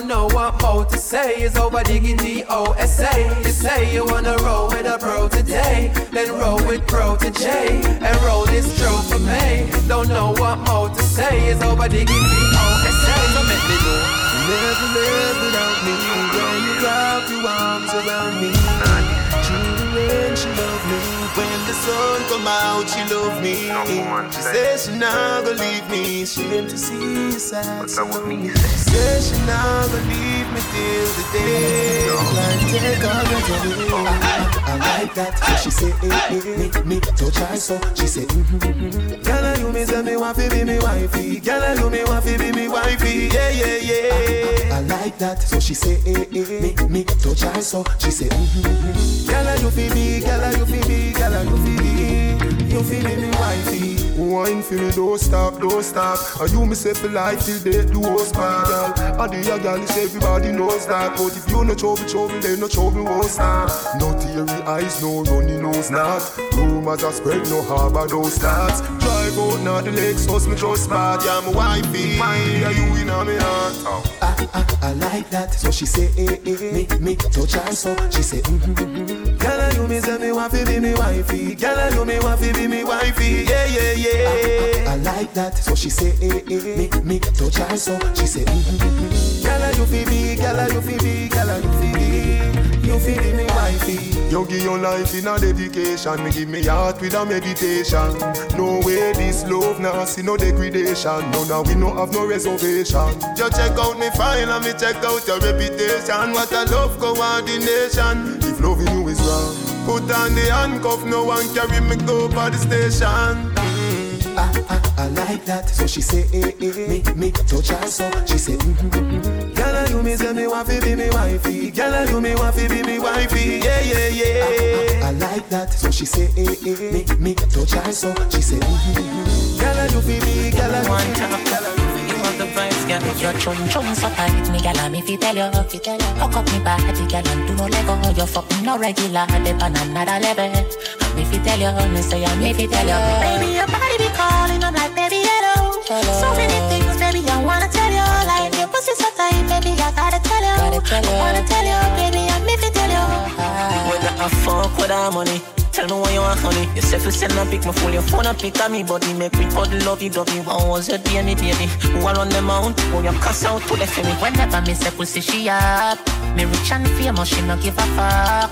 don't know what more to say. It's over diggy D-O-S-A. You say you wanna roll with a pro today, then roll with pro to J, and roll this stroke for me. Don't know what more to say. It's over diggy D-O-S-A. So make me know. Never live without me when you wrap your arms around me. Through the rain, she loved me. When the sun come out, she love me. She says she not gonna leave me. She came to see sad me. She says she not gonna leave me till the day. Like take all the I, I like that. So she say, eh, eh, eh, me, me touch her so. She say, mm-hmm, mm-hmm. Girl, you me say me want to be me wifey. Girl, you me want to be me wifey. Yeah, yeah, yeah. I, like that. So she say, eh, eh, me, me touch her so. She say, mm-hmm, mm-hmm. Girl, you feel me, girl, you feel me, girl, you feel me. You feel me, wifey. Wine for me, don't stop, don't stop. And you say for life till they do us bad, girl. And the girl is everybody knows that. But if you no trouble, trouble, then no trouble won't stop. No teary eyes, no runny nose, not. Rumors are spread, no harbor, those stats. Drive out now the legs, us me just bad. Yeah, my wifey, yeah, you in on me heart. Oh. I, I, I like that. So she say, eh, eh, eh. me, me, touch her so. She say, mm-hmm, mm-hmm. Girl, you me say me to be me wifey. Girl, you me to be me wifey. Yeah, yeah, yeah. I, I, I like that. So she say, eh, eh, eh. me, me, touch her so. She say, mm-hmm, mm-hmm. Girl, you feel me, girl, you feel me, girl, you feel me. You feel me, wifey. You give your life in a dedication. Me give me heart with a meditation. No way this love now see no degradation. No, now we no have no reservation. Just check out me file and me check out your reputation. What a love coordination. If loving you is wrong, put on the handcuff. No one carry me go by the station. I, I, I like that. So she say, eh, eh, eh. me, me, touch her so. She say, mm-hmm, mm-hmm. Girl, you me say me want to be me wifey. Girl, you me want to be me wifey. Yeah, yeah, yeah. I, I, I like that. So she say, eh, eh, me, me, touch her so. She say. Girl, you feel me, girl, you feel me, girl, you want the vibes, girl. Your chum chum so tight, me gal, me fi tell you, fi tell you. Hook up me body, gal, and do no lego. You fucking no regular, on another level. Me fi tell you, me say, me fi tell you. Baby, your body be calling, I'm like, baby, hello. hello. So many things, baby, I wanna tell you. Like your pussy so tight, baby, I gotta tell you. Gotta tell you. I wanna tell you, baby, I me fi tell you. When I fuck with that money. Tell me what you want, honey. You say for send a pic, my phone, your phone a pic of me body. Make me put love you, dovey. What was your DNA, baby? Who are on the mount? Who you cuss out to the for me? Whenever me say pussy, she up. Me rich and famous, she no give a fuck.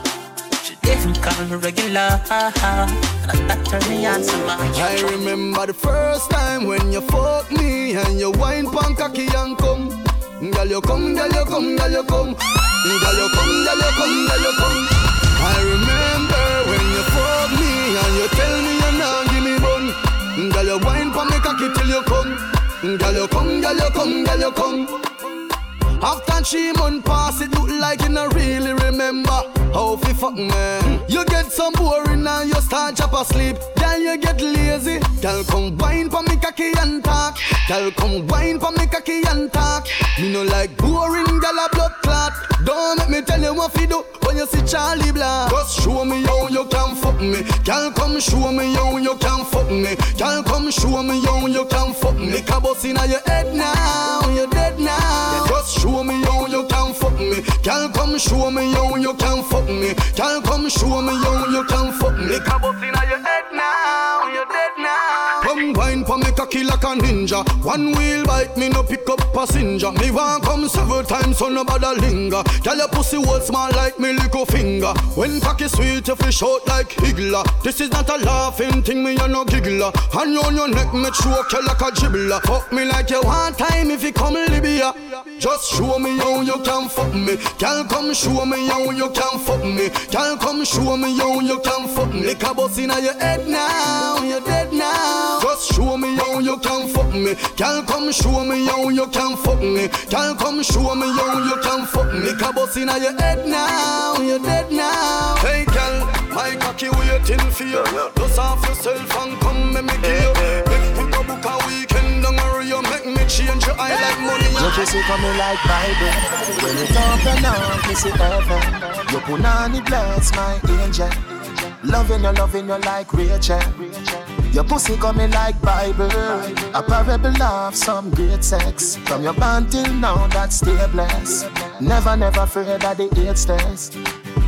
She didn't call me regular. And that turn me on some I remember the first time when you fuck me and you wine pan cocky and come. Girl, you come, girl, you come, girl, you come. Girl, you come, girl, you come, girl, you come. I remember you tell me you're not give me bun. Girl, you wine for me cocky till you come. Girl, you come, girl, you come, girl, you come. After three months pass, it look like you not really remember how fi fuck me. You get some boring and you start chop asleep. Girl, you get lazy. Girl, come wine for me cocky and talk. Girl, come wine for me cocky and talk. Me no like boring, girl a blood clot. Don't make me tell you what fi do when you see Charlie Black. Just show me how you can fuck me. Girl, come show me how you can fuck me. Girl, come show me how you can fuck me. Cabos inna your head now, you dead now. Just show me how you can fuck me. Girl, come show me how you can fuck me. Girl, come show me how you can fuck me. Cabos inna your head now, you dead now. Come wine for me cocky like a ninja. One wheel bite me no pick up passenger. Me want come several times so nobody linger. Girl, your pussy hold small like me little finger. When cocky sweet, you fish out like higgler. This is not a laughing thing, me you no giggler. Hand on your neck, me choke you like a dribbler. Fuck me like you want time if you come Libya. Just show me how you can fuck me. Girl, come show me how you can fuck me. Girl, come show me how you can fuck me. Lick a inna your head now, you're dead now. Just show me how you can fuck me. Girl, come show me how you can fuck me. Girl, come show me how you can fuck me. Bus inna your head now, you're dead now. Hey, girl, my cocky waiting for you. Dust off yourself and come make me give you. Make we go book a weekend down where you make me change your eye like money. Your pussy coming like Bible. When it open up, it over. Your punani bless my angel. Loving you, loving you like Rachel. Your pussy coming like Bible. A parable of some great sex. From your band till now, that's still blessed. Never, never afraid of the eight stairs.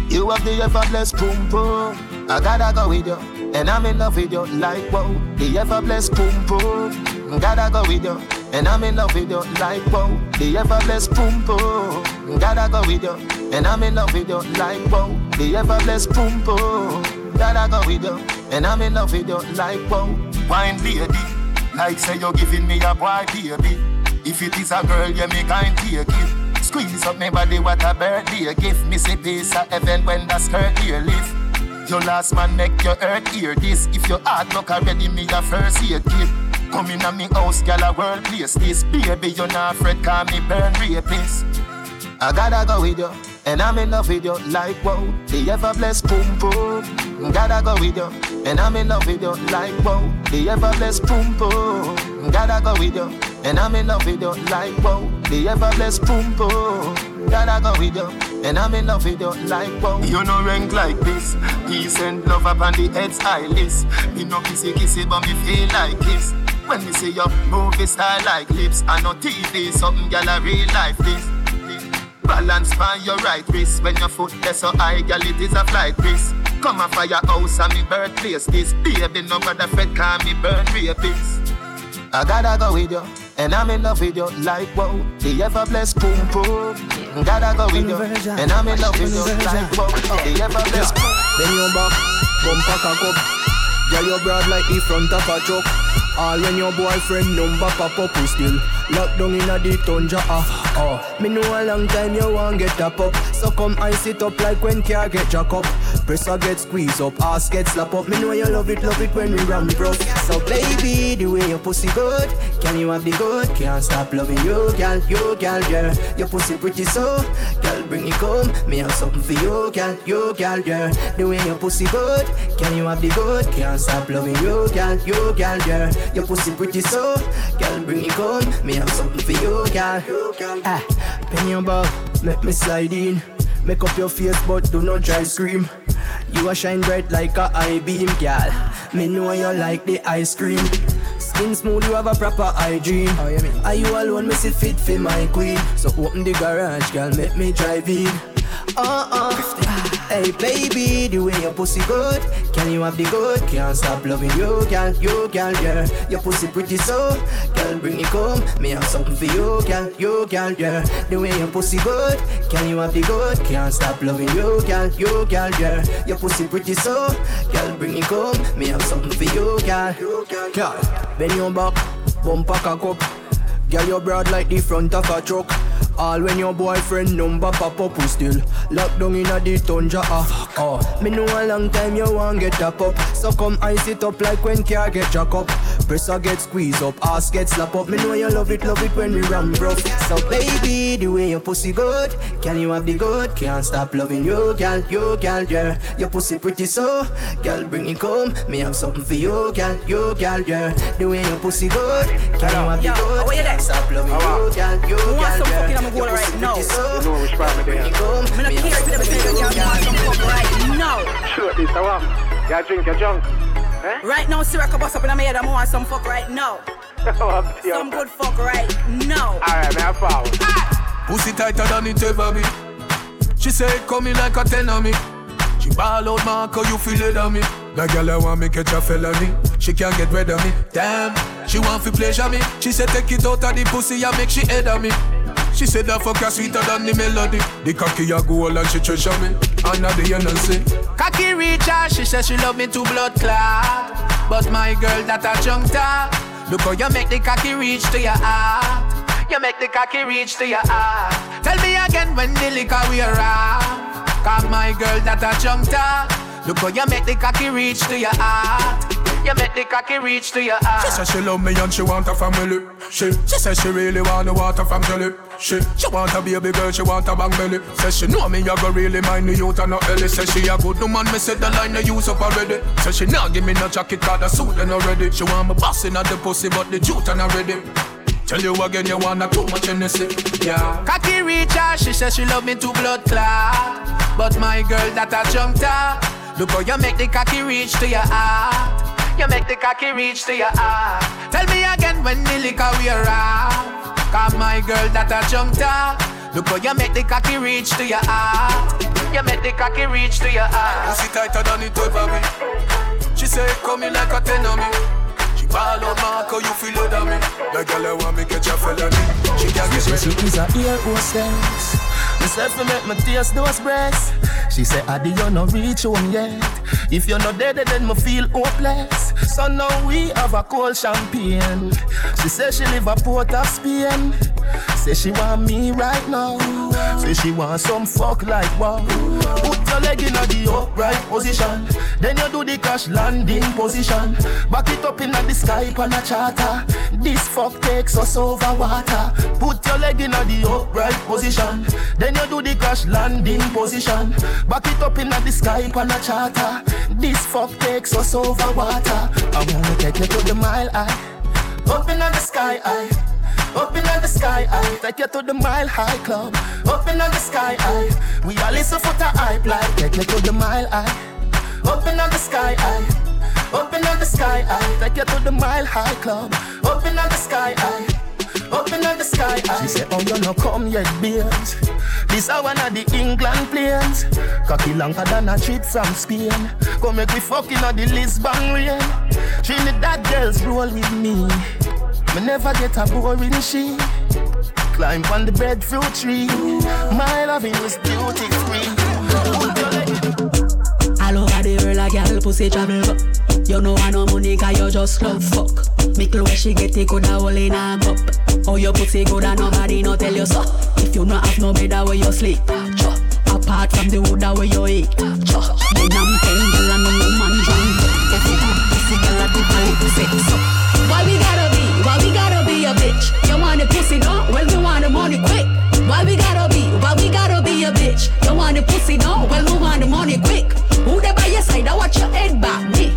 You have the ever blessed boom boom. I gotta go with you, and I'm in love with you like whoa. The ever blessed boom boom. Gotta go with you, and I'm in love with you like whoa. The ever blessed boom boom. Gotta go with you, and I'm in love with you like whoa. The ever blessed boom boom. Gotta go with you, and I'm in love with you like whoa. Wine lady, like say you're giving me a boy baby. If it is a girl, you me kind take it. Squeeze up my body, what a birthday gift. Me say peace of heaven when the skirt here lift. Your last man make your earth hear this. If your heart look already, me a first aid kid. Come in a me house, gal a world place this. Baby, you not afraid, call me burn rapist. I gotta go with you, and I'm in love with you like whoa. The ever blessed boom boom. Gotta go with you, and I'm in love with you like whoa. The ever blessed boom boom. Gotta go with you, and I'm in love with you like whoa. The ever blessed boom boom. Gotta go with you, and I'm in love with you like whoa. You know rank like this. Peace and love up on the head's high. Me no kissy kissy, but me feel like kiss. When me see your movie style like lips, I know TV, something gal a real life this. Balance by your right wrist when your foot there so high, gal it is a flight risk. Come a fire house and me birthplace this. Baby, no brother Fred call me burn rapist. I gotta go with you, and I'm in love with you like whoa. The ever blessed boom boom. Gotta go with you, and I'm in love with you like whoa. The ever blessed boom. Then you back, bumper cock up. Yeah, you broad like the front of a truck. All when your boyfriend number pop up, we still locked down in a the tundra. Ah, oh. Me know a long time you want get a pop, so come ice it up like when car get jack up. Presser get squeeze up, ass get slap up. Me know you love it, love it when we ram bro. So baby, the way your pussy good, can you have the good? Can't stop loving you, girl, you girl, yeah. Your pussy pretty so, girl, bring it come. Me have something for you, girl, you girl, yeah. The way your pussy good, can you have the good? Can't stop loving you, girl, you girl, yeah. Your pussy pretty so, girl, bring it come. Me have something for you, girl. Ah, pen your bow, make me slide in. Make up your face, but do not try scream. You a shine bright like a eye beam, girl. Me know you like the ice cream. Skin smooth, you have a proper hygiene. Oh, you mean? Are you alone? Me see fit for my queen. So open the garage, girl, make me drive in. Uh uh. Hey baby, the way your pussy good, can you have the good? Can't stop loving you, girl, you girl, yeah. Your pussy pretty so, girl, bring it come. Me have something for you, girl, you girl, yeah. The way your pussy good, can you have the good? Can't stop loving you, girl, you girl, yeah. Your pussy pretty so, girl, bring it come. Me have something for you, girl, girl. Bend your back, bumper cock up. Girl, you broad like the front of a truck. All when your boyfriend number pop up, we still locked down in a the tundra. Ah, oh. Me know a long time you want get up up, so come ice it up like when car get jack up. Presser get squeeze up, ass get slap up. Me know you love it, love it when we ram bro. So baby, the way your pussy good, can you have the good? Can't stop loving you, girl, you girl, yeah. Your pussy pretty so, girl, bring it come. Me have something for you, girl, you girl, yeah. The way your pussy good, can you have the good? Can't stop loving you, girl, you girl, yeah. Go right now. You know which part me Me not care if you never say you want some fuck right now. Sure, this I want. You drink your junk. Eh? Right now, Siraka bust up in my head. I want some fuck right now. Some good fuck right now. Alright, man, I follow. Pussy tighter than it ever be. She say it coming like a ten on me. She ball out Marco, you feel it on me. That girl I want me catch a felony. She can't get rid of me. Damn, she want to pleasure me. She said take it out of the pussy and make she head on me. She said that fuck her sweeter than the melody. The cocky a gold and she treasure me. And now the NLC. Cocky reach she says she love me to blood clot. But my girl that a junk top. Look how you make the cocky reach to your heart. You make the cocky reach to your heart. Tell me again when the liquor we around. Cause my girl that a junk top. Look how you make the cocky reach to your heart. You make the cocky reach to your heart. She said she love me and she want a family. She, she said she really want the water from jelly. She, she want a baby girl, she want a bang belly. Says she know me, I go really mind the youth and no Ellie. Says she a good woman, me said the line I use up already. Says she not give me no jacket, cause the suit and already. She want me bossing at the pussy, but the jute and already. Tell you again, you wanna too much Hennessy, yeah. Cocky reach her, she says she love me to blood clot. But my girl that a junk top. Look how you make the cocky reach to your heart. You make the cocky reach to your heart. Tell me again when the liquor wear off. Cause my girl that a junta. Look how you make the cocky reach to your heart. You make the cocky reach to your heart. Pussy tighter than it ever be. She say coming like a ten on me. She ball out Marco, you feel it on me. The girl I want me catch a felony. She can't get She is a ear hostess. Me say fi make me taste those breasts. She say, Adi, you no reach home yet. If you're not dead, then me feel hopeless. So now we have a cold champagne. She say she live a port of Spain. Say she want me right now. Say she want some fuck like wow. Put your leg in the upright position. Then you do the crash landing position. Back it up in the sky on a charter. This fuck takes us over water. Put your leg in the upright position. Then you do the crash landing position. Back it up in the sky on a charter. This fuck takes us over water. I wanna take you to the mile high. Up in the sky high. Open up in the sky high. Take you to the mile high club. Open up in the sky high. We all listen for the hype like. Take you to the mile high. Up in the sky high. Up in the sky high. Take you to the mile high club. Open up in the sky high. Up in the sky. She said, Oh, you no come yet, beers. This are one of the England planes. Cocky longer than a trip from Spain. Come make we fucking on the Lisbon rain. Trinidad girls roll with me. Me never get a boring she. Climb on the breadfruit tree. My loving is duty free. All over the world, a girl pussy travel up. You know I no money, cause you just love fuck. Me clothes she get it, coulda hole in a cup. Oh, your pussy good and nobody no tell you so. If you not have no bed where you sleep, cha. Apart from the wood where you eat, cha. Then I'm ten girl and no woman drunk. Every pussy girl a different sex. So, why we gotta? Why we gotta be a bitch? You want the pussy, no? Well, we want the money quick. Why we gotta be? Why we gotta be a bitch? You want the pussy, no? Well, we want the money quick. Who there by your side? I watch your head back me.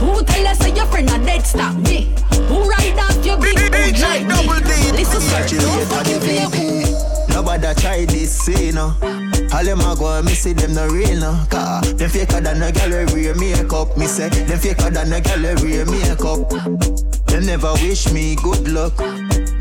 Who tell us that your friend a dead stop me? Who ride off your big boot like me? Listen, sir, don't fucking play with Nobody try this, say no. All them a go, me see them no real no. Car them faker than a girl we wear makeup. Me say them faker than a girl we wear makeup. Them never wish me good luck.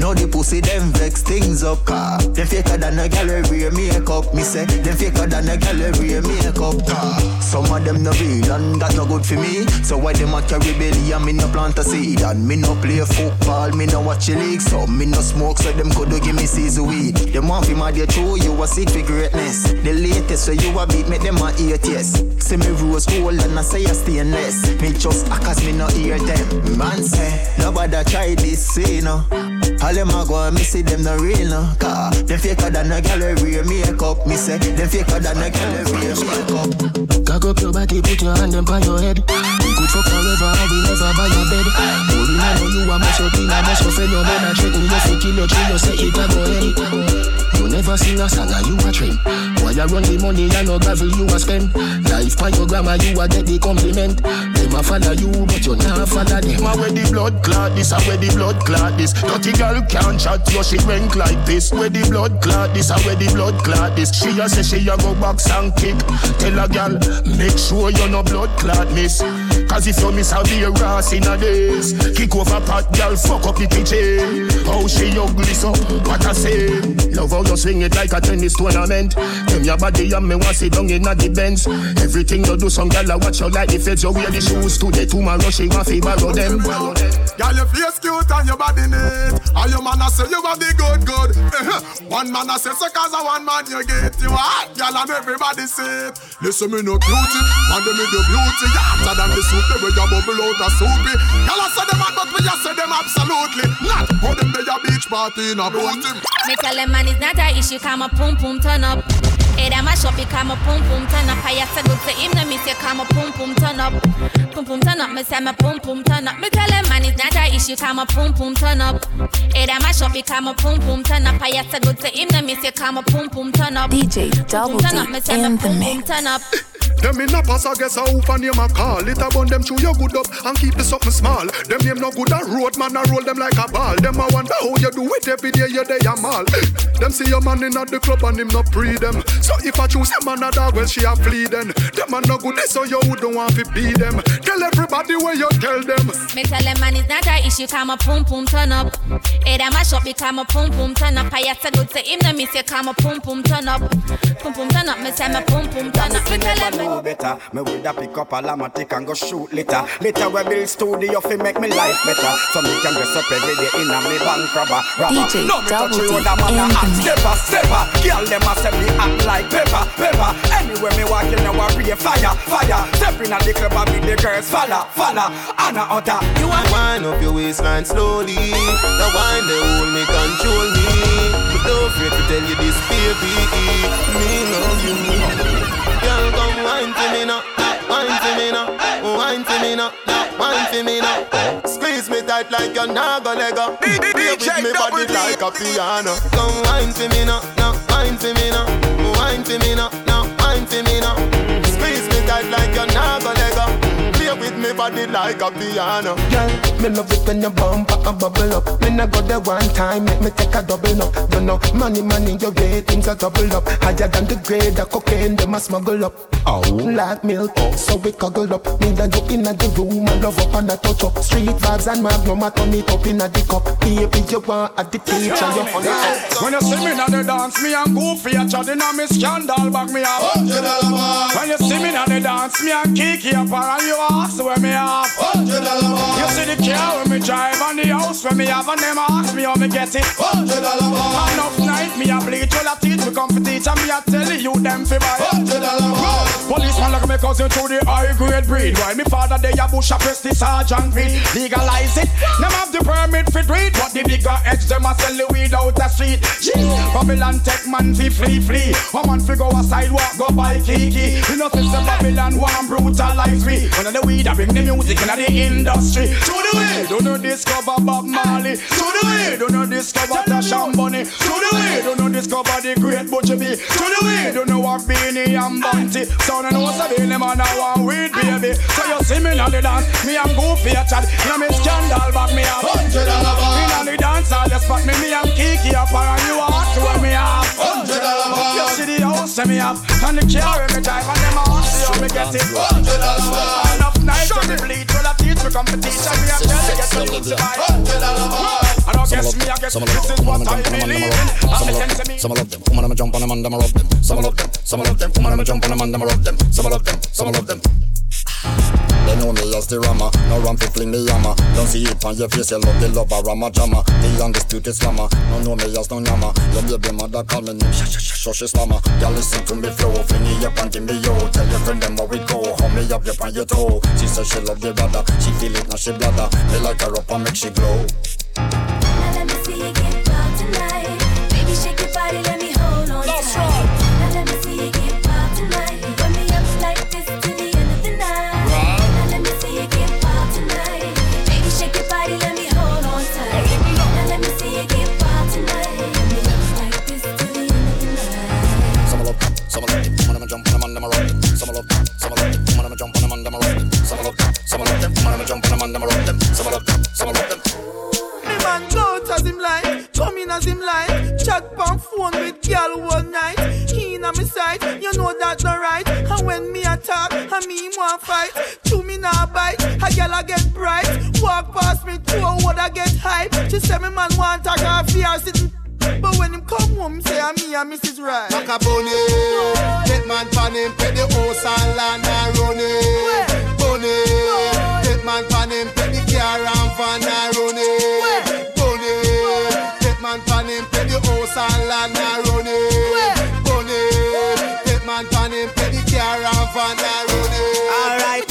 Now the pussy them vex things up car Them faker than a girl we wear makeup Me say them faker than a girl we wear makeup car Some of them no real and that no good for me So why them a carry belly and me no plant a seed And me no play football, me no watch the league So me no smoke so them could do give me season weed Them want fi mad you true, you a seek for greatness The latest so you a beat make them a hate yes. See me rose gold and I say I stainless. Me just a cause me no hear them. Man say nobody try this say no. All them a go me see them no real no. Car them faker than a wear makeup. Me say them faker than a we makeup. Cock up your body, put your hand on your head. We could fuck forever, I will never buy your bed. Holding I know you a mash up a mash up And your man a trick me, you fi kill your tree, you say it a go end You never sing a and you a trim Why you run the money and no gravel you a spend? Life by your grandma, you a get the compliment. Them a follow you, but you not follow them. A where the blood clot this, a where the blood clot this Dirty girl can't chat, you she rank like this. Where the blood clot this, a where the blood clot this She a say she a go box and kick. Tell a girl, make sure you no blood clot miss Cause if you miss be a ras in a days. Kick over pot, girl, fuck up the kitchen. How she ugly so, what I say? Love how you swing it like a tennis tournament. Them your body and me want sit down in the Benz Everything you do, some girl I watch you like the feds You wear the shoes. Today, tomorrow she want fi borrow them. Girl, your face cute and your body neat. And your man a say you got the good, good. One man a say so cause a one man you get You hot, girl, and everybody say it Listen me no cutie, man them me the beauty You hotter than the soup, where you bubble out a soupy. Girl, I say them hot, but we just say them absolutely Not. How them they a beach party in a boat Me tell them man it's not a issue, come a pum pum turn up Hey, that my shop, come a pum pum turn up. I say good to him, me say come a pum pum turn up. Pum pum turn up, me say me pum pum turn up. Me tell him man it's not a issue, come a pum pum turn up. Hey, that my shop, come a pum pum turn up. I say good to him, me say come a pum pum turn up. DJ Double turn up, me D say me in the pum pum mix. turn up. Them in a pass, I guess a hoof and name a call. It a bun them chew your good up and keep the something small. Them name no good a road man, I roll them like a ball. Them a wonder how you do it every day, you day a mall. Them see your man in at the club and him not pre them. So if I choose a man a dog, well she a flee then. Them a no good, so you don't want to be them. Tell everybody where you tell them. Me tell them man it's not a issue, come a pum pum turn up. Hey, them a shop become a pum pum turn up. I have to go to him, them me say come a pum pum turn up. Pum pum turn up, me say me pum pum turn up. Me tell them know better. Me woulda pick up a lamatic and go shoot later. Later we build studio fi make me life better. So me can dress up every day in a me bank robber. robber. DJ no me touch Double you D a man a in hot the mix. stepper, stepper. Girl them a say me act like pepper, pepper. Anywhere me walk in, now I be fire, fire. Step in a the club and make the girls follow, follow. And a other. You want wind up your waistline slowly. The wine they hold me, control me. But don't afraid to tell you this, baby. Me love you. Girl, come wine to me now, wine to me now, wine to me now, wine for me now. Squeeze me tight like you're not gonna let go. Play with me body like a piano. Come wine for me now, with me body like a piano. Girl, me love it when you bump and bubble up. Me nah go there one time, make me take a double up. You know, money, money, your ratings are double up. Higher than the grade of cocaine, them a smuggle up. Oh, like milk, oh. so we cuddle up. Me and you inna the room, and love up and a touch up. Street vibes and magnum, I turn it up inna the cup. Baby, you want at the teacher, you on the up. When you see me in the dance, me and Goofy a chatting on me scandal back me up. When you see me in the dance, me and Kiki up and you ask where me up. You see the car when me drive and the house when me have and them ask me how me get it. Enough night me a bleach all a teach me come for teach and me a tell you them fi buy. Hundred dollar bar. Policeman look me cousin to the high grade breed. While me father they a bush a press the sergeant feed. Legalize it. Them have the permit fi treat, but the bigger edge them a sell the weed out the street. Gee, Babylon take man fi flee flee. A man fi go a sidewalk go buy kiki. You know since the Babylon want brutalize me. One of the weed I bring the music in the industry. To the way, don't know discover Bob Marley. To the way, don't know discover Tasha Bunny. To the way, don't know discover the great Butcher B. To the way, don't know what Beenie and Bounty. So I know what's a them and I want weed baby. So you see me in the dance, me and Goofy a chat. Me scandal back me up. Hundred dollar bar. In the dance, all you spot me, me and Kiki up and you ask where me up. Hundred dollar bar. You see the house and me up, and the car me drive and them ask see how me get it. Hundred dollar bar. Enough nights when me bleed, well I teach me competition, me a tell you get the to dollar bar. I don't guess me, I guess Some of this them, is some what of I them, believe in. some I'm of a them, sense of me. some of them, some of them jump on them and them rub them. Some of them, some of them, some of them jump on them and them rub them. Some of them, some of them. They know me as the rammer, no ram fi fling me hammer. Don't see it on your face, you love the love of Rama Jama. The undisputed slammer, no know me as no yama. Your baby mother call me name, shush shush shush slammer. Girl listen to me flow, fling it up and give me yo. Tell your friend them how we go, hold me up, up on your toe. She say she love the brother, she feel it now she bladder. Me like her up and make she glow. Now let me see you get wild tonight. Baby, shake your body, let me hold on tight. Some of them, some of them, some of them jump on them and them rub them. Some of them, some of them. Me man go out as him like, come in as him like. Chat on phone with girl one night. He in a me sight, you know that's not right. And when me attack, and me him want fight. To me now bite, a girl I get bright. Walk past me, two a word I get hype. She say me man want a coffee or sitting. But when him come home, say I'm me and Mrs. Right. Macaroni, get man pan him, pay the house and land and run it. Bunny, get man pan him, pay the car and van and run it. Bunny, get man pan him, pay the house and land and run it. Bunny, get man pan him, pay the car and van and run it. Alright,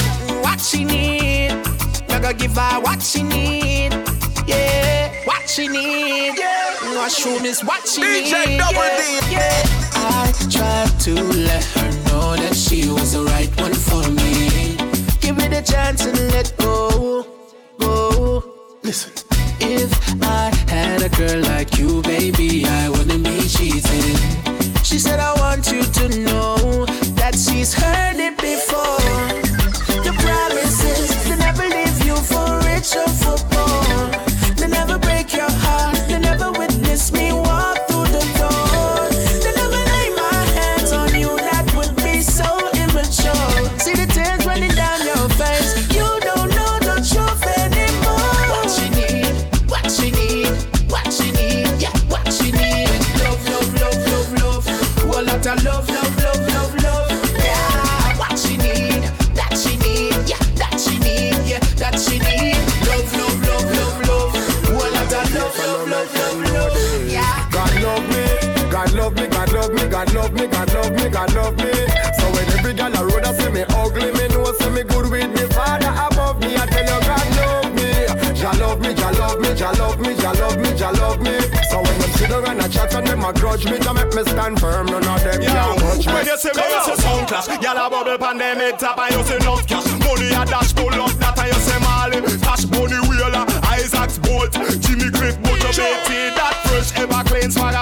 what she need? You gotta give her what she need. Yeah, what she need. Yeah, no show me what she DJ need. Double yeah, D. Yeah. I tried to let her know that she was the right one for me. Give me the chance and let go. Go. Listen. If I had a girl like you, baby, I wouldn't be cheating. She said, I want you to know that she's heard it before. The promises to never leave you for rich or God love me, God love me, God love me, God love me. So when every girl a road a say me ugly, me know say me good with me father above me. I tell you God love me, Jah love me, Jah love me, Jah love me, Jah love me, Jah love me. So when them sit down and a chat and them a grudge me, Jah make me stand firm. None of them can touch me. When you see me, you see sound class Y'all a bubble pan them head top and you see enough cash Money a dash full up that and you see Marley Cash Bunny Wailer, Isaac's Bolt Jimmy Cliff, Butcher Betty That fresh ever clean swag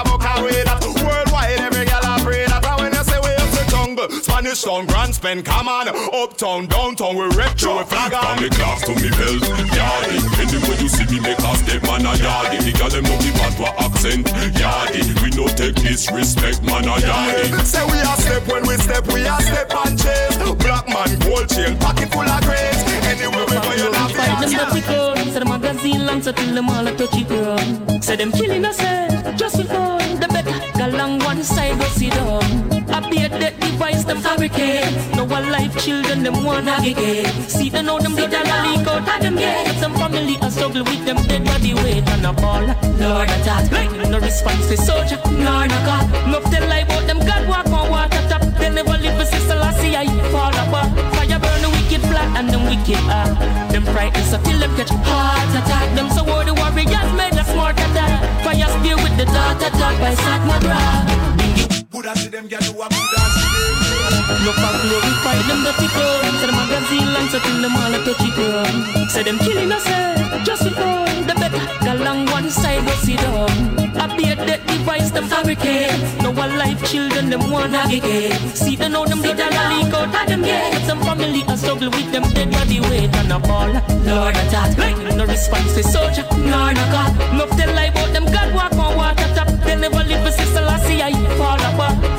jungle Spanish Grand Spend, come on. Uptown, downtown, we retro, we flag on. From me class to me bells, yardy Anywhere you see me make a step, man a yardy The girl them know me bad for accent, yardy We no take disrespect, man a yardy Say we a step when we step, we a step and chase. Black man, gold chain, pocket full of grades Anywhere we go, you not Fight them dirty clothes, say the magazine long, so till them all a touchy ground. Say them killing us, eh, just for fun. The better, go along one side, go sit down. I be a dead device, them fabricate. No life children, them want navigate. See them know them blood a leak out of them gate. Some family a struggle with them dead body weight and a ball. Lord, a tat. No response to soldier, nor no God. Enough tell lie about them God walk on water top. They never live with sister Lassie, I fall apart. Fire burn the wicked flat and them wicked ah. Them frightened so till them catch heart attack. Them so worried the warriors made a smart attack. Fire spear with the dart attack by Sat Madra. Buddha see them get do a Buddha see them No for glorify them dirty clothes. Say the magazine long, so till them all a touchy ground. Say them killing us, eh, just for fun. The better, go along one side, go sit down. I be a dead device, them fabricate. No one life children, them want navigate. See them know them blood a leak out of them gate. Some family a struggle with them dead body weight and a ball. Lord a tat, no response to soldier, nor no God. Enough tell lie about them God walk on water top. They never live with sister Lassie, I fall apart.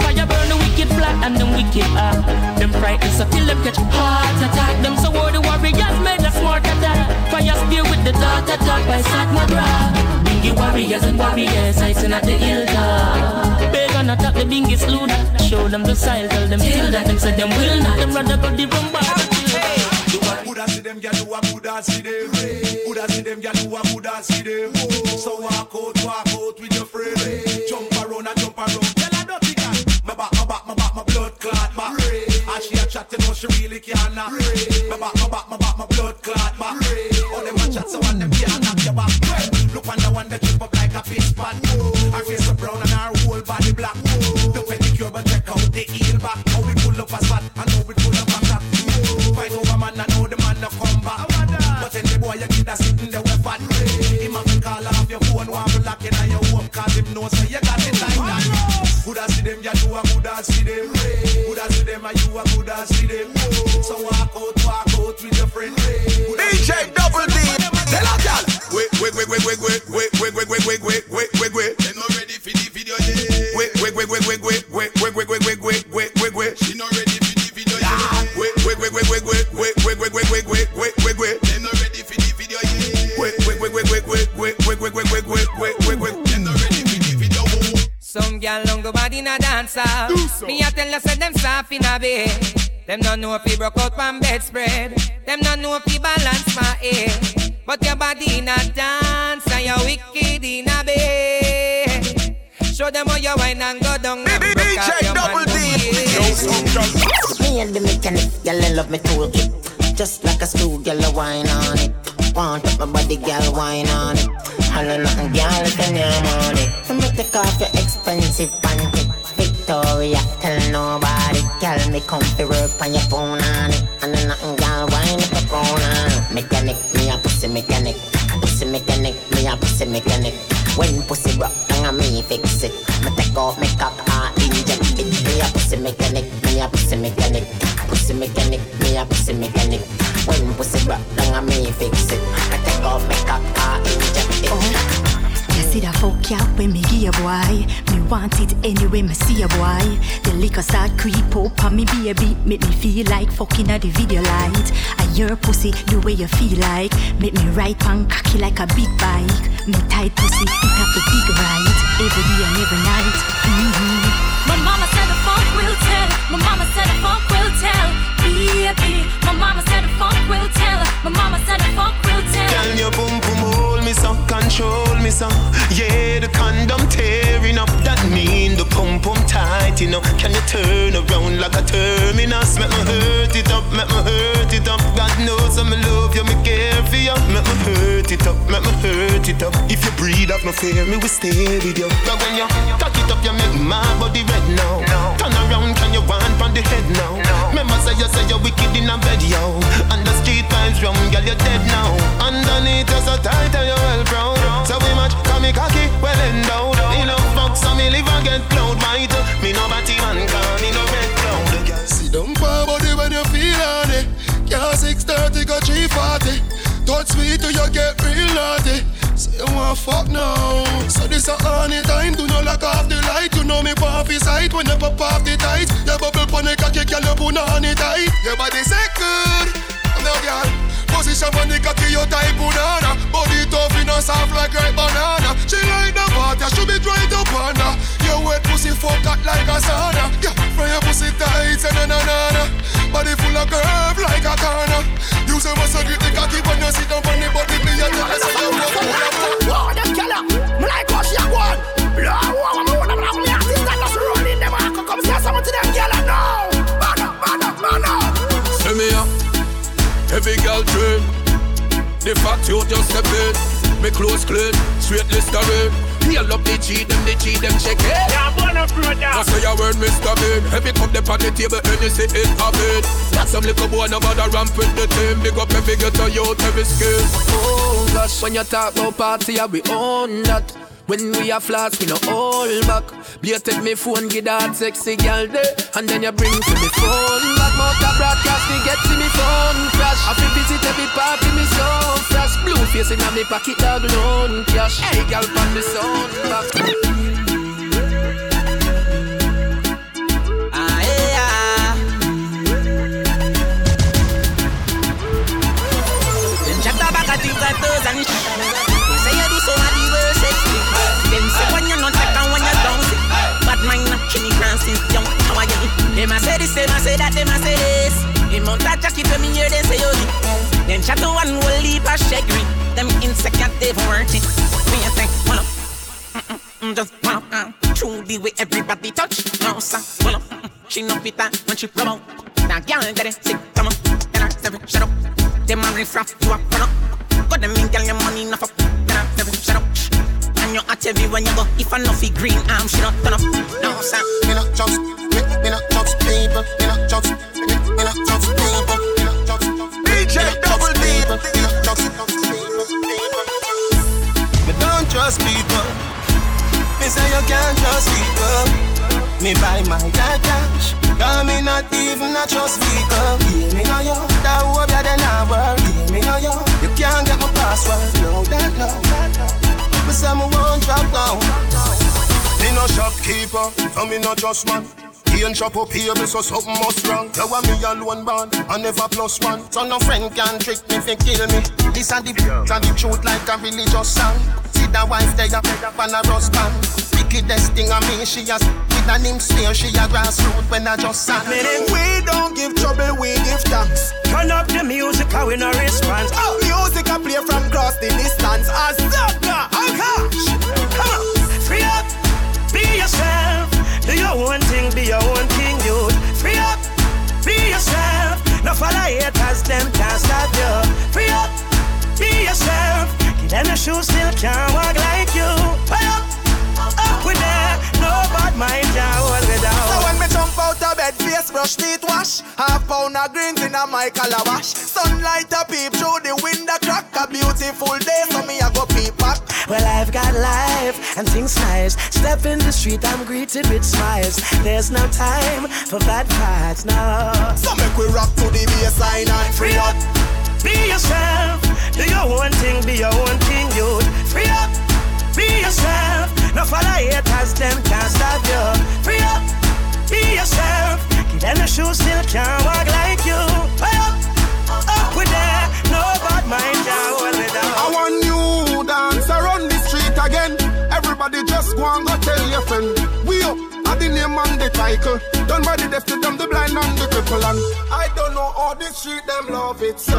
And them wicked ah. Them frightened so till them catch heart attack. Them so war the warriors made a smart attack. Fire spear with the dart attack by Sat Madra. Bingy warriors and warriors, sighting at the hilltop. Beg on attack the biggest looter. Show them the style, tell them till that. Them say them will not. Them rather go the rumba. Buddha see them get do a Buddha see them Buddha see them do a Buddha see them So walk out, walk out with your friend she really can't My back, my back, my back, my blood clot back All them a chat, so one them can't knock your back. Look on the one that trip up like a fish pot Her face so brown and her whole body black. The pedicure but check out the heel back. How we pull up a spot and how we pull up a top Fight over man, I know the man no come back. But any boy you get a sitting there with fat. Him have to call off your phone while we locking on your home Cause him know so you got it like that Coulda see them, you do a them Coulda see them. and you a coulda see them So walk out, walk out with your friend DJ Double D Tell a gal Wait, wait, wait, wait, wait, wait, wait, wait, wait, wait, wait, wait, wait, wait, wait They not ready for the video yet Wait, wait, wait, wait, wait, wait, wait, wait, wait, wait, wait, wait, wait, wait, wait She not ready for the video yet Wait, wait, wait, wait, wait, wait, wait, wait, wait, wait, wait, wait, wait, wait, wait They not ready for the video yet Wait, wait, wait, wait, wait, wait, wait, wait, wait, wait, wait, wait, wait, wait, wait They not ready for the video Some gal don't go bad in a dancer. Say them soft bed. Them don't know if he broke out one bedspread. Them don't know if he balance my head. But your body in a dance and you wicked in a bed. Show them how you wine and go down and broke out your man Me and the mechanic, girl, I love me toolkit. Just like a screw, girl, I wine on it. Want up my body, girl, wine on it. Holla nothing, girl, if you name on it. So me take off your expensive panty. Victoria, tell nobody. Girl, me come to work on your phone on it. And then nothing, girl, wine up the phone on it. Mechanic, me a pussy mechanic. Pussy mechanic, me a pussy mechanic. When pussy rock, then I me fix it. Me take off makeup, I inject it. Me a pussy mechanic, me a pussy mechanic. Pussy mechanic, me a pussy mechanic. When pussy rock, then I me fix it. Me take off makeup, I inject it. Oh. You see that fuck ya when me give a boy Me want it anyway, me see a boy. The liquor start creep up on me baby, make me feel like fucking at the video light. I your pussy the way you feel like, make me ride pan cocky like a big bike. Me tight pussy, it up a big ride every day and every night. Mm-hmm. My mama said the funk will tell. My mama said the funk will tell. Baby, my mama said the funk will tell. My mama said the funk will tell. Girl, your boom boom hold me so, control me so. Yeah, the condom tearing up to fuck with you know. Can you turn around like a terminus? Make me hurt it up, make me hurt it up. God knows I'm love you, me care for you. Make me hurt it up, make me hurt it up. If you breathe up, no fear, me will stay with you. But when you cock it up, you make my body red now. Turn around, can you want on the head now? Remember say you say you're wicked in a bed, yo. And the street vibes rum, girl, you're dead now. Underneath you're so tight you're well proud. So we match, come me cocky, well endowed. Me live and get cloud white. Me no batty man, can me no red cloud. Sit down for body when you feel on it. Yeah, 630 go 340. Touch me till you get real naughty. Say you want fuck now. So this a honey time. Do not lock off the light. You know me pop his sight when you pop off the tight. Your bubble pon the cocky, girl, you put on it tight. Your body say good. No girl. Position on the cocky, you type banana. Body tough, you know soft like ripe banana. She like the water, she be dry to panda. Your wet pussy fuck hot like a sauna. Yeah, from your pussy tight, say na na na. Body full of curve like a corner. You say must grip the cocky when you sit down on the body. Me a tell you say you want to heavy girl train. The fact you just step in. Me clothes clean, straight Listerine. Heal up the cheat them, the cheat them check it. Yeah, born a brother. I say a word, Mr. Bean. Heavy cup the on the table, and you say it happen. Got some little boy, no bother ramp with the team. Big up every get a youth, every skill. Oh gosh, when you talk about party, yeah, be on that. When we are flash, we no hold back. Blated me phone, get that sexy girl there. And then you bring to me phone back. Mouth a broadcast, me get to me phone crash. I feel visit every party, me so fresh. Blue face in me pocket, dog loan cash. Hey, girl, pan the sound back. Ah, yeah. Young. How are you? Them say this, them a say that, them a say this. In a jacket when me hear them say you Them chat to one will leave a shaggy. Them insecure they've worked it. Me a say, well, mm, just well, uh, true the way everybody touch. No, sir, well, mm, she no fit that when she rub out. Now, girl, get it sick, come on, tell her, seven, shut up. Them a riff raff, you a run up. Got them in, girl, your money enough up. Tell her, seven, shut up. And you at every when you go. If I know fi green arm, she not turn up. No, sir. Me not judge, me, me not judge people. Me not judge, me, me not judge people. Me not judge, DJ Double D. Me not judge, people, people. Me don't trust people. Me say you can't trust people. Me buy my car cash. Cause me not even a trust people. Yeah, me know you. That hope you then I work. Yeah, me know you. You can't get my password. No, that no. Me say me won't drop down. Me no shopkeeper, no me no just man. He and shop up here, me so something must wrong. You want me alone born, I never plus one. So no friend can trick me fi kill me. This and the and the truth like a religious song. See the wife there up on a rust. Wickedest thing on me, she has with a name smear. She a grassroots when I just sang. We don't give trouble, we give thanks. Turn up the music, how we no response. Oh, music I play from across the distance. A oh gosh. Come on, free up, be yourself. Do your own thing, be your own king. Free up, be yourself. No follow haters, them can't stop you. Free up, be yourself. Them the shoes, still can't walk like you. Free up, up with that. No bad mind can hold me down. So when me jump out of bed, face brush, teeth wash Half pound of greens in a my calabash Sunlight a peep through the window crack A beautiful day, so me a go peep back Well, I've got life and things nice. Step in the street, I'm greeted with smiles. There's no time for bad parts, no. So make we rock to the baseline and Free up, be yourself. Do your own thing, be your own thing, youth. Free up, be yourself. No follow haters, them can't stop you. Free up, be yourself. Give them the shoes, still can't walk like you. Free up, up with that. No bad mind can hold me down. I want you the name and the title. Done by the deaf to them, the blind and the cripple. And I don't know how the street them love it so.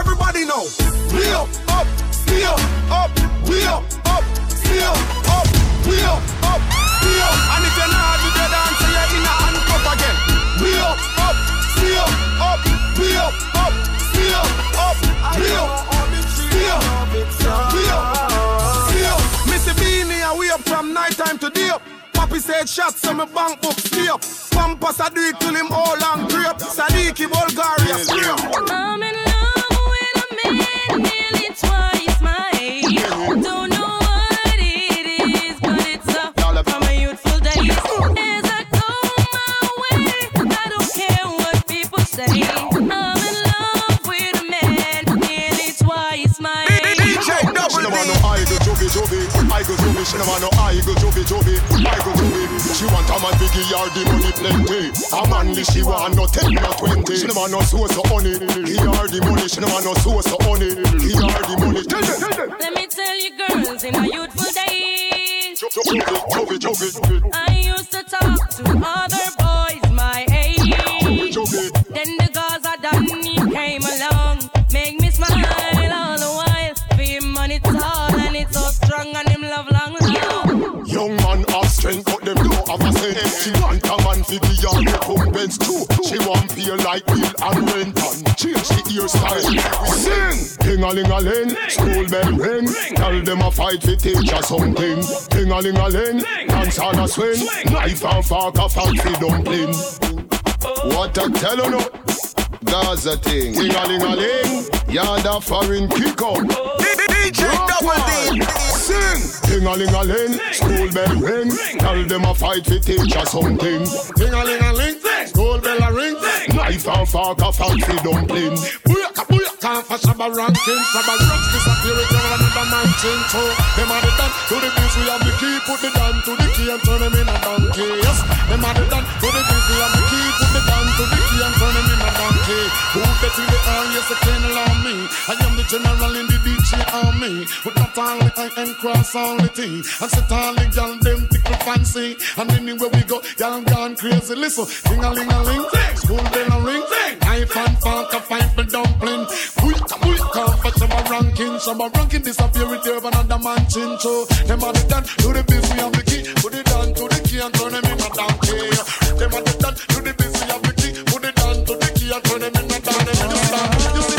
Everybody know. We up, up, we up, up, we up, up, we up, up. We up, up, we up. And if you're not the dance, so you're in a handcuff again. We up, up, we up, up, we up, up, we up, up, we up, we up, we up, we up. Missy Beanie, and we up from night time to day up. Papi said shots, so my bank book stay up. Pampas, I do it till him all and grape. Sadiki, Bulgaria, stay up. I'm in love with a man nearly twice my age. Don't know what it is, but it's a from my youthful days. As I go my way, I don't care what people say. I'm in love with a man nearly twice my age. DJ Double She don't want no I go jovi jovi, I go jovi. She want no I go jovi jovi, I go jovi. She want a man give her the money plenty. A man she want no ten no twenty. She want no or honey. Give her the money. She want no or honey. Give her the money. Tell them, tell them. Let me tell you, girls, in our youthful days, Jovi jovi jovi. I used to talk to other have strength, but them don't have a sense. She want a man fi give her recompense too. She want pay like bill and rent and change the hairstyle. Sing, ding a ling a ling, school bell ring. Tell them a fight fi teach her something. Ding a ling a ling, dance on a swing. Knife and fork a fight fi dumpling. What I tell you no? Gaza thing. Ding a ling a ling, yard a foreign kick up. DJ Double D. Sing, ding a ling a ling, school bell ring. Tell them a fight fi teach her something. Ding a ling a ling, school bell a ring. Knife and fork a fight fi dumpling. Booyaka booyaka. For Shabba ranking, Shabba rocks it over another man chin so Them are the done to the biz, we have the key, put the down to the key and turn them in a donkey. Yes, them are the done to the biz, we have the key, put the down to the key and turn them in a donkey. Who bet in the yes, they can't allow me. I am the general in the DJ army. With not only I and cross all the T. And set all the gal them tickle fancy. And anywhere we go, y'all gone crazy. Listen, ding a ling a ling, school bell a ring, knife and fork a fight for dumpling. Booyaka booyaka, but some are ranking, some ranking disappear with you another man chin so. Them are the done, do the biz, we have the key, put it down to the key and turn them in a donkey. Them the done, do the we have the key, put it down to the key and turn them in a donkey. You see, you see.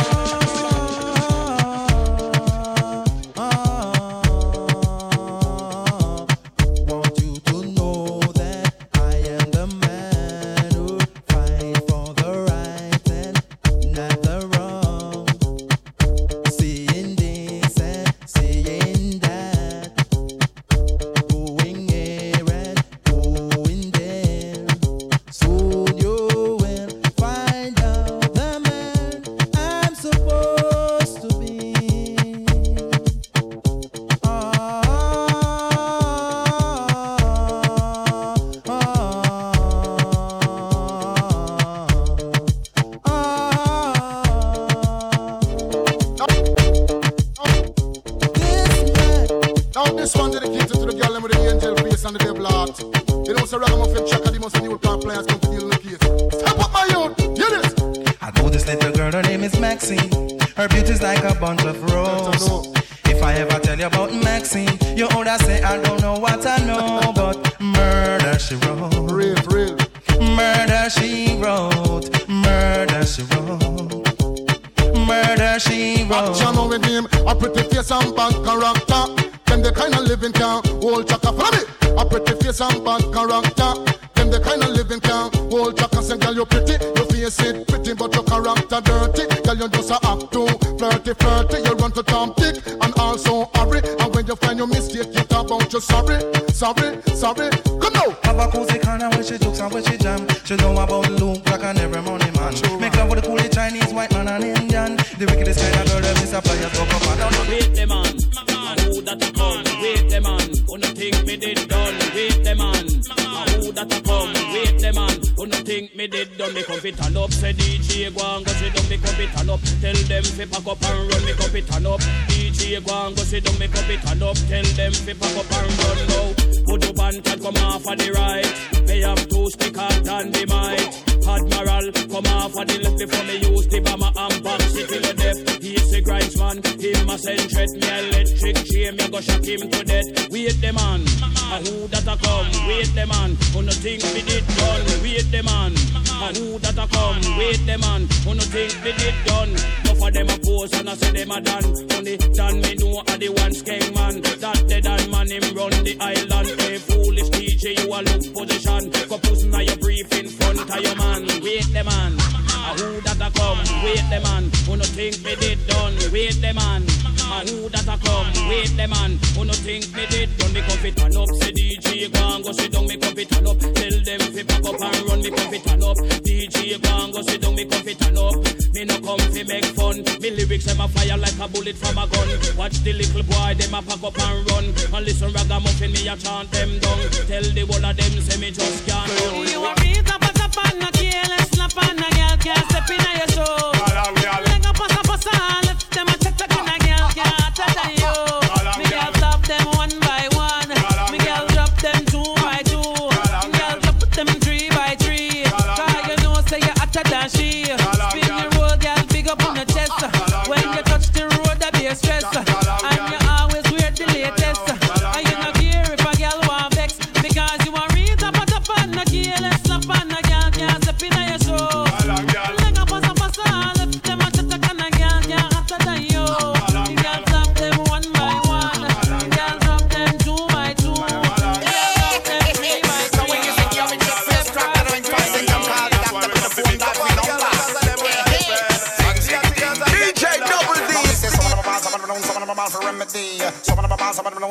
Some of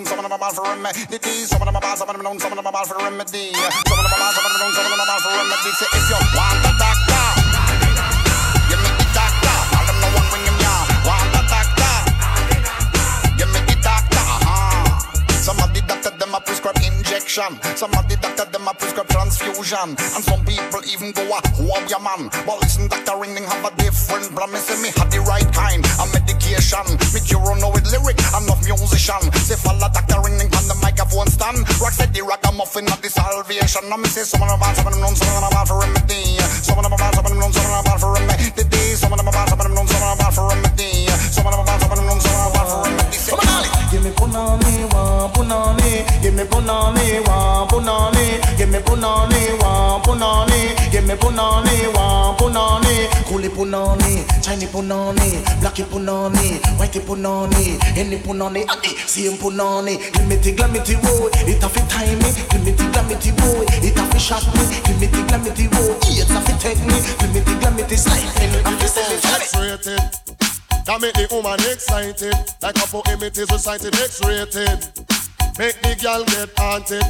the doctor, you make the doctor. Them no. Uh-huh. Some of the doctor them a prescribe injection. Some of the doctor them a prescribe transfusion. And some people even go a whoa your man. But listen, Doctor Ringling have a different plan. Me say me have the right kind of medication. Me cure know with lyric, enough musician. Say follow Doctor Ringling on the microphone stand. Rock said the ragamuffin of the salvation. Me say some of them are bad, some of them known, some of them are bad for remedy. Some of them punani. Give me punani, wa punani. Give me punani, wa punani. Give me punani, wa punani. Coolie punani, Chinese punani, blacky punani, whitey punani, any punani, adi, same punani. Give me the glamity road, it a fit time me. Give me the glamity road, it a fit shot me. Give me the glamity road, it's a fit take me. Give me the glamity slide. I'm just. That make the woman excited. Like a poem it is recited X-rated. Make the girl get haunted.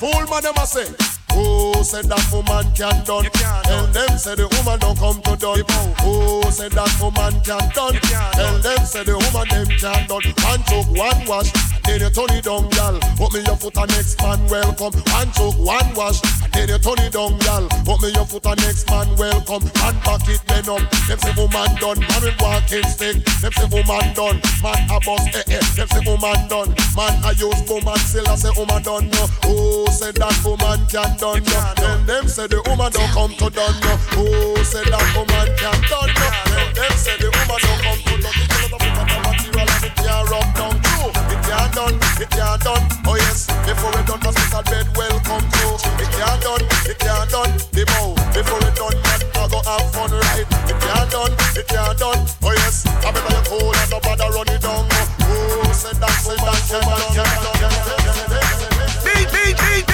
Fool man them a say. Who said that woman can done? Tell them say the woman don't come to done. Who said that woman can done? Tell them say the woman them can done. One took one wash, then you turn it down, gal. Put me your foot on next man welcome. One took one wash, then you turn it down, gal. Put me your foot on next man welcome. And back it then up. Them say woman done, man with walking stick. Them say woman done, man a bust eh eh. Them say woman done, man a use woman still I say woman done no. Who said that woman can done no? Then them say the woman don't come to done no. Who said that woman can done no? Then them say the woman don't come to done. Because of the material and it can't rub down through. It can't done, it can't done. Oh yes, before we done, hospital bed welcome to. It can't done, it can't done. The bow before we done, man, I go have fun right. It can't done, it can't done. Oh yes, I better you cool and nobody run it down. Who said that woman can done?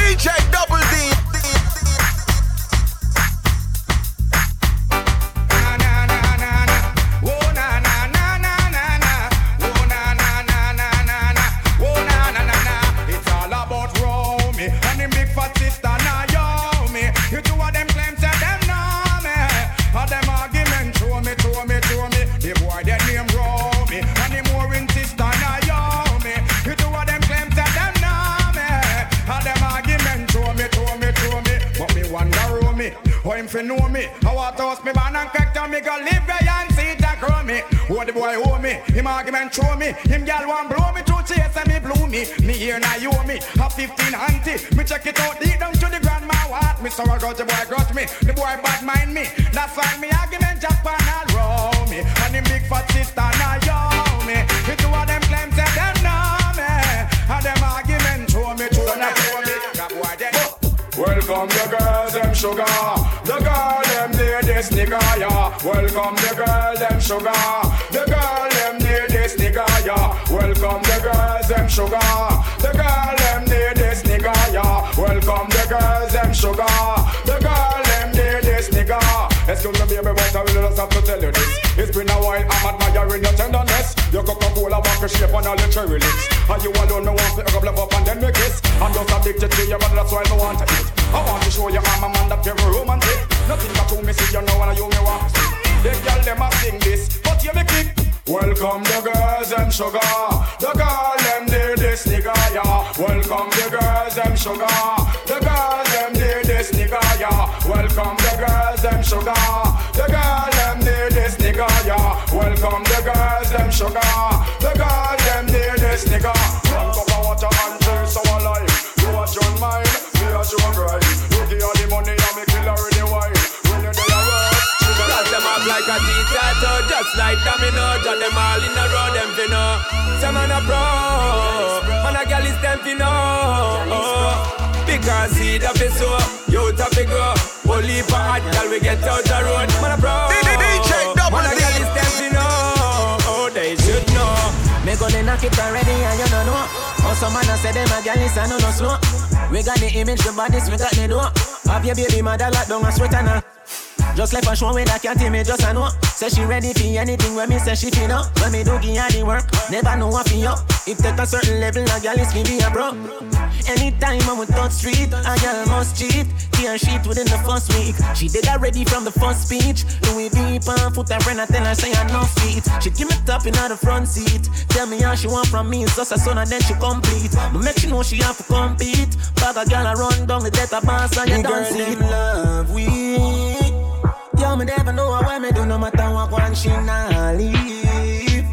DJ Double D. How him fi know me? I toast me man and down me go live where and see that grow me. What the boy owe me? Him argument show me. Him gal want blow me to chase and me blew me. Me here now you owe me. A 15 auntie. Me check it out deep down to the grandma heart. Me sorrow got the boy got me. The boy bad mind me. That's why me argument Japan all row me. And the big fat sister now yo me. The two of them Welcome the girls, them sugar. The girl, them need this nigga, yeah. Welcome the girl, them sugar. The girl, them need this nigga, yeah. Welcome the girls, them sugar. The girl, them need this nigga, yeah. Welcome the girls, them sugar. Excuse me, baby, but I really just have to tell you this. It's been a while, I'm admiring your tenderness. Your Coca-Cola back your shape and all your cherry lips. And you alone, me want to hook up, up and then me kiss. I'm just addicted to you, but that's why I want to eat. I want to show you I'm a man that very romantic. Nothing but to me see you know when I you me want to see. The girl them a sing this, but you me kick. Welcome the girls, them sugar. The girl them need this nigga, yeah. Welcome the girls, them sugar. Sugar. The girl them need this nigga, yeah. Welcome the girls, them sugar. The girl them need this nigga. Drunk up a water and drink so alive. You a John mine, me a John right. You give her the money and me kill her with the wine. When you work, she gonna Cut them off like a T-tattoo Just like domino Drop them all in a row Them fi Some man a pro Man a gal is them fi Because up is so Youth up it grow Only for hot gal we get out the road Man a pro Man a gal is them fi know Oh they should know Me go they knock it already and you don't know. Oh, some man a say them a gal is a no no slow. We got the image, the bodies, we got the door. Have your baby mother lock down a sweater now. Just like a show when I can't me just a know. Say she ready for anything when me say she feel up. When me do give her the work, never know what feel up. If take a certain level, a gal is give me a bro. Anytime I'm with touch street, a gal must cheat. Tear sheet within the first week. She did already from the first speech. Louis V pan foot her friend, I tell her say I no feet. She give me top in the front seat. Tell me how she want from me, it's just a son and then she complete. But make she know she have to compete. Bag a gal a run down the death of boss and you don't see love we. Me never know what me do, no matter what one she not leave.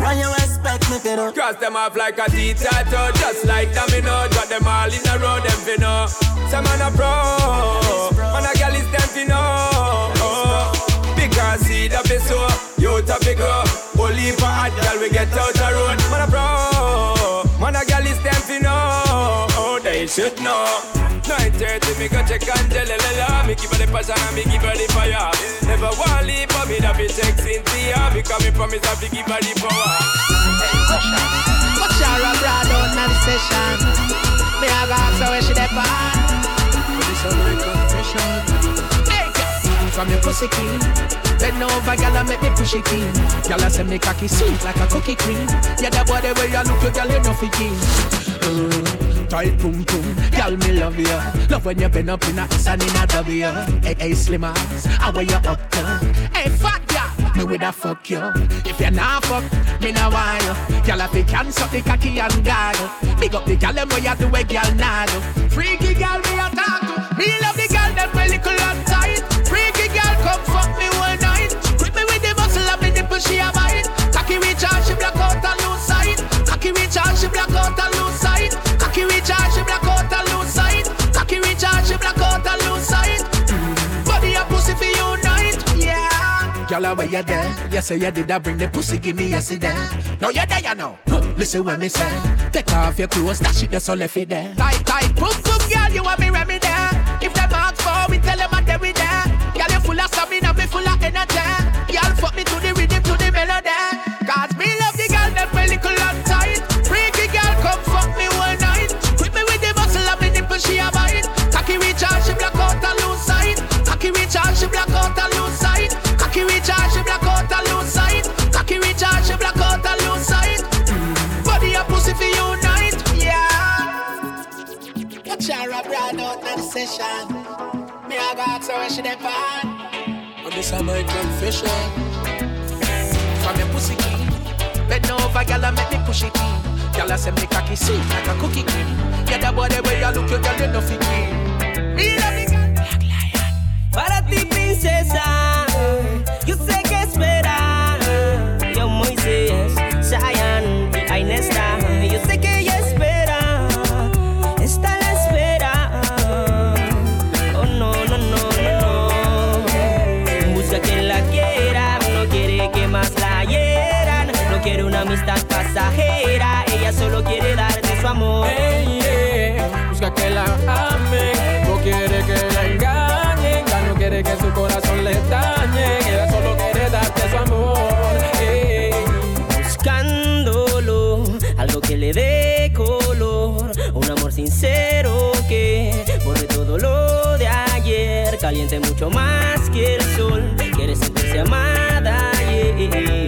Why you expect me to do? Cross them off like a T-tattoo Just like domino. Drop them all in a row Them fi know Some man a pro. Man a gal is them fi know Because seed up is so Youth up it grow Only for hot gal we get out the road. Man a pro Man a gal is them fi know Oh they should know 9.30 me go check on Angelella Me give her the passion and me give her the fire Never want leave for me that be check Cynthia Because me promise I fi give her the power Watch her a broad out on the session. Me a go ask her where she dey pan. This is my confession. Girl, from your pussy king. Bend over, gyal, and make me push it in. Gyal, say me cocky sweet like a cookie cream. Yeah, that boy the way you look, you gyal, you know fi. Mm, Tight boom boom, gyal, me love you. Love when you bend up in a S and in a W. Hey, hey, slim ass, how where you up to? Hey, fat gyal, me with a fuck you. If you not fuck, me no want you. Gyal, if you can suck the cocky and guard. Big up the gyal, them way you do a gyal nah do. Freaky gyal, me a talk to. Me love the gyal, them way little come fuck me one night. Grip me with the muscle of me nipple, she a bite. Cocky reach out, she black out and lose sight. Cocky reach out, she black out and lose sight. Cocky reach out, she black out and lose sight. Cocky reach out, she black out and lose sight. Body a pussy for unite, yeah. Girl, where you there? You say you did I bring the pussy, give me yesterday. No, you there, you know. Listen what me say. Take off your clothes, that shit just so left it there. Tight, tight, boom, boom, girl, you want me ready full of stamina, me full of energy. Girl, fuck me to the rhythm, to the melody. Cause me love the girl, them very little and tight. Freaky girl, come fuck me one night. Quit me with the muscle of me nipple, she a bite. Cocky reach out, she black out and lose sight. Cocky reach out, she black out and lose sight. Cocky reach out, she black out and lose sight. Cocky reach out, she black out and lose sight. Body a pussy for unite, yeah. Watch her a broad out in the session. Me a go ask her where she dey And my confession. From your pussy king. Bend over, gyal, and make me push it in. Gyal, say me cocky sweet like a cookie cream. Yeah, that boy the way you look, you gyal, you know fi clean. Me the gyal. Para ti, princesa, uh, eh. Quiere una amistad pasajera, ella solo quiere darte su amor. Busca que la ame, no quiere que la engañen, ya no quiere que su corazón le dañe, ella solo quiere darte su amor. ey. buscándolo, algo que le dé color, un amor sincero que borre todo lo de ayer, caliente mucho más que el sol, quiere sentirse amada. yeah.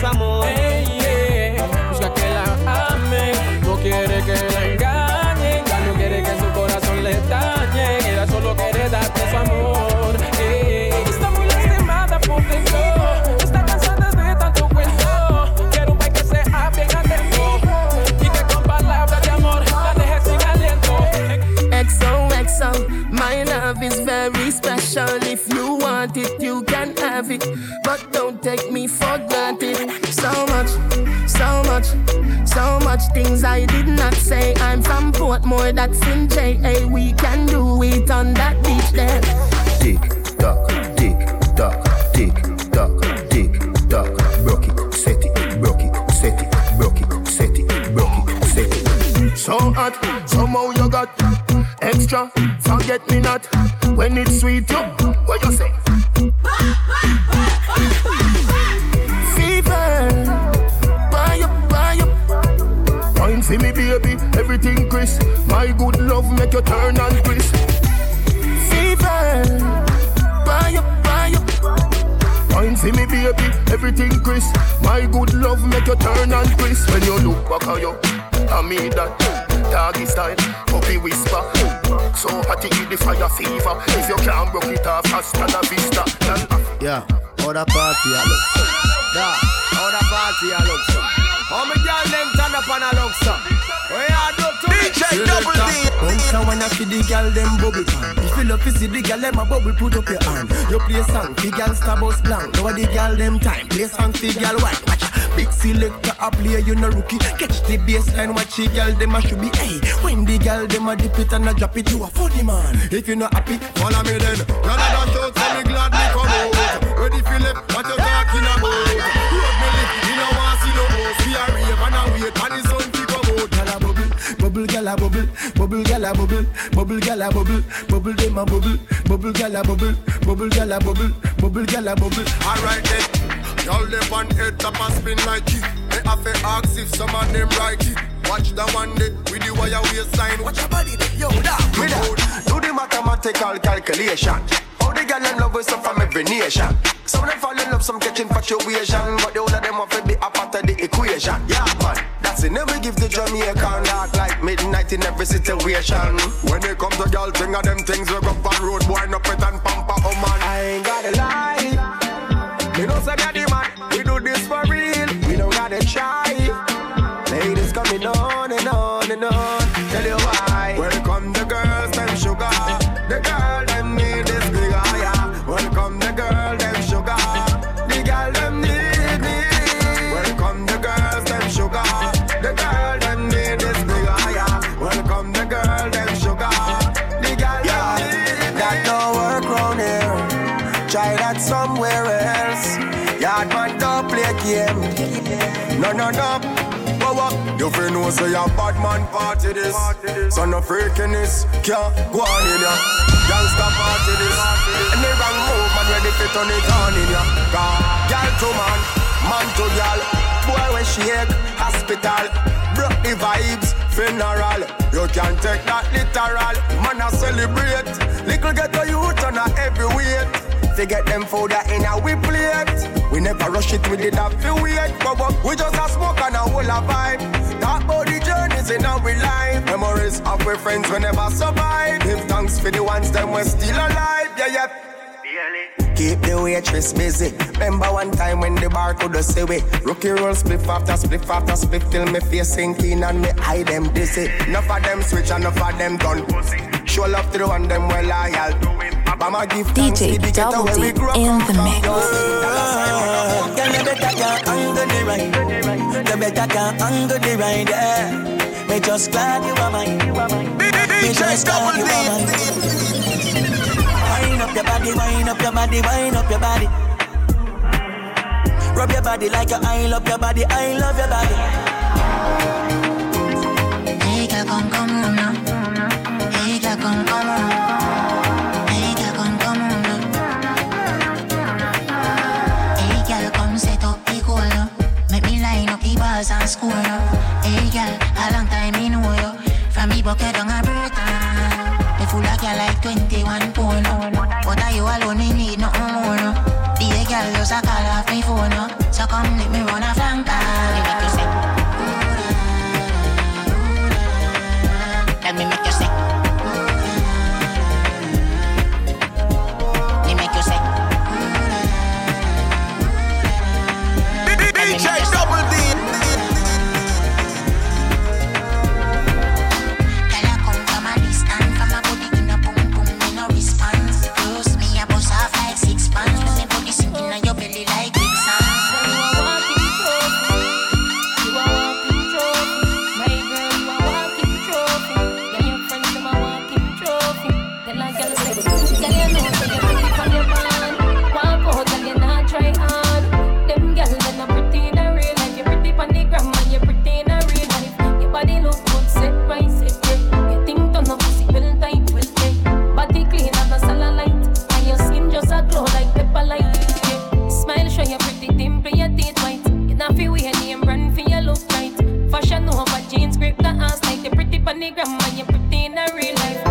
Su amor. Ey, yeah. Busca que la amen, no quiere que la engañen, ya no quiere que su corazón le dañe, ella solo quiere darte su amor. Ey, está muy lastimada por dentro, está cansada de tanto cuento. Quiero un país que sea bien atento y que con palabras de amor la deje sin aliento. XOXO, my love is very special. If you want it, you can have it. But don't take me for granted. Things I did not say. I'm from Portmore, that's in JA. We can do it on that beach there. Tick tock, tick tock, tick tock, tick tock. Broke it, set it, broke it, set it, broke it, set it, broke it, set it. So hot, somehow you got extra. Forget me not when it's sweet. You, what you say? Everything. My good love make you turn and crisp. Fever, buy up, buy up. Wine for me, baby, everything crisp. My good love make you turn and crisp. When you look back at you, I mean that doggy style, puppy whisper. So hot it the fire fever. If you can't broke it off, hasta la vista. Yeah, how the party a look so? Yeah, how the party a look so? How me girl them turn up and a look so? DJ Double uh, D. Bounce a wanna see the girl them bubble pan. If you love to see the girl them a bubble, put up your hand. You play song, the girl star bus blank. Now the girl them time, play song, the girl white. Watch big selector a play, you no rookie. Catch the baseline, watch the girl them a should be. Hey, when the girl them a dip it and a drop it, you a funny man. If you not happy, follow me then. Girl out, so me glad me come out. Ready for left, what you talking about? Road me lip, you know want see no host. We a bubble, girl a bubble, bubble, girl a bubble, bubble, girl a bubble, bubble, them a bubble, bubble, girl a bubble, bubble, girl a bubble, bubble, girl a bubble. Alright then. Y'all live on head top and spin like it. They have to ask if some of them right it. Watch the one day with the wire waistline. Watch your body, there. yo, da. Me da. Do the mathematical calculation. How the girl in love with some from every nation. Some of them fall in love, some catch infatuation, but the all of them have to be a part of the equation. Yeah, man. That's it. Never give the Jamaican dark like midnight in every situation. When it comes to girl thing of them things, we go on road, boy, no pet and pamper, oh man. I ain't gotta lie. Me know say the man. We do this for real. We don't gotta try. Coming on and on and on. Tell you why. Welcome the girls, them sugar. The girl them need this big higher. Welcome the girl, them sugar. The girl them need me. Welcome the girls, them sugar. The girl them need this big higher. Welcome the girl, them sugar. The girl them need me. That don't work round here. Try that somewhere else. Yard man don't play game. No, no, no. You feel no say a bad man party this. So no freakiness can't go on in ya. Gangsta party this. And Any wrong move man ready to turn it on in ya. Girl to man, man to girl. Boy when she shake, hospital. Broke the vibes, funeral. You can take that literal. Man a celebrate. Little ghetto youth on a every weight. To get them food that in a we plate. We never rush it, we did have to wait. But, but we just a smoke and a whole a vibe. Talk about the journeys in our life. Memories of our friends we never survive. Give thanks for the ones them we still alive. Yeah, yeah. Keep the waitress busy. Remember one time when the bar could say we rookie roll spliff after spliff after spliff till me face sinking and me eye them dizzy. Enough of them switch and enough of them done pussy. Show love to the one them well loyal to it. Mama give thanks DJ to the ghetto Double where D we grew up in the from. mix. Yo, Girl, you better can angle the ride. You better can angle the ride, yeah. Me just glad you are mine. Me just glad you are mine. Up your body, wind up your body, wind up your body. Rub your body like your I love your body, I love your body. Bars and score now. Hey, girl, a long time me know you. From me a Burton. Now. So come the pretty panny grandma. You pretty in a real life.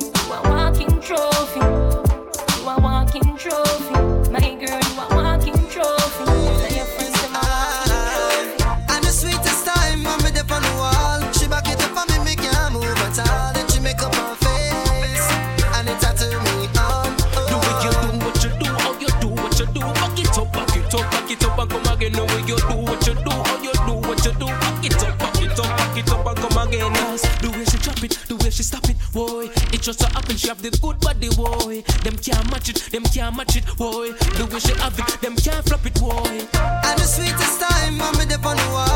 You a walking trophy. You a walking trophy. My girl, you a walking trophy. Tell your friends them a walking trophy. And the sweetest time when me dip on the wall She back it up on me, me can't move at all Then she make up her face And it tattoo me on Do what you do, what you do, how you do, what you do. Back it up, back it up, back it up and come again. The way you do, what you do, how you do, what you do. Back back it up, she stop it, boy. It just so happen she have the good body, boy. Them can't match it, them can't match it, boy. The way she have it, them can't flop it, boy. And the sweetest time me dip on the wall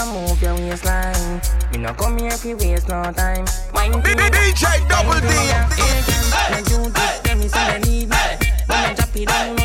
and move your waistline. Me no come here waste no time. Mind to me, DJ Double D. When you do, tell me say you need. When you drop it down,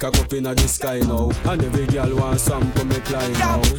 cock up inna the sky now. And every girl want some come me climb now.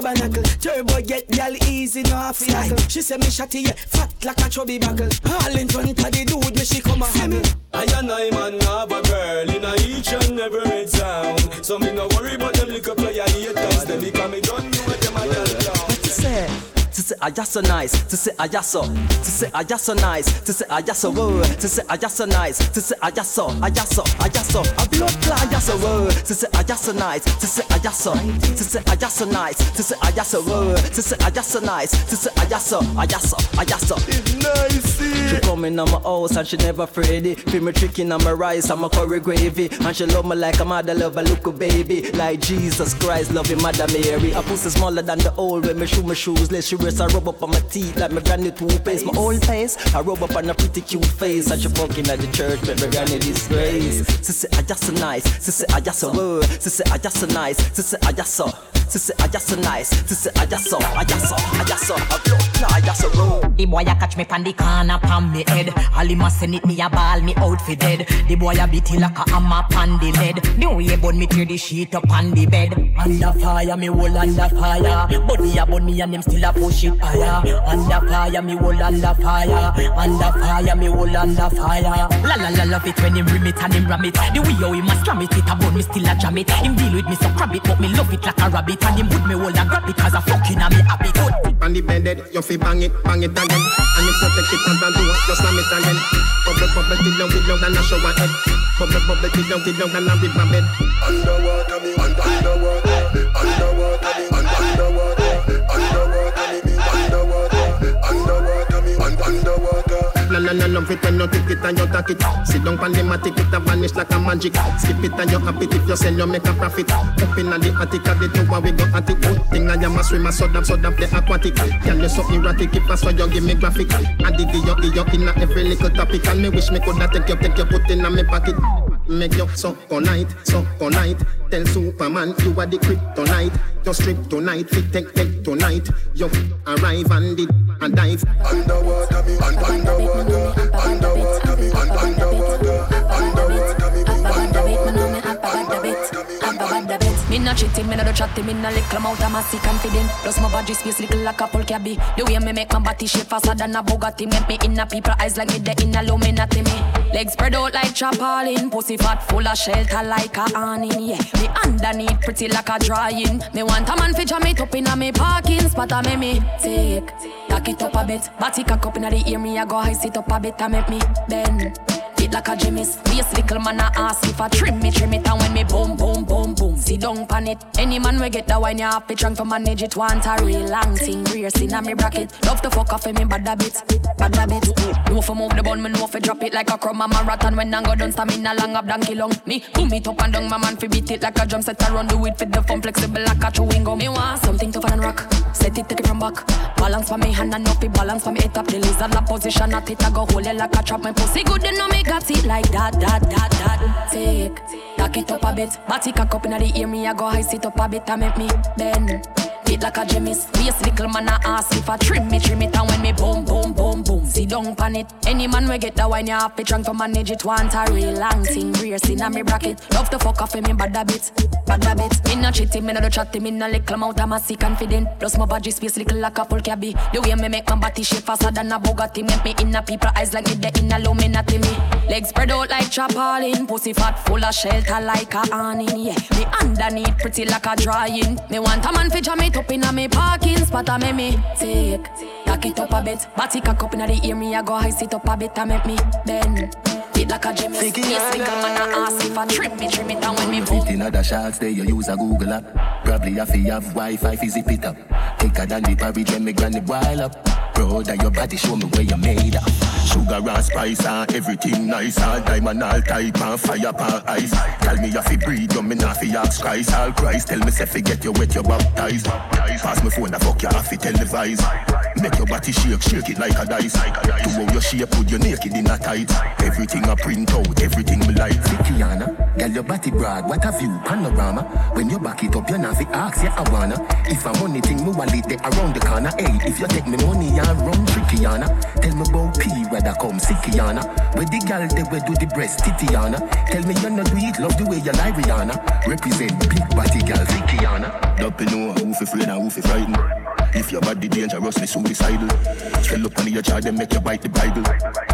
Tabernacle Turbo get gal easy, no half cycle She say me shotty, yeah, fat like a chubby buckle. All in front of the dude, me she come a haggle. I and I man have a girl in a each and every sound So me no worry about them little player haters. Them because me don't know what them a gal clown What you say? To say I just so nice, to say I just so, to say I just so nice, to say I just so whoa, to say I just so nice, to say I just so, I just so, I just so, a blood clot, I just so whoa, to say Just nice, to say I just so, to say I nice, to say I just so whoa, to say I nice, to say I just so, I just so, I just so. It's nice. She come in on my house and she never afraid it. Feel me tricking on my rice, I'm a curry gravy, and she love me like a mother love a little baby, like Jesus Christ loving Mother Mary. A pussy smaller than the old when me shoe my shoes, let she race I rub up on my teeth like my granny toothpaste. My old face, I rub up on a pretty cute face. And she fucking at the church, but my granny disgrace. Sissy, Just so nice. Sissy, I just so word. Sissy, I just so nice. Sissy, I Sissy, I just so nice. Sissy, I just so. I just so. I just so. I blow, I just so roll. The boy a catch me pan the corner pan me head. All him a send it me a ball me out for dead. The boy a beat like a hammer pan the lead. The way burn me tear the sheet up on the bed. Under fire me whole under fire. Body a burn me and them still a push it higher. Under fire me whole under fire. Under fire me whole under fire. La la la love it when him bring it and him ram it. The way how him a slam it, it a burn me still a jam it. Him deal with me so crab it, but me love it like a rabbit. And him would me hold and grab it cause a fucking a me habit. On the bed, you fi bang it, bang it again. And you protect it and do it, just slam it again. Bubble, bubble, till down, till down, and a shower head. Bubble, bubble, till down, till down, and a river bed. Underwater me, under, underwater, underwater me, la la love it when you take it and you take it. Sit down pan the matic, it a vanish like a magic. Skip it and you happy if you sell, you make a profit. Up in the attic, at the tower we go at it. Thing I am a swimmer, so damn, so damn play aquatic. Girl, you so erratic, if I saw you give me graphic. I dig you, dig you in every little topic, and me wish me coulda take you, take you, put in a me pocket. Make you so night, so night. Tell Superman you are the kryptonite. Just strip tonight, fit take take tonight. You arrive and did and dive. Underwater me, underwater, underwater me, underwater, underwater Me not cheating, me not do chatting, me not little amount of massy confident. Plus my body space little like a full cabby. The way me make my body shape faster than a Bugatti. Make me in a people eyes like me the in Illuminati me. Legs spread out like chapalin, pussy fat full of shelter like a awning. Yeah, me underneath pretty like a drying. Me want a man jam it up in a me parking spot. I make me take, lock it up a bit. Body cock up in the ear, me I go high sit up a bit. I make me bend. It like a Jimmy's. Waist little man I ask if I trim me, trim it, and when me boom, boom, boom, boom, sit down pan it. Any man we get that wine, you have to drunk to manage it. Want a real long thing, rear in a me bracket. Love to fuck off in me bad habit, bad habit. Know for move the bun, me know for drop it like a crumb a marathon. When I go down, stamina long up donkey long. Me boom it up and down, my man fi beat it like a drum set. I run do it for the fun, flexible like a chewing gum. Me want something tougher than rock. Set it, take it from back. Balance for me hand and up it, balance for me head up. The lizard la position at it, I go hold it like a trap. My pussy good, you know me got it like that, that, that, that. Take, lock it up a bit. Body cock up in the ear, me I go high sit up a bit and make me bend. It like a gemis. Waist little man a ask if I trim me, trim it, and when me boom, boom, boom, boom. See down pan it. Any man we get that wine, you have to drunk to manage it. Want a real long thing, racing on me bracket. Love to fuck off me bad habit, bad habit. Me no cheating, me no do chatting, me no little amount of massy confident. Plus my body space little like a full cabby. The way me make my body shape faster than a Bugatti. Make me in a people eyes like me the in a Illuminati me. Legs spread out like chapalin. Pussy fat full of shelter like a awning. Yeah, me underneath pretty like a drying. Me want a man fi jam it up in a me parking spot. I make me take, tack it up a bit. Body cock up in the ear me I go high sit up a bit. I make me bend. Fit like a gym. Yes, me come and I ask if I trim me, trim it down when me. In other shots, they you use a Google app. Probably have to have Wi-Fi, fi zip it up. Thicker than the porridge when me granny boil up. Proud of your body, show me where you made up. Sugar and spice and everything nice. All diamond, all type and fire pan ice. Tell me if you breathe, you me not fi ask Christ. All Christ, tell me if you get you wet, you baptized. Pass me phone, the fuck you have to televise. Make your body shake, shake it like a dice. To how your shape, put you naked in a tight. Everything I print out, everything me like. Kiana, girl your body broad, what a view, panorama. When you back it up, you not fi ask, yeah I wanna. If I'm money thing, me wallet there around the corner. Hey, if you take me money, Trickyana. Tell me about P, where that come, sickyana. Where the girl they where do the breast, titiana. Tell me you not it, love the way you lie, Rihanna. Represent big body girl, sickyana. Don't know who fi afraid and who fi frightened. If your body dangerously suicidal, swell up on your child, then make you bite the Bible.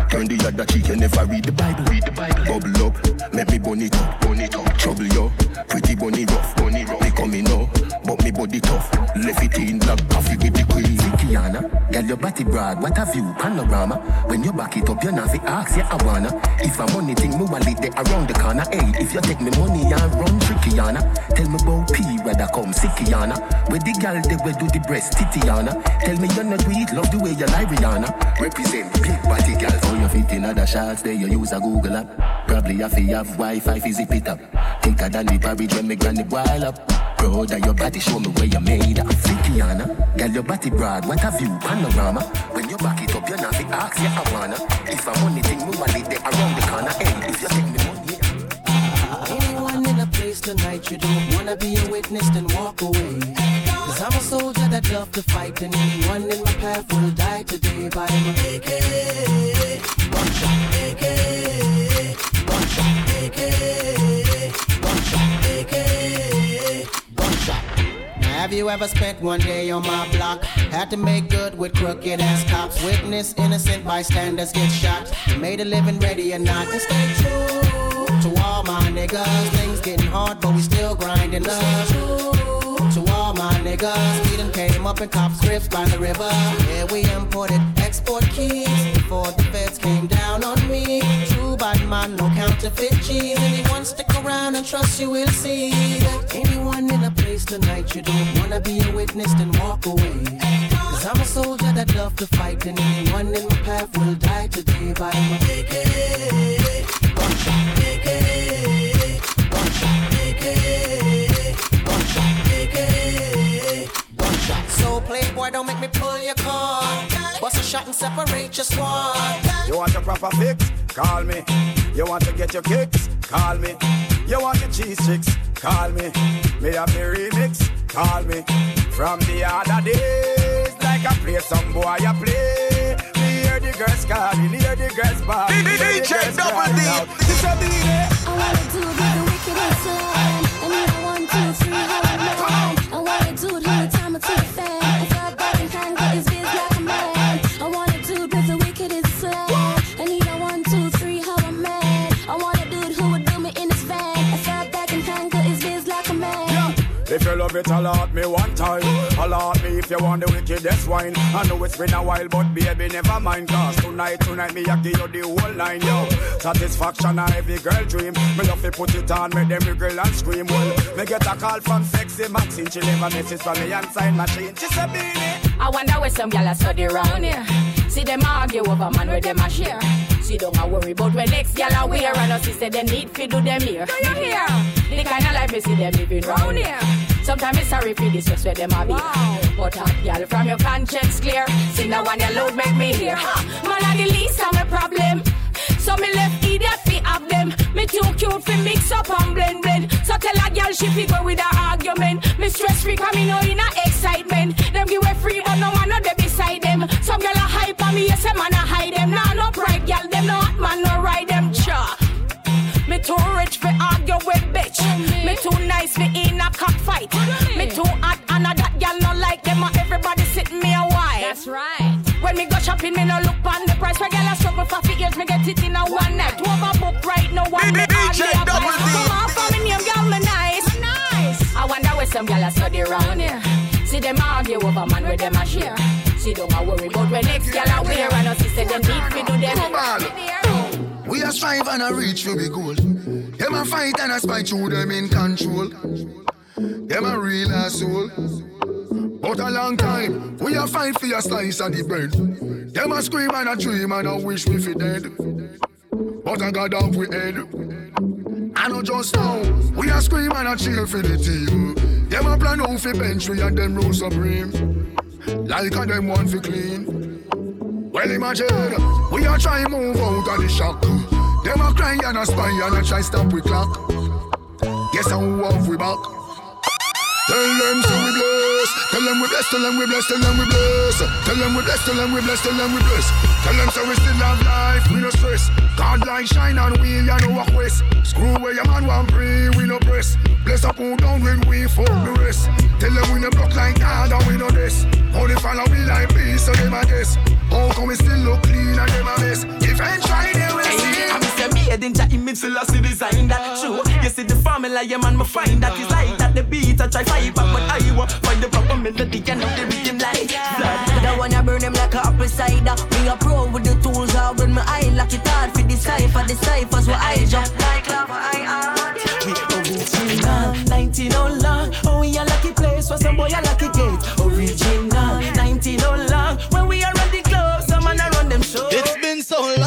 Turn the other cheek, you never read the Bible. Read the Bible. Bubble up, make me bun it up, up. Trouble yo, pretty bunny rough, bunny rough. Me coming now, oh, but me body tough. Left it in black coffee with the queen. Kiana, girl your body broad, what a view, panorama. When you back it up, you not fi ask, yeah I wanna. If I'm money thing, me wallet there around the corner. Hey, if you take me money I run trickyana. Tell me about P, where that come, sickyana. Where the girl they where do the breast, titiana. Tell me you're not it, love the way you lie, Rihanna. Represent big body girl. Oh, you fit in other shots, there you use a Google app. Probably have to have Wi-Fi, fi zip it up. Thicker than the porridge when me granny boil up. Of your body, show me where you made up. Kiana, girl your body broad, what a view, panorama. When you back it up, you're not fi ask, yeah I wanna. If I'm money thing, me wallet there around the corner. Hey, tonight you don't wanna be a witness, then walk away. Cause I'm a soldier that love to fight, and anyone in my path will die today by my AK. One shot, AK. One AK. AK. Have you ever spent one day on my block? Had to make good with crooked ass cops. Witness innocent bystanders get shot. Made a living ready or not to stay true all my niggas. Things getting hard, but we still grinding up. To all my niggas, we done came up in cop scripts by the river. Yeah, we imported export keys before the feds came down on me. True bad man, no counterfeit cheese. Anyone stick around and trust you will see. Anyone in a place tonight you don't wanna be a witness, then walk away. Cause I'm a soldier that love to fight, and anyone in my path will die today by my AK. So playboy, don't make me pull your card. Bust a shot and separate your squad. You want a proper fix? Call me. You want to get your kicks? Call me. You want your cheese chicks? Call me. Me have the remix? Call me. From the other days, like I play some boy, I play. Me hear the girls calling, hear the girls bawling. hear the DJ girls Double crying D. out. This a beat, eh? I wanna do the the wickedest song. And you know one, two, three, love it, alert me one time. Alert me if you want the wickedest wine. I know it's been a while, but baby, never mind. Cause tonight, tonight, me, I give you the whole line, yo. Satisfaction, a every girl dream. Me love to put it on, make them wiggle and scream. Well, me get a call from sexy Maxine. She leave a message for me and sign machine. She said, Beenie. I wonder where some gyal a study round here. See them argue over man where them a share. See don't a worry about when next gyal a wear and us say they need fi do them here. Do you hear? The kind of life me see them living round here. Sometimes it's sorry for this, just where them a be. Wow. But up, y'all, from your conscience clear. See now one you load make me hear. Ha, man, I the least of my problem. So me left idiot fi have them. Me too cute fi mix up and blend blend. So tell a girl she fi go with her argument. Me stress free cause me no in a excitement. Them give way free but no man no there beside them. Some girl a hype on me, yes a man a hide them. Nah no pride girl, them no hot man no ride them too rich for argue with bitch. Me too nice for in a cockfight. Me too hot and a that girl no like them. a Everybody sit me a while. That's right. When me go shopping, me no look on the price. Where girl a struggle for few years, me get it in a one night. Overbook right now, one me hardly a buy. Come on, for me name, girl, me nice. Nice. I wonder where some girl a study round here. See them argue over man where them a share. See don't a worry about when next girl a wear and us say them need fi do them. Come on. We a strive and a reach for the goal. Them a fight and a spite through them in control. Them a real asshole. But a long time, we a fight for your slice of the bread. Them a scream and a dream and a wish we fi dead. But I got off we head. I know just now, we a scream and a cheer for the team. Them a plan out fi bench we and them rule supreme. Like a them want fi clean. Well imagine, we a try move out of the shock. Them a cry and a spy and a try stop we clock. Guess how off we back. Tell them say we bless. Tell them we bless. Tell them we bless. Tell them we bless. Tell them we bless. Tell them we bless. Tell them we bless. Tell them so we still have life. We no stress. God like shine on we ya no walk west. Screw where your man want pray. We no press. Bless up who down when we fuck the rest. Tell them we no block like God and we no this. Only follow we like peace so them a guess. How come we still look clean and them a mess? If ain't try they will see. I'm say made in Jah image, Selassie design that oh. true. You see the formula, yeah man, me find that is like that. The beat I try fight back, but I want find the proper melody and not the rhythm like blood. That one I burn them like a apple cider. Me a pro with the tools, I run my eye like it hard for decipher the ciphers where I jump like lava. I am. We original, 19 oh long. Oh, we a lucky place where some boy a lucky gate. Original, 19 oh long. When we are at the club, some man a run them show. It's been so long,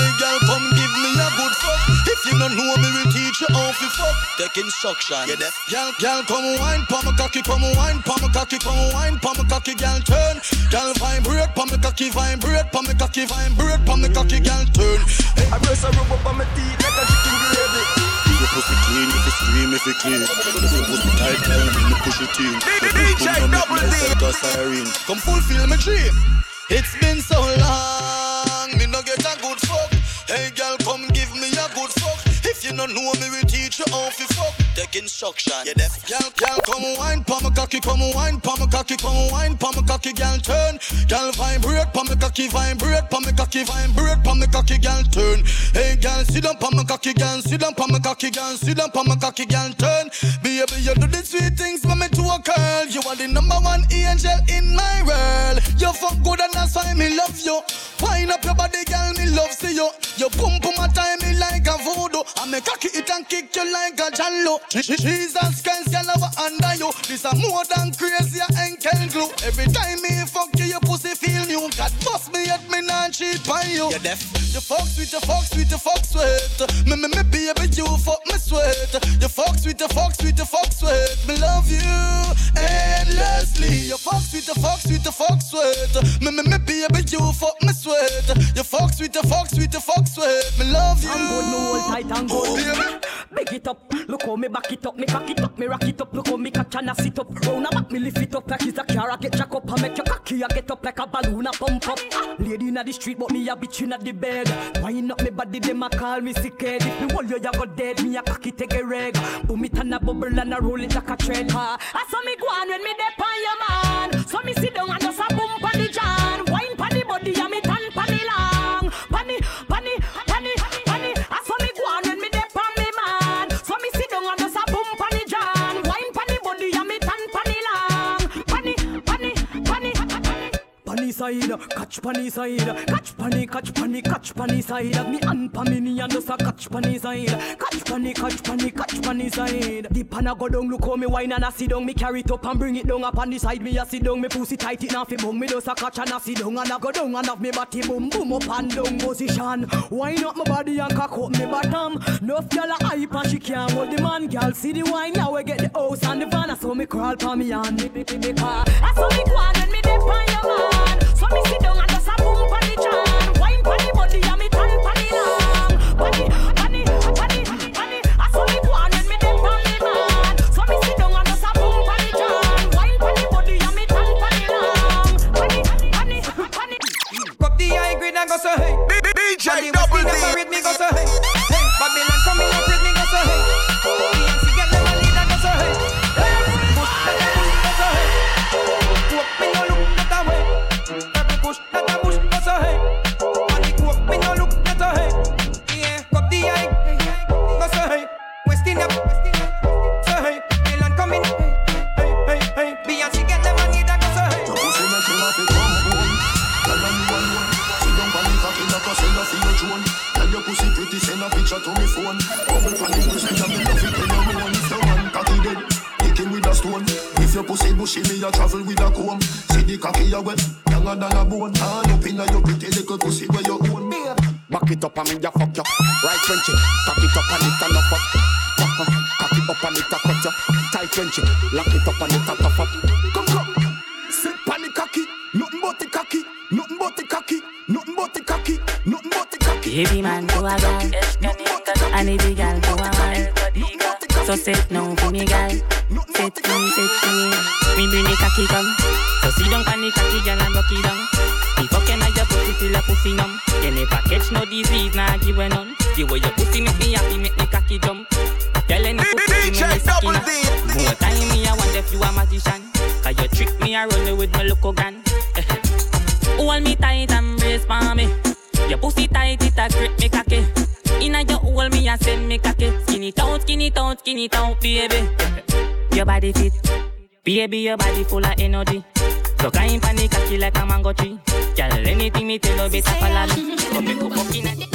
Hey girl, come give me a good fuck. If you don't know me, we teach you how to fuck. Take instruction. Yeah, that. Girl, girl, come wine, pa me cocky, come wine, pa me cocky, come wine, pa me cocky, girl, turn. Girl, vibrate, pa me cocky, vibrate, pa me cocky, vibrate, pa me cocky, girl, turn. Hey, I press a rub up on my teeth like a chicken gravy. If you pussy clean, if you scream, if you clean. If you pussy tight, tell me me push it in. Your boom boom don't make me like a siren. Come fulfill my dream. It's been so long, Hey girl, If know me, we teach you how to fuck. Take instruction. Yeah, that. Girl, girl, come wine, pa me cocky, come wine, pa me cocky, come wine, pa me cocky, girl, turn. Girl, vibrate, pa me cocky, vibrate, pa me cocky, vibrate, pa me cocky, girl, turn. Hey girl, sit down, pa me cocky, girl, sit down, pa me cocky, girl, sit down, pa me cocky, girl, turn. Baby, you do the sweet things for to a girl. You are the number one angel in my world. You fuck good and that's why me love you. Wind up your body, girl, me love see you. You pum pum a time me like a voodoo. I make cocky it and kick you like a jallo. Jesus Christ, girl, over under you. This a more than crazy a enkel glue. Every time me fuck you, your pussy feel new. God bust me at me not cheat by you. You deaf. You fuck sweet, you fuck sweet, you fuck sweet. Me me me baby, you fuck me sweat. You fuck sweet, you fuck sweet, you fuck sweat. Me love you eh. Endlessly. You fuck sweet, you fuck sweet, you fuck sweat. Me me me baby, you fuck me sweat. You fuck sweet, you fuck sweet, you fuck sweat. Me love you. I'm good, me hold tight and good. Oh, Big it up, look how me back it up, me cock it up, me rock it up, look how me catch and I sit up. Round a back, me lift it up like it's a car, I get jack up, I make your cocky, I get up like a balloon, I pump up. Ah, lady inna the street, but me a bitch inna the bed. Wind up me body, them a call me sick head. If me hold you, you go dead, me a cocky take a reg. Boom it and a bubble and a roll it like a. Ha. I saw me go on when me dep on your man. So me sit down and just a boom pon the jam. Wine pon the body and me Side, catch panny side, catch panny, catch panny, catch panny side. Me and panny and a catch panny side, catch panny, catch panny, catch panny side. The panna go down, look how me wine and I sit down. Me carry it up and bring it down up on the side. Me a sit down, me pussy tight it now fi bung. Me just a catch and I sit down and I go down and have me body boom boom up and down position. Wine up my body and cock up me bottom. Nuff gyal a hype and she can't hold the man. Gyal see the wine now we get the house and the van. So me crawl pa me and me me me car. I saw me go when me dip on your man. Go so hey, DJ Double D. If your pussy bushy, me a travel with a comb. See the cocky a wet, younger than a bone. Hand up inna your pretty little pussy where you own. Back it up and me ya fuck you. Right Frenchy, cock it up and it a nuff up. Uh-huh. Cock it up and it a cut you. Tight Frenchy, lock it up and it a tough up. Come come, sit pan the cocky, nothing but the cocky, nothing but the cocky, nothing but the cocky, nothing but the cocky. Baby man, go a gal. I need the gal, go a man. So sit now for me, gal. Sit for me, sit for me. Me bring the cocky come. So sit down on the cocky, and rock it down. The fucking of your pussy till a pussy numb. You never catch no disease, nah give a none. The way your pussy make me happy, make me cocky jump. Tell any pussy me me sucky now. More time me I wonder if you a magician. Cause you trick me, I roll with my local gun. Hold me tight and brace for me. Your pussy tight, it a grip me cocky. Inna your hole, me a send me cocky. Skin it out, skin it out, skin it out, baby. Your body fit, baby, your body full of energy. So kind panic cocky like a mango tree. Girl, anything me tell you better follow me. Uh, Come make up up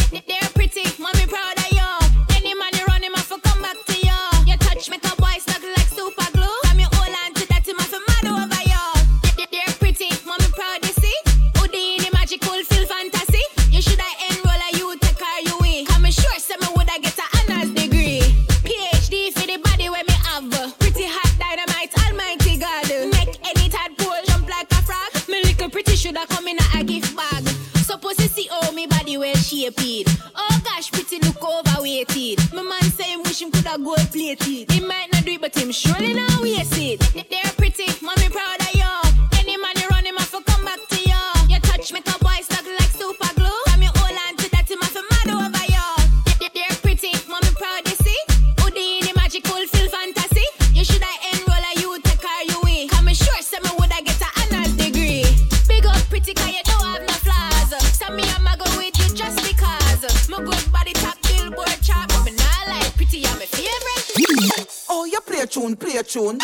shaped. Oh gosh, pretty look overweighted. My man say him wish him coulda gold plated. He might not do it, but him surely not waste tune, play a tune.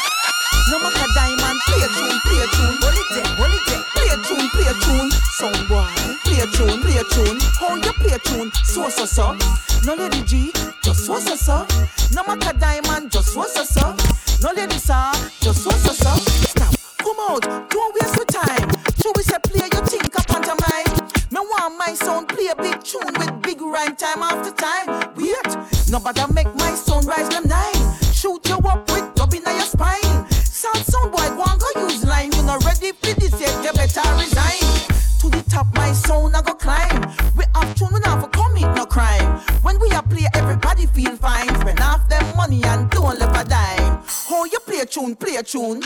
No matter diamond, play a tune, play a tune. Hold it there, hold it there. Play a tune, play a tune. Sound boy, play a tune, play a tune. How you play a tune? So so so. No lady G, just so so so. No matter diamond, just so so so. No lady sir, just so so so. Snap, come out, don't waste your time. Should we say play your think up on mind? Me want my sound play a big tune with big rhyme time after time. Wait, nobody make my sound rise them When we a play, everybody feel fine. Spend half them money and don't leave a dime. Oh, you play a tune, play a tune.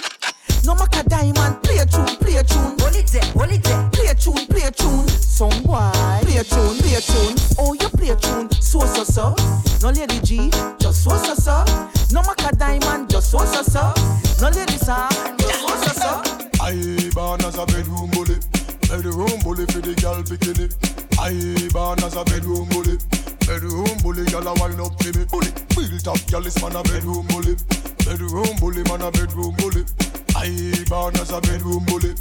No matter diamond, play a tune, play a tune. Hold it there, hold it there. Play a tune, play a tune. Some boy, play a tune, play a tune. Oh, you play a tune, so so so. No lady G, just so so so. No matter diamond, just so so so. No lady sir, just so so so. I born as a bedroom bully, bedroom bully for the girl bikini. I born as a bedroom bully, bedroom bully, girl a wine up to me. Bully, built up, girl is man a bedroom bully, bedroom bully, man a bedroom bully. I born as a bedroom bully,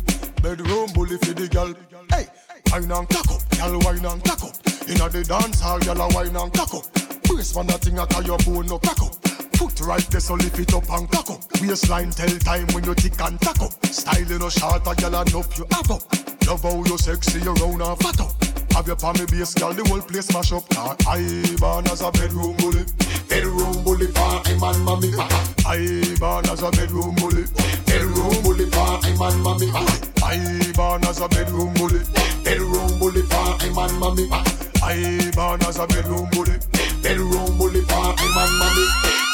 bedroom bully for the girl. Hey, wine and cock up, girl wine and cock up. Inna the dance hall, girl a wine and cock up. Brace man a thing a your bone no crack up. Foot right there, so lift it up and cock up. Waistline tell time when you tick and tack up. Style you no short, a girl enough you have up. Love how you sexy, you round and fat up. Have your palmy base, girl, the whole place mash up. I born as a bedroom bully, bedroom bully for him and mommy. I born as a bedroom bully, bedroom bully for him and mommy. I born as a bedroom bully, bedroom bully for him and mommy. I born as a bedroom bully, bedroom bully for him and mommy.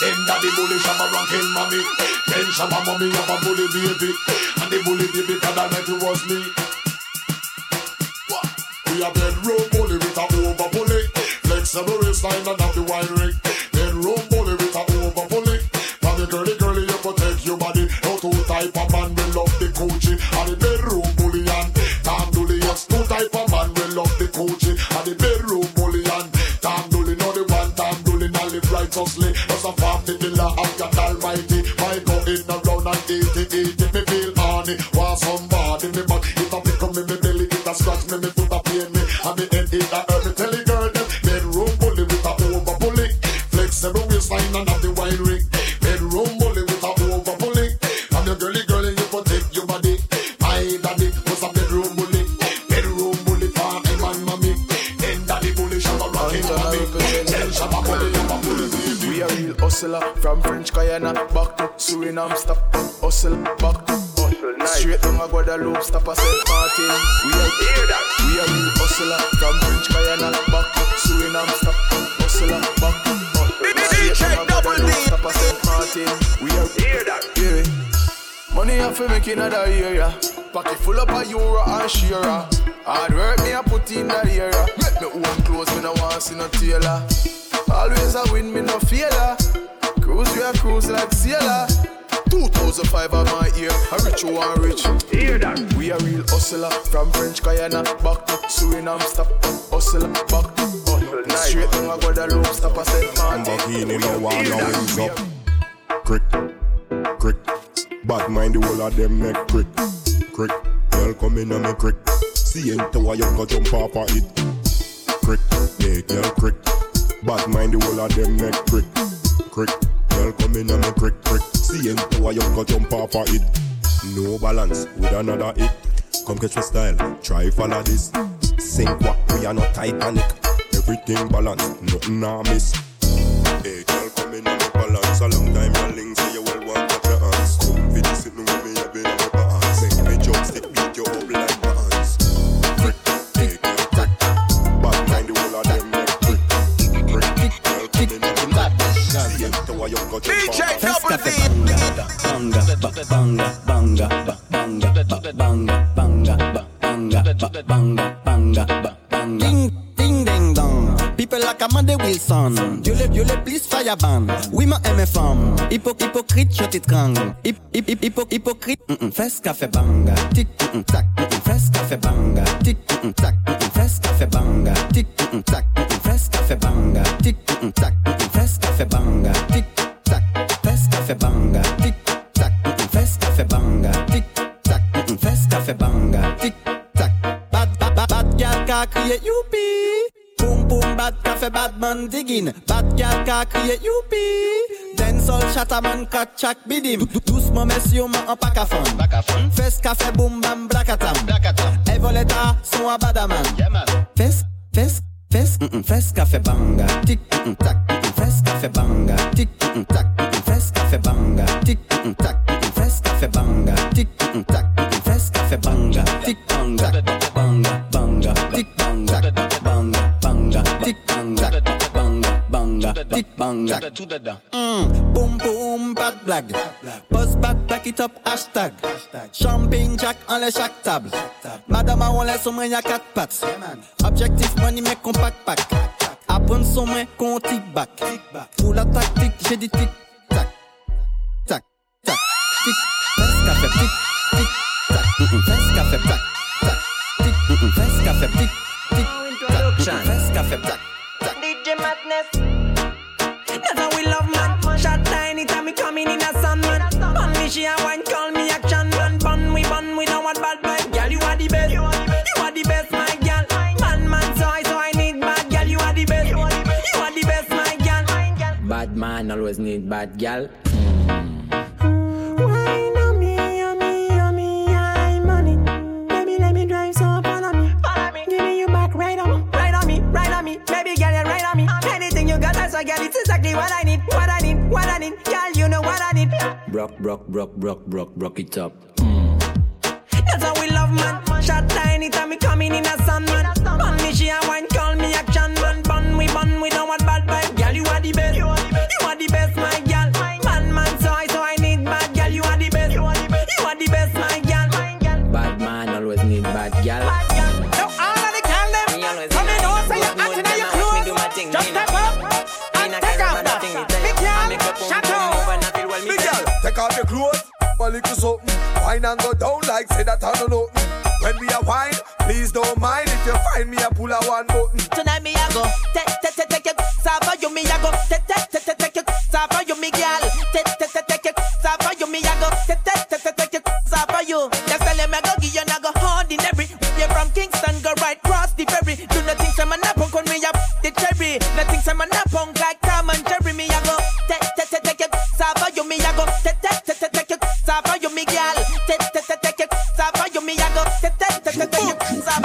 Then daddy bully shabba ranking mommy. Then shabba mommy have a bully baby, and the bully baby that I met was me. A bedroom bully with a over bully. Flexible waistline and have the wine ring. Bedroom bully with a over bully. Now the girly girly you protect your body. No two type of man will love the coochie. And the bedroom bully and Tom Dooley. Yes, two type of man will love the coochie. And the bedroom bully and Tom Dooley. No the one Tom Dooley now live righteously. Just a family killer of God Almighty. My go in around and eat it, eat it. Me feel horny. Want somebody me back. It a pick up me, me belly. It a scratch me, me me. And head a me. Tell the girl them. Bedroom bully with a over bully. Flexible waistline and have the wine ring. Bedroom bully with a over bully. And the girly girly you protect your body. My daddy was a bedroom bully. Bedroom bully for him and mommy. Then daddy bully shabba rockin' mommy. Tell shabba bully you a bully. We a real hustler from French Guiana back to Suriname. Stop hustle back to Straight down a Guadeloupe, stop a Saint Martin. We a we a real hustler from French Guiana back to Suriname. Stop hustler back to Straight down a Guadeloupe, stop a Saint Martin. We a hear that, hear it. Money have to make in other area. Pocket full up a euro and share. Hard work me a put in that area. Make me own clothes, me no want see no tailor. Always a win, me no failure. Cruise we a cruise like sailor. 2005 of my ear, a rich who want rich. Hear that? We a real hustler from French Guiana back to Suriname. Stop hustle back to hustle. Straight down a Guadeloupe, stop a Saint Martin. Lamborghini no one no wings up. Crick, crick. Bad mind the whole of them make crick, crick. Girl come in and me crick. See into why you go jump off of it. Crick, yeah, girl crick. Bad mind the whole of them make crick, crick. Girl come in and me crick, crick. See into why you go jump off of it. No balance with another hit. Come catch my style, try follow this. Sink what we are not Titanic. Everything balance, nothing I miss. Hey, girl, come in and me balance. A long time your links, so you will want catch your hands. Come fit this sitting with why you go jump DJ. Double D. banga, ba- banga, banga, ba- banga, ba- banga, banga, ba- banga, ba- banga, banga, ba- banga. People like Amanda Wilson. Dieu le, Dieu le, please fire ban. Oui, ma MFM. Hypo, hypocrite, je t'étrangle. Hip, hip, hypo, hypocrite. Mm -mm, fais banga. Tic, mm -mm, tac, mm -mm, banga. Tic, mm -mm, tac, mm -mm, banga. Tic, mm -mm, tac, mm -mm, banga. Tic, mm -mm, tac, mm -mm, banga. Tic, tac, fais banga. Tic, tac, mm -mm, banga. Tic, tac, mm -mm. Bad, bad, bad, bad youpi. Boom, boom, bad café, bad man digging. Bad gal ka crier youpi. Dancehall chataman kachak bidim. Dou- Doucement messieurs, man en pack à fond. Fes café, boom, bam, blakatam. Hey voleta, son à badaman. Fes, fes, fes, mm -mm, fes café banga. Tic, mm -mm, tac, mm -mm, fes café banga. Tic, mm -mm, tac, mm -mm, fes café banga. Tic, mm -mm, tac, mm -mm, fes café banga. Tic, mm -mm, tac, mm -mm, fes café banga. Tic, banga, banga, banga. Banga. Banga. Mm, boom, boom, bad blague. Buzz back, back it up, hashtag. Champagne jack en les chaque table. Madame a on laisse au moins y'a quatre pattes. Objectif money mais compact pack. Apprendre son main qu'on tic back. Pour la tactique, j'ai dit tic tac. Tac, tac, tic. Fais café tic, tic, tac. Fais café tac, tac. Tic, fais café tic, tic, tac. Fais café tac. You back right on, right on me, right on me, baby, get it right on me. Anything you got, that's a girl. It's exactly what I need, what I need, what I need. Girl, you know what I need. Brock, brock, brock, brock, brock, brock it up. That's how we love man. Shot tiny time me coming in a sun man. Bun me she a wine call me action man. Bun we bun we don't want and go down like say that I don't know. When we are wine, please don't mind if you find me a pull a one button. Tonight me a go take take take take your sava you me a go take take take take take your sava you me girl take take take take your sava you me a go take take take take take your sava you. Just tell him I go give you and I go ordinary. You from Kingston go right cross the ferry. Do nothing some man a punk on me up the cherry. Nothing some man a punk like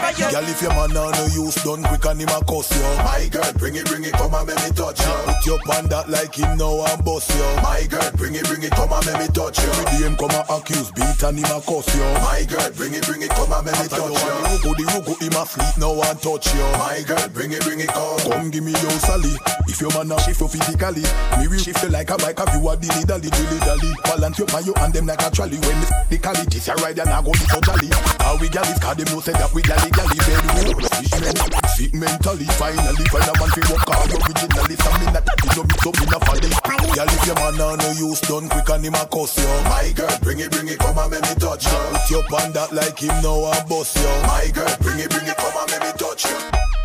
your sava you. Girl, if your man now no use done quick and him a cuss you. My girl, bring it, bring it, come and make me touch you. Put your pan that like him now and bust you. My girl, bring it, bring it, come and make me touch you. Every day him come and accuse, beat and him a cuss you. My girl, bring it, bring it, come and make me touch you. The rugo, the rugo, him a fleet now and touch you. My girl, bring it, bring it, come. Come give me your sally. If your man a shift you physically, me will shift you like a bike. Have you a dilly dally, dilly dally. Balance your man, you and them like a trolley. When the cali, this a ride and I go be so jolly. How we gal is cause them know say that we gally gally bedroom. Fish men, sick mentally. Finally find a man fi work hard originally. Not that no mix up in a folly. Gal if your man now no use done quick and him a cuss you. My girl, bring it, bring it, come and make me touch you. Put your pan that like him now and bust you. My girl, bring it, bring it, come and make me touch you.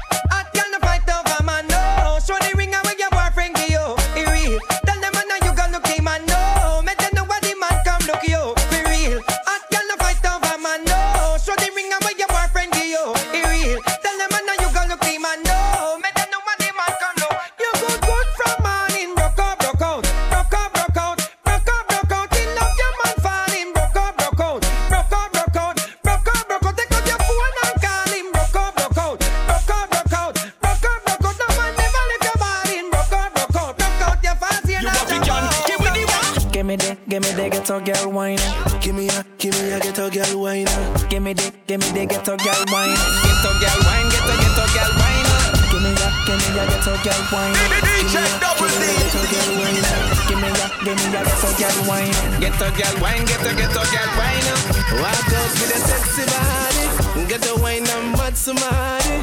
Wine. DJ Double D. Ghetto girl wine. Give me a, give me a ghetto girl wine. Ghetto girl wine, ghetto ghetto girl wine. Walk out with a sexy body. Get the wine and mad somebody.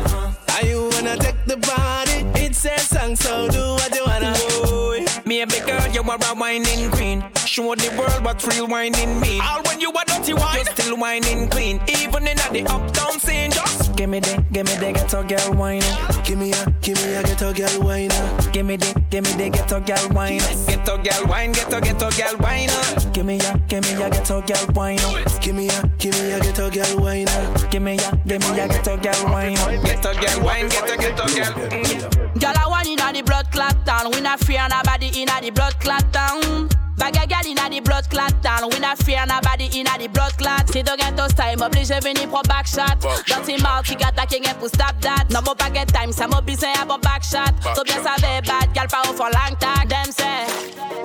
Are you wanna take the body? It's a song, so do what you wanna. Boy. Maybe girl, you are a whining queen. Show the world what real whining mean. All when you are dirty wine, you still whining clean. Even in the uptown scene, just give me the, give me the ghetto girl wine. Give me a, give me a ghetto girl wine. Give me the, give me the ghetto girl wine. Ghetto girl wine, ghetto ghetto girl wine. Give me a, give me a ghetto girl wine. Give me a, give me a ghetto girl wine. Give me a, give me a ghetto girl wine. Ghetto girl wine, ghetto ghetto girl. Girl, I want inna the blood clot town. We not fear nobody inna the blood clot town. Bag a girl inna the blood clot town. We not fear nobody inna the blood clot. Si don't get those time, oblige venir pour back shot. Dirty mouth, qui gâte qui get pour stop that. No more pas get time, ça m'a besoin à bon back shot. So bien savait bad, girl, pas au for long tag. Them say.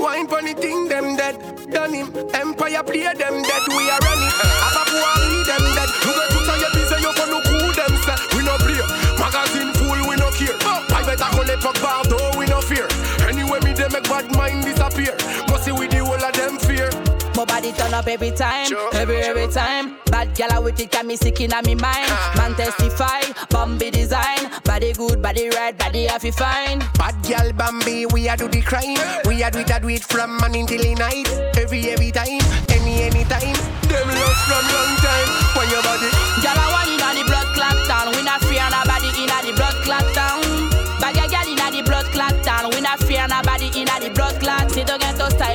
Wine funny thing, them dead. Done him. Empire play them dead. We are running. Have a poor them dead. You get to say your busy, you go look who them say. We no play. Magazine full, we no care. I better collect for bar, though we no fear. Anyway, me they make bad mind disappear. See with the whole of them fear. My body turn up every time, every every time. Bad gal with it got me sick inna me mind. Ah. Man testify, Bambi design. Body good, body right, body happy fine. Bad girl Bambi, we a do the crime. We a do it, a do it from morning till night. Every every time, any any time. Them lost from long time. When your body, Gal I want inna the blood clot town. We not fear nobody inna the blood clot town. Bag a gal inna the blood clot town. We not fear nobody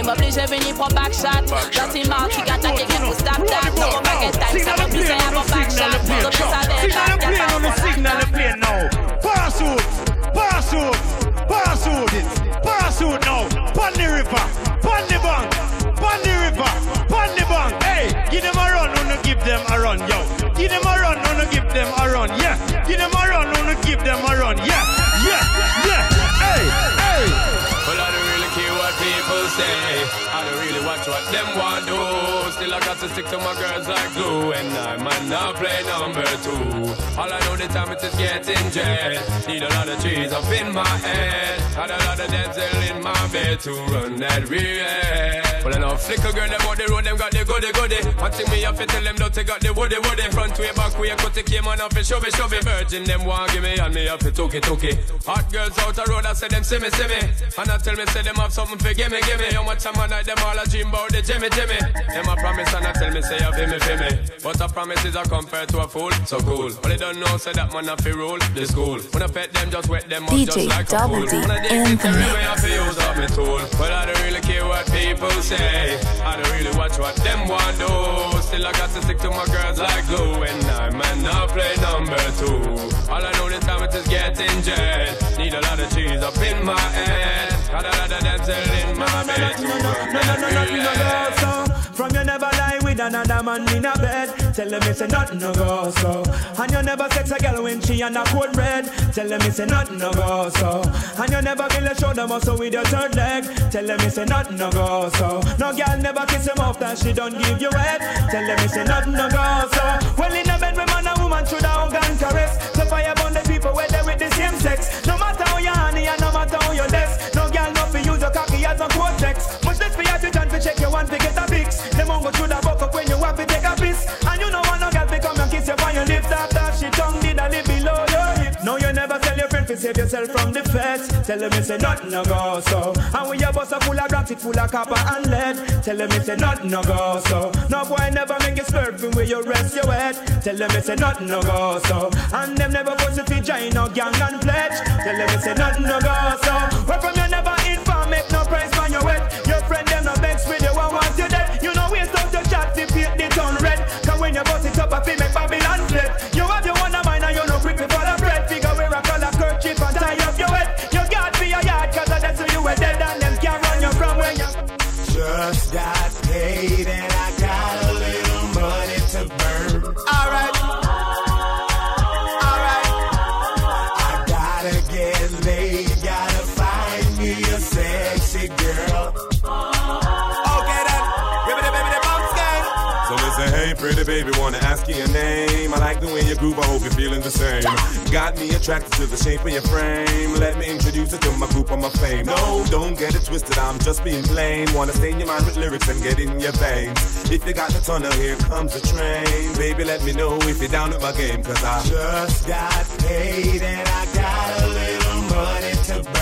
get those time, oblige venir pour back shot. Dirty mouth, qui gâte qui get to stop that. No more back time, ça m'a besoin à mon back shot. So bien savait bad, gal Signal the plane, signal the plane now. Pass out, pass out, pass out, pass out now. Pon the river, pon the bank, pon the river, pon the bank. Hey, give them a run, wanna give them a run, yo. Give them a run, wanna give them a run, yeah. Give them a run, wanna give them a run, yeah. Them want do. I got to stick to my girls like glue. And I might not play number two. All I know the time is getting jet. Need a lot of trees up in my head. Had a lot of dental in my bed to run that real. Well, I know flicker girl, them on the road, them got the goody goody. One thing me to tell them, don't they got the woody woody. Front way, back way, cut the came on off and shove it, shove it. Virgin, them want give me, and me to took it, took it. Hot girls out the road, I say them see me, see me. And I tell me, say them have something for gimme, gimme. How much time I like them all a dream about the Jimmy, Jimmy. Them a promise and I tell me, say, you feel me, feel me. But a promise is a compared to a fool, so cool. But they don't know, say that man have to rule the school. When I pet them, just wet them up, just DJ like a Double fool. D When I dig in it, the me mix. have to use up my tool. But I don't really care what people say. I don't really watch what them want do. Still I got to stick to my girls like glue. And I man now play number two. All I know this time it is getting jet. Need a lot of cheese up in my head. Got a lot of dental in my bed. No, no, no, no, nothing no go so. From you never lie with another man in a bed. Tell them it's a nothing no go so. And you never sex a girl when she on a cold red. Tell them it's a nothing no go so. And you never feel a shoulder muscle with your third leg. Tell them it's a nothing no go so. No girl never kiss him off that she don't give you head. Tell them it's a nothing no go so. Well in a bed with man and woman should have and caress. So fire burn the people where they with the same sex. No matter how you honey and no matter how you less. No girl no fi use your cocky as a cortex. Much less for your to check your one to get a fix. Them won't go through the friend save yourself from the feds. Tell them it's a nothing no go so. And when your bus are full of it full of copper and lead. Tell them it's a nothing no go so. No boy never make you slurping where you rest your head. Tell them it's a nothing no go so. And them never force you to join no gang and pledge. Tell them it's a nothing no go so. Where from you never inform, make no price on your wet. Just got paid and the same. Got me attracted to the shape of your frame. Let me introduce you to my group on my fame. No, don't get it twisted, I'm just being plain. Wanna stain your mind with lyrics and get in your veins. If you got the tunnel, here comes the train. Baby, let me know if you're down with my game, cause I Just got paid and I got a little money to burn.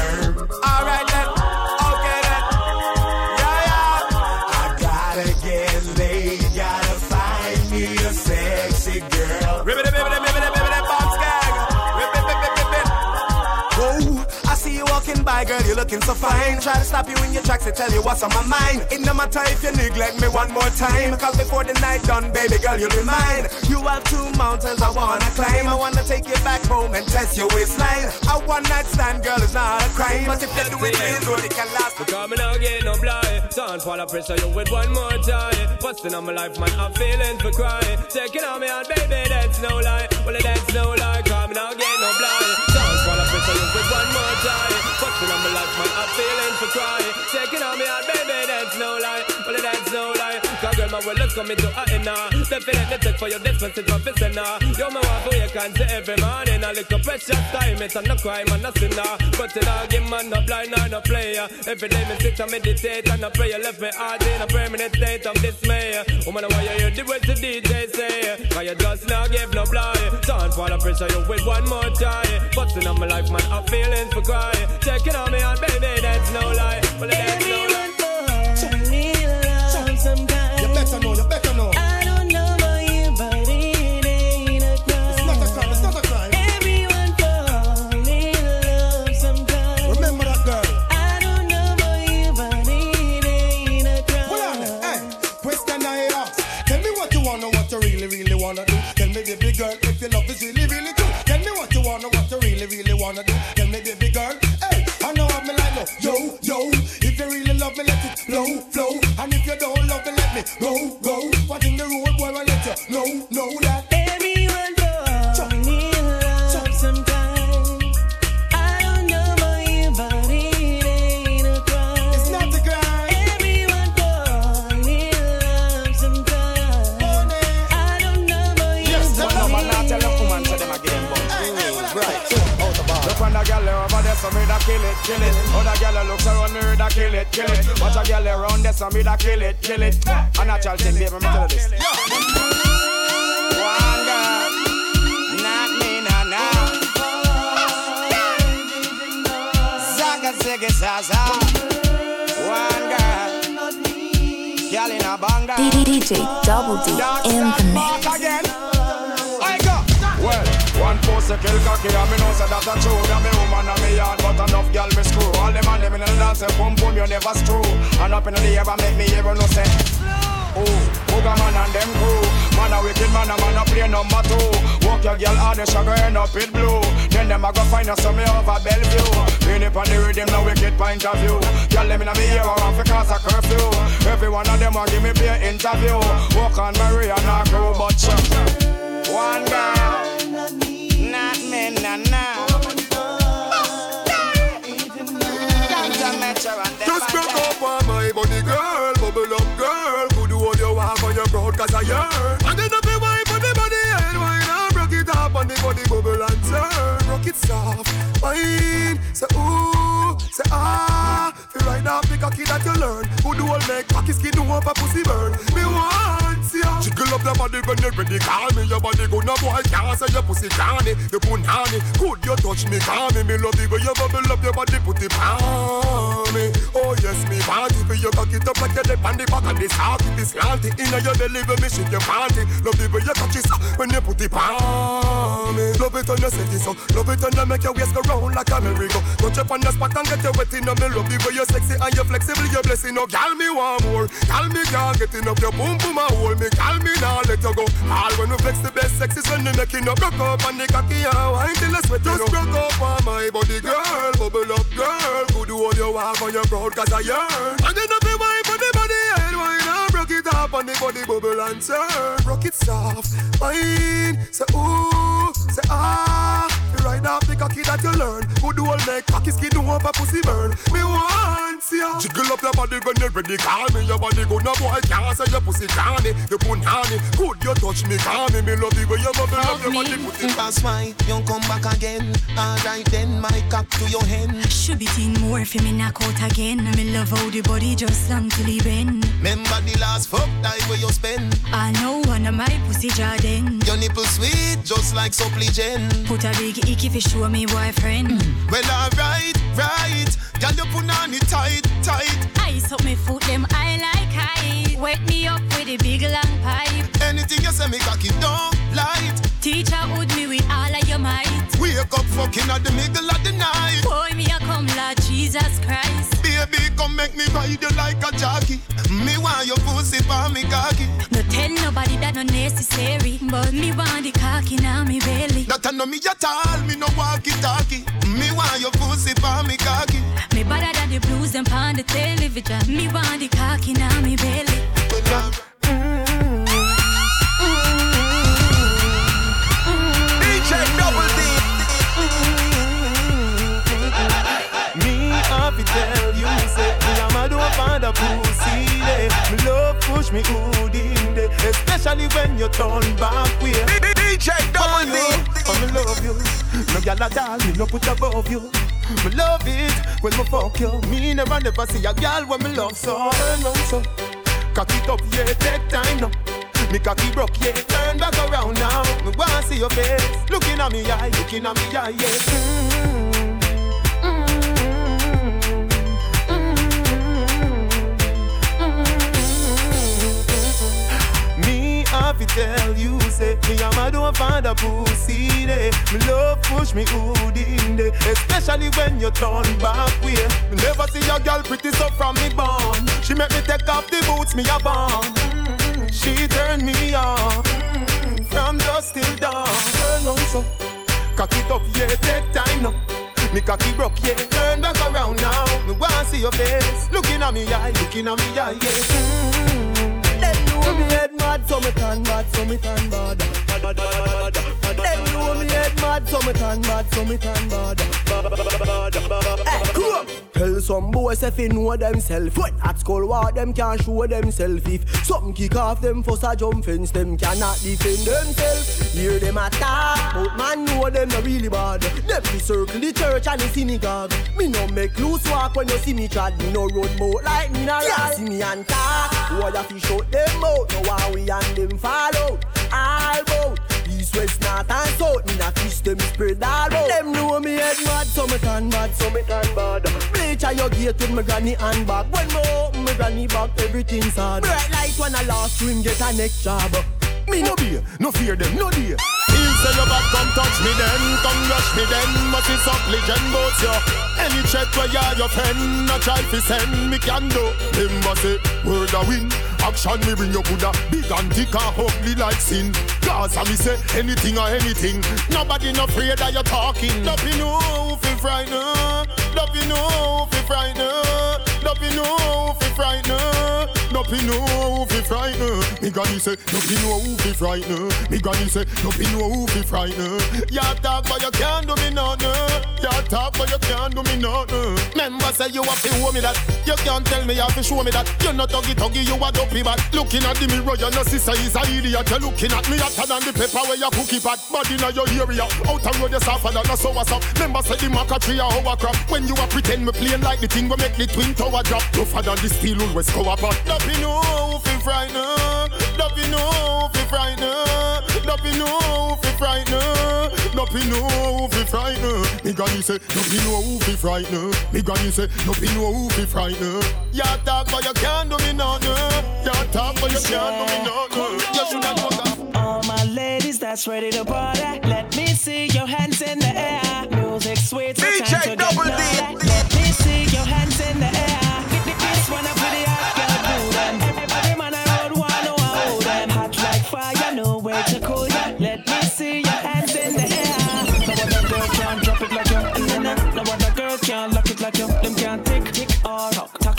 Girl, you're looking so fine. Try to stop you in your tracks to tell you what's on my mind. It no matter if you neglect me one more time. Cause before the night done, baby girl, you'll be mine. You have two mountains I wanna climb. I wanna take you back home and test your waistline. A one night stand, girl, is not a crime. But if you do it real good, it can last. Because me now get no blind Don't fall a pressure you with one more time Busting on my life man I'm feeling for crying Taking on me on baby that's no lie Well that's no lie Cause me now get let's come into a inner Definitely take for your it's officer now You're my wife who you Can't see every morning. A little precious time it's not crime and a sinner. But in a game man no blind no player. Every day me sit and meditate and I pray. You left me heart in a permanent state of dismay. Woman why you hear the words the DJ say. Cause you just not give no blind Don't fall a pressure you with one more time Busting on my life man I'm feeling for cry. Checking on me on baby that's no lie. Well no baby girl, if your love is really, really true. Tell me what you wanna, what you really, really wanna do. Tell me, baby girl, hey, I know I'm like, no, yo, yo. If you really love me, let it flow, flow. And if you don't love me, let me go, go. So me da kill it, kill it. Other girl looks around me, da kill it, kill it. Watch a girl around there, so me da kill it, kill it. A natural thing, baby, me tell you this. One girl, not me, nah, nah. Zaga, ziggy, zaza. One girl, in a banger. DJ Double D in the mix. A kill cocky and me know say that a true That me woman and me yard but enough gal me screw. All them and them in the dance say boom boom you never screw. And up in the air make me hear no say Oh, Booga man and them crew. Man a wicked man a man a play number two. Walk your girl hard and go end up with blue. Then them a go find us some me over Bellevue. Lean up on the rhythm no wicked point of view. Girl them in a me ear around for cause a curfew. Every one of them a give me beer interview. Walk on Maria and her crew but one girl, Just broke up on my body girl, bubble up girl. Could do all you want on your broad cause I yearn. And then up your wipe on the body head, wine and rock it up on the body bubble and turn. Rock it soft, wine, say ooh, say ah. Feel right now, a kid that you learn. Who do all make cocky skin over pussy burn. Me want ya. Jiggle up your body when you're ready, call me. Your body good, no boy can't say your pussy canny. You punani, good you touch me, call me. Me love the way you bubble up your body, put it on me. Oh yes, me want it. You cock it up like you're the on the back of the sock. It is slanty. Inna your belly when me shake your panty. Love the way you touch it when you put it on me. Love it when you set it so. Love it when you make your waist go round like a merry-go. Touch up on the spot and get you wet in me. Love the way you're sexy and you're flexible. You blessing up. Gal me want more. Gal me can't get enough. Your boom boom a hold me. Gal me now let you go. All when we flex the best sex is when you making up. Broke up on the cocky and wine till I sweat. Just broke up on my body, girl. Bubble up, girl. Do all you want on your proud cause I yearn. And then up the wipe on the body head wine and broke it up on the body bubble and turn. Broke it soft, wine. Say ooh, say ah. You ride off the cocky that you learn. Could do all make cocky skin over pussy burn. Me want ya. Jiggle up your body when you're ready. Call me your body good. No boy can't say your pussy canny. You punani. Could you touch me? Call me. Me love the way you bubble up your body. Put it That's why you come back again. Alright then, my cock to your hen. Should be teen more if me knock out again. Me love how the body just long till he bend. Remember the last fuck time where you spend. I know one of my pussy Jordan. Your nipple sweet, just like supplicant. Put a big icky fi show me boyfriend. Mm. Well, alright, right. Girl, you put on it tight, tight. Ice up me foot, them I like high. Wet me up with a big long pipe. Anything you say, me cocky don't light. Teacher would me with all of your might. Wake up fucking at the middle of the night. Boy, me a come Lord Jesus Christ. Baby, come make me ride you like a jockey. Me want your pussy for me cocky. No tell nobody that no necessary, but me want the cocky now me belly. That I know me at all, me no walkie talkie. Me want your pussy for me cocky. Me better than the blues them on the television. Me want the cocky now me belly. DJ Double D. Me have to tell you, find a pussy day. Me love push me good in day, especially when you turn back way. DJ Double D. Oh, me love you. No gyal at all, me no put above you. Me love it when me fuck you. Me never never see a gyal when me love so. Turn on so, cock it up, yeah, take time now. Me cocky broke, yeah, turn back around now. Me wanna see your face, looking at me eye, looking at me eye, yeah. Me mm-hmm. To tell you, say me a mad don't find a pussy day. Me love push me hood in day, especially when you turn back way. Me never see a girl pretty so from me born. She make me take off the boots me a born. She turn me on from dusk till dawn. Turn on so, cock it up, yeah, take time now. Me cocky broke, yeah, turn back around now. Me wanna see your face, looking at me eye, looking at me eye, yeah. Them mm-hmm. Know me head mad, so me turn bad, so me turn bad. Them know me head mad, so me turn bad, so me turn bad. Eh, come. Tell some boys if they know themselves. When at school, what them can't show themselves. If something kick off them for a jump fence, them cannot defend themselves. Hear them attack, but man know them not really bad. Them be circle the church and the synagogue. Me no make loose walk when you see me trad. Me no road boat like me na ride. See me and talk, boy I fi shut them out. Know how we and them. All bout east, west, north and south. Me na fish them spread all out. Them know me head mad, so me turn mad, so me turn bad. Bleach at your gate with my granny and bag. When me open my granny bag, everything sad. Bright light when I last swing get a next job. Me no be, no fear them, no dear. Feel say your bad, come touch me then, come rush me then. Must is up legend boats yo. Any check where you your friend, a try fi send me can do. Them must say word a win. Action me bring your Buddha big and thick and ugly like sin. Cause I me say anything or anything. Nobody no afraid that you're talking. Don't be no fi frightened. Don't be no fi frightened. Don't be no fi frightened. Don't be no fi. Me granny say don't be no fi. Me granny say don't be no fi frightened. You talk but you can't do me nothing. You talk but you can't do me nothing. Remember say you have to show me that. You can't tell me you have to show me that. You're not tuggy tuggy, you a dopey bad. Looking at the mirror, you know sister is a idiot. You're looking at me hotter than the pepper where you cookie pot. Body in your area, out and road you suffer that. That's so what's up. Remember say the maca tree a our crap. When you a pretend me playing like the thing we make the twin tower drop. Tougher than the steel always go up. Don't be no fi frightened. Don't be no fi frightened. Don't be no fi frightened. Don't be no fi frightened. Me granny say don't be no fi frightened. Me granny say don't be no fi frightened. You talk but you can't do me nothing. You talk but you can't do me nothing. You should have known that. All my ladies that's ready to party, let me see your hands in the air. Music sweet, so time to get naughty. Let me see your hands in the air. This one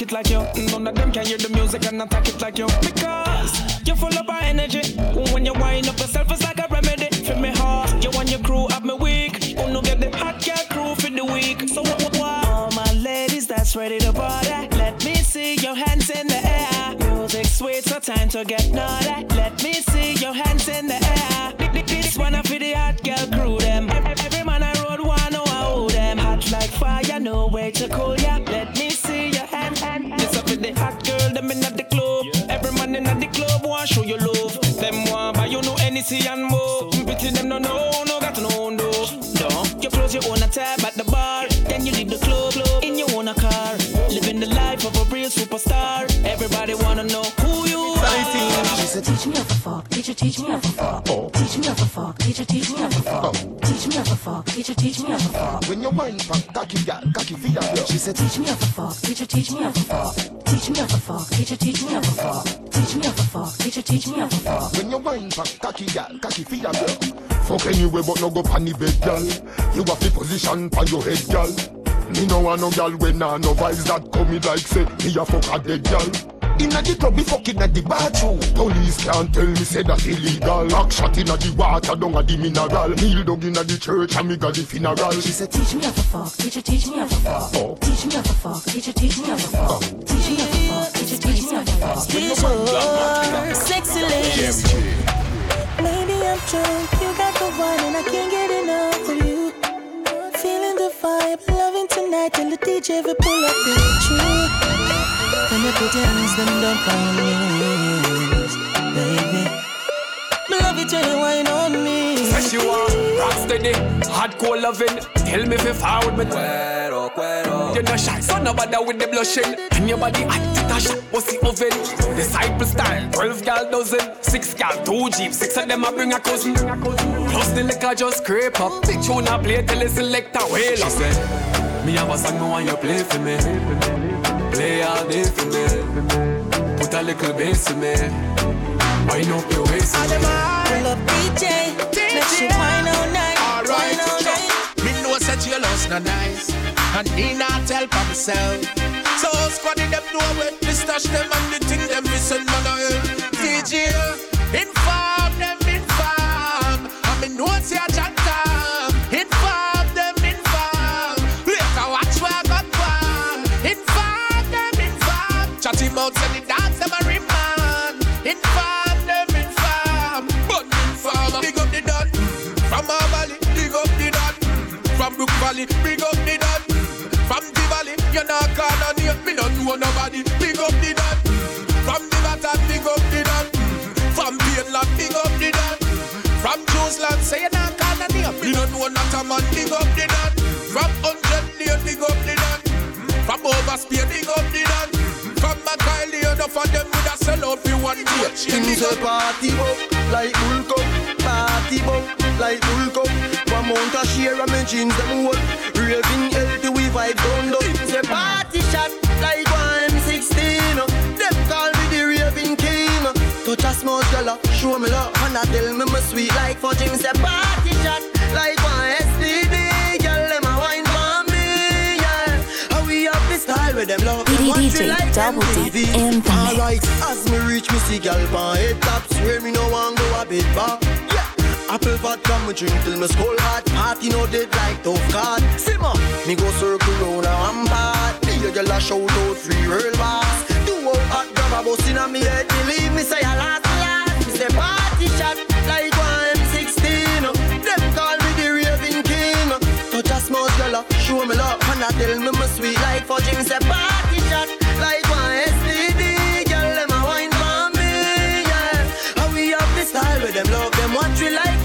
it like you. None of them can hear the music and attack it like you. Because you're full of energy. When you wind up yourself, it's like a remedy for me heart. You and your crew have me weak. You no get the hot girl crew for the week. So what, what, what? All my ladies that's ready to party. Let me see your hands in the air. Music sweet, so time to get naughty. Let me see your hands in the air. This one for the hot girl crew them. Every man I road want know I hold them. Hot like fire, no way to cool want show you love. Them want buy you no NEC and more. Pity them no no no got no no. No, you close your own tab at the bar. Then you leave the club, club in your own car. Living the life of a real superstar. Everybody wanna know who. Said, teach me how to fuck, teacher, teach me how to fuck. Teach me how to fuck, teacher, teach me how to fuck. Teach me how to fuck, teacher, teach me how to fuck. When your mind fuck, cocky gal, cocky feet up, She said, teach me how to fuck, teacher, teach me how to fuck. Teach me how to fuck, teacher, teach me how to fuck. Teach me how to fuck, teacher, teach me how to fuck. When your mind fuck, cocky gal, cocky feet up, Fuck anyway, but no go pan the bed, gal. You have the position pan your head, gal. Me no want no gal when nah no vibes that come me like say me a fuck a dead gal. Inna the club, be fucking at the bathroom. Police can't tell me say that illegal. Back shot inna the water, down at the mineral. Kneel down inna the church and me got the funeral. She said, teach me how to fuck, teacher, teach me how to fuck. Uh-huh. Teach me how to fuck, teacher, teach me how to fuck. Uh-huh. Teach me how to fuck, teacher, teach me how to fuck. Here's your sexy ladies. Maybe I'm drunk, you got the wine and I can't get enough of you. Feeling the vibe, loving tonight till the DJ will pull up the tree. When you put your hands them down on me, baby. Me love it when you wine on me. Say she want rock steady, hardcore loving. Tell me if you forward me. Cuero, cuero. You no shy, so no bother with the blushing. And your body hot, it a shot, what's the oven? Disciple style, 12 gal dozen. Six gal, two jeep, six of them I bring a cousin. Plus the liquor just scrape up. Big tune I play till the selector whale She said, me have a song, me want you play for me. Play all day for me. Put a little bass for me. Wind up your waist. For me. Pull up DJ, make she wine all night, wine all night. Me know that you lost no nice. And me not tell for myself. So squad in them know where to stash them And the thing them missing on the hill DJ Inform them, inform. And me know it's Brook Valley, big up the dad. From the valley, you not call on name, me don't know nobody. Big up the dad. From the Baton, big up the dad. From Painland, big up the dad. From Jerusalem, say you not call on name, me don't know not a man. Big up the dad. From Hundred Lane, big up the dad. From Overspear, big up the dad. From Macaulay, enough of them would have sell out for one day. Things a party up like bull cup, party up like bull cup. One mount a share of my jeans them hold. Raving healthy we vibe down low. A party shot like one M16. Them call me the raving king. Touch a small girl, show me love, and I tell me my sweet like for Things a party shot like one STD. Girl, them a wine for me, yeah. How we have this style with them love. DJ like Double D the Alright, as me reach me see gal pan head top Swear me no want go a bit back Apple vodka me drink till me skull hot. Party no dead like tough card. Simmer. Me go circle round and I'm bad Me a gal a shout out free real boss. Do out hot grab a bus inna me head. Believe me say I last last Me say party shot like one M16 Them call me the raving king. Touch a small girl, show me love. And I tell me my sweet like fudge Me say party shot like one STD Girl, them a wine for me, yeah. How we have the style with them love Them. Watch we like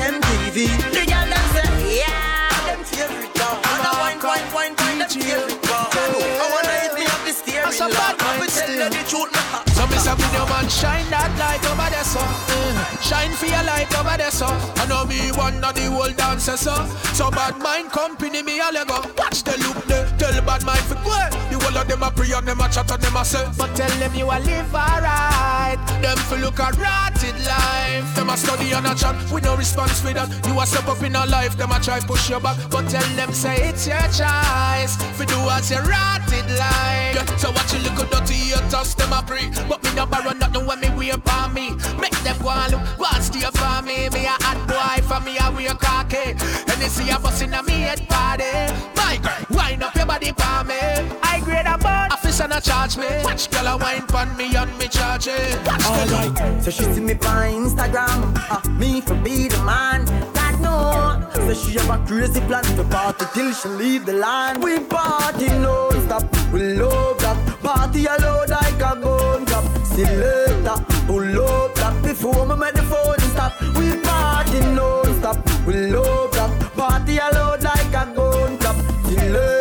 MTV The girl them say, yeah. Them favorite dog And I wine, wine, wine, wine Them favorite dog I wanna hit me up the steering That's a lock bad I mind will tell you the truth, hot So me say your man shine that light over there so mm. Shine for your light over there so I know me one of the whole dancers so So bad mind company me all go Watch the there Tell bad mind for go The whole of them a pray and them a chat and them a say. But tell them you a live alright. Them fi look a rotted life. Them a study and a chat with no response for that. You a step up in a life Them a try push your back. But tell them say it's your choice Fi do as you rotted life. Yeah. So watch you look dirty haters Them a pray. But me no borrow nothing when me wear for me. Make them go and look Go and stay for me. Me a hot boy for me a wear cocky And they see a bus in a me head party. My girl Wind up your body for me. I grade a bun Officer not charge me. Watch. Girl a wine pon me and me charge it. Watch. The Alright, so she see me on Instagram. Uh, Me for be the man. God no So she have a crazy plan to party till she leave the land. We party non-stop, we love that. Party alone like a gun clap Selector, pull up we love that. Before me make the phone stop. We party non-stop, we love that. Party alone like a gun clap Selector, pull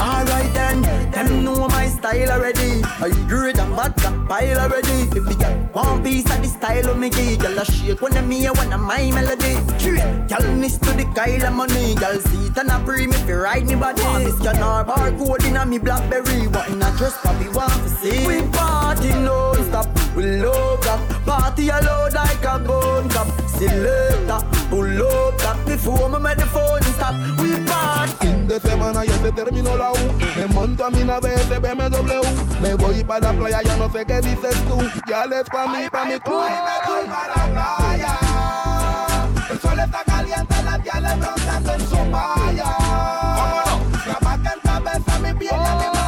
Alright then, them know my style already. I great and bad that pile already. If we get one piece of the style of me Girl a shake when I'm here when I'm my melody. Girl miss to the Kyle of money. Girl see it and a pre me fi ride me body. Want me scan her barcode in a me Blackberry. What in a dress probably want to see? We party non-stop, we love that Party alone like a gun cap Selector, pull up that Before me make the phone stop. We de semana ya se terminó la U. Me monto a mi nave BMW Me voy para la playa, yo no sé qué dices tú. Ya les pa' mí, pa' mi club me voy para la playa. El sol está caliente, las viales bronceando en su malla. Trabaja en cabeza, mi piel,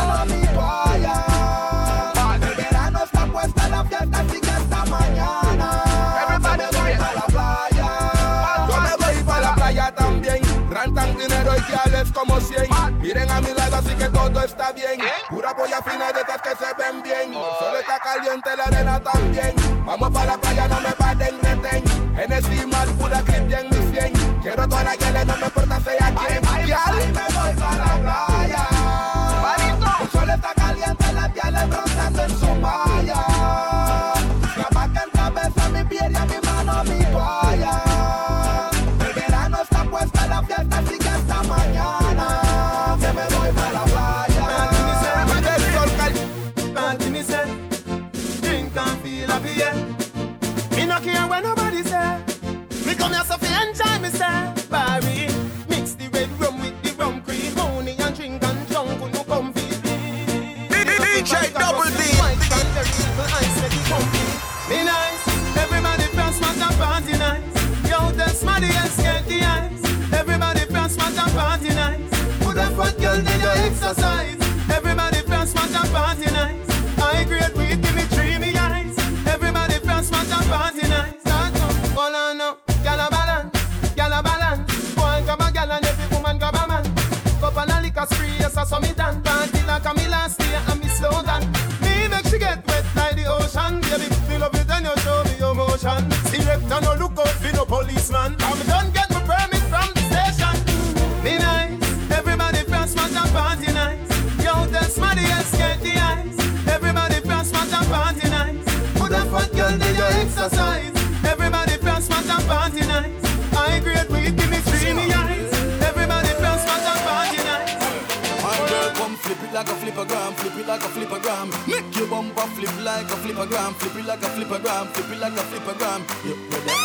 como 100 Miren a mi lado así que todo está bien. Pura polla fina de estas que se ven bien. El sol está caliente, la arena también. Vamos para la playa, no me paten, reten En mal, pura en mi 100 Quiero toda la no me importa sea quien. Me voy cause so me done party like a me last day and me slow down. Me make she get wet like the ocean, baby. Me love you, then you show me emotion. Select and no look out for no policeman. I'm done get my permit from the station. Me nice, everybody from smash and party nice. Yo, that's money and the ice. Everybody from smash and party nice. Put a fat girl in your exercise. Everybody from smash and party nice. I grade with give me dreamy eyes. Like a flippergram, flip it like a flippergram. Make your bumper flip like a flippergram, flip it like a flippergram, flip it like a flippergram. Yep,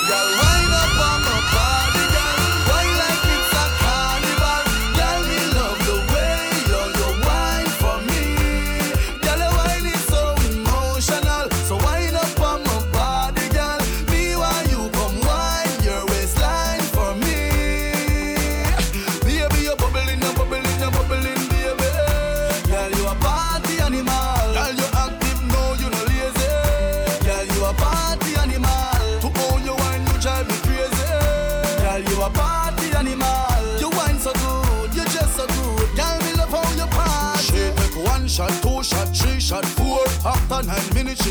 girl, wind up on my body,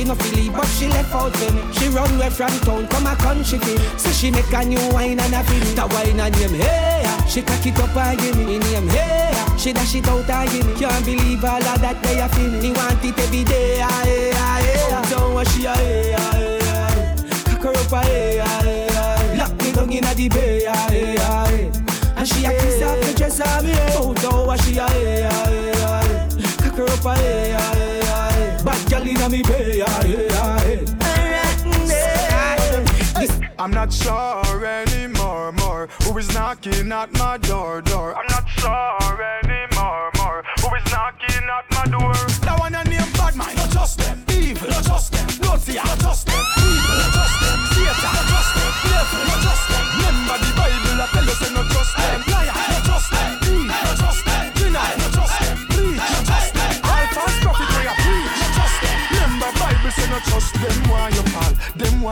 she no feel but she left out for me. She run away from town, come a country feel. So she make a new wine and a feel. The wine and name hey. She cock it up and give me name hey. She dash it out and give me. Can't believe all of that they a feel. Me want it every day. Hey, hey, hey. So what she a hey, hey, hey. Cock her up a hey, hey, hey. Lock me down inna the bay. Hey, hey. And she a kiss off the dress on me. Oh, so what she a hey, hey, hey. Cock her up a hey, hey, hey. Inna me. I'm not sure anymore, more. Who is knocking at my door, door? I'm not sure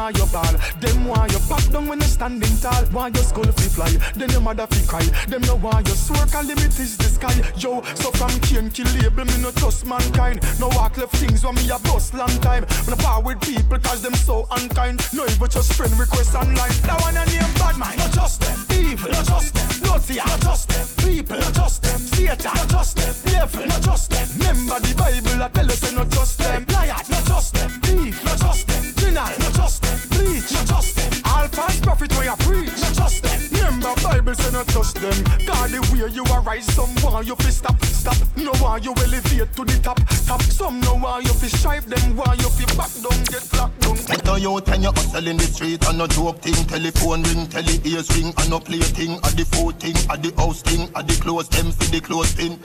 why you ball, them why you down when you standing tall, why your skull fi fly, then your mother fi cry, them know why you swear 'cause limit is the sky. Yo, so from Cain kill label me no trust mankind, no walk left things when me a bust long time. When I power with people 'cause them so unkind, no even just friend request online. One a name bad man, not just them. Evil, not just them. Naughty, not just them. People, not just them. Satan, not just them. Devil, not just them. Remember the Bible I tell say not trust them. Liar, not just them. Thief, not just them. Deny, not just them. Preach, not just them. All false prophet where you preach, not trust them. God the way you arise, some want you fi stop, stop. No want you elevate to the top, top. Some no want you fi strive, them want you fi back down, get locked down. Get no youth and you hustle in the street and no joke thing. Telephone ring, tele ears ring and no play thing. At the food thing, at the house thing, at the clothes them for the clothes thing.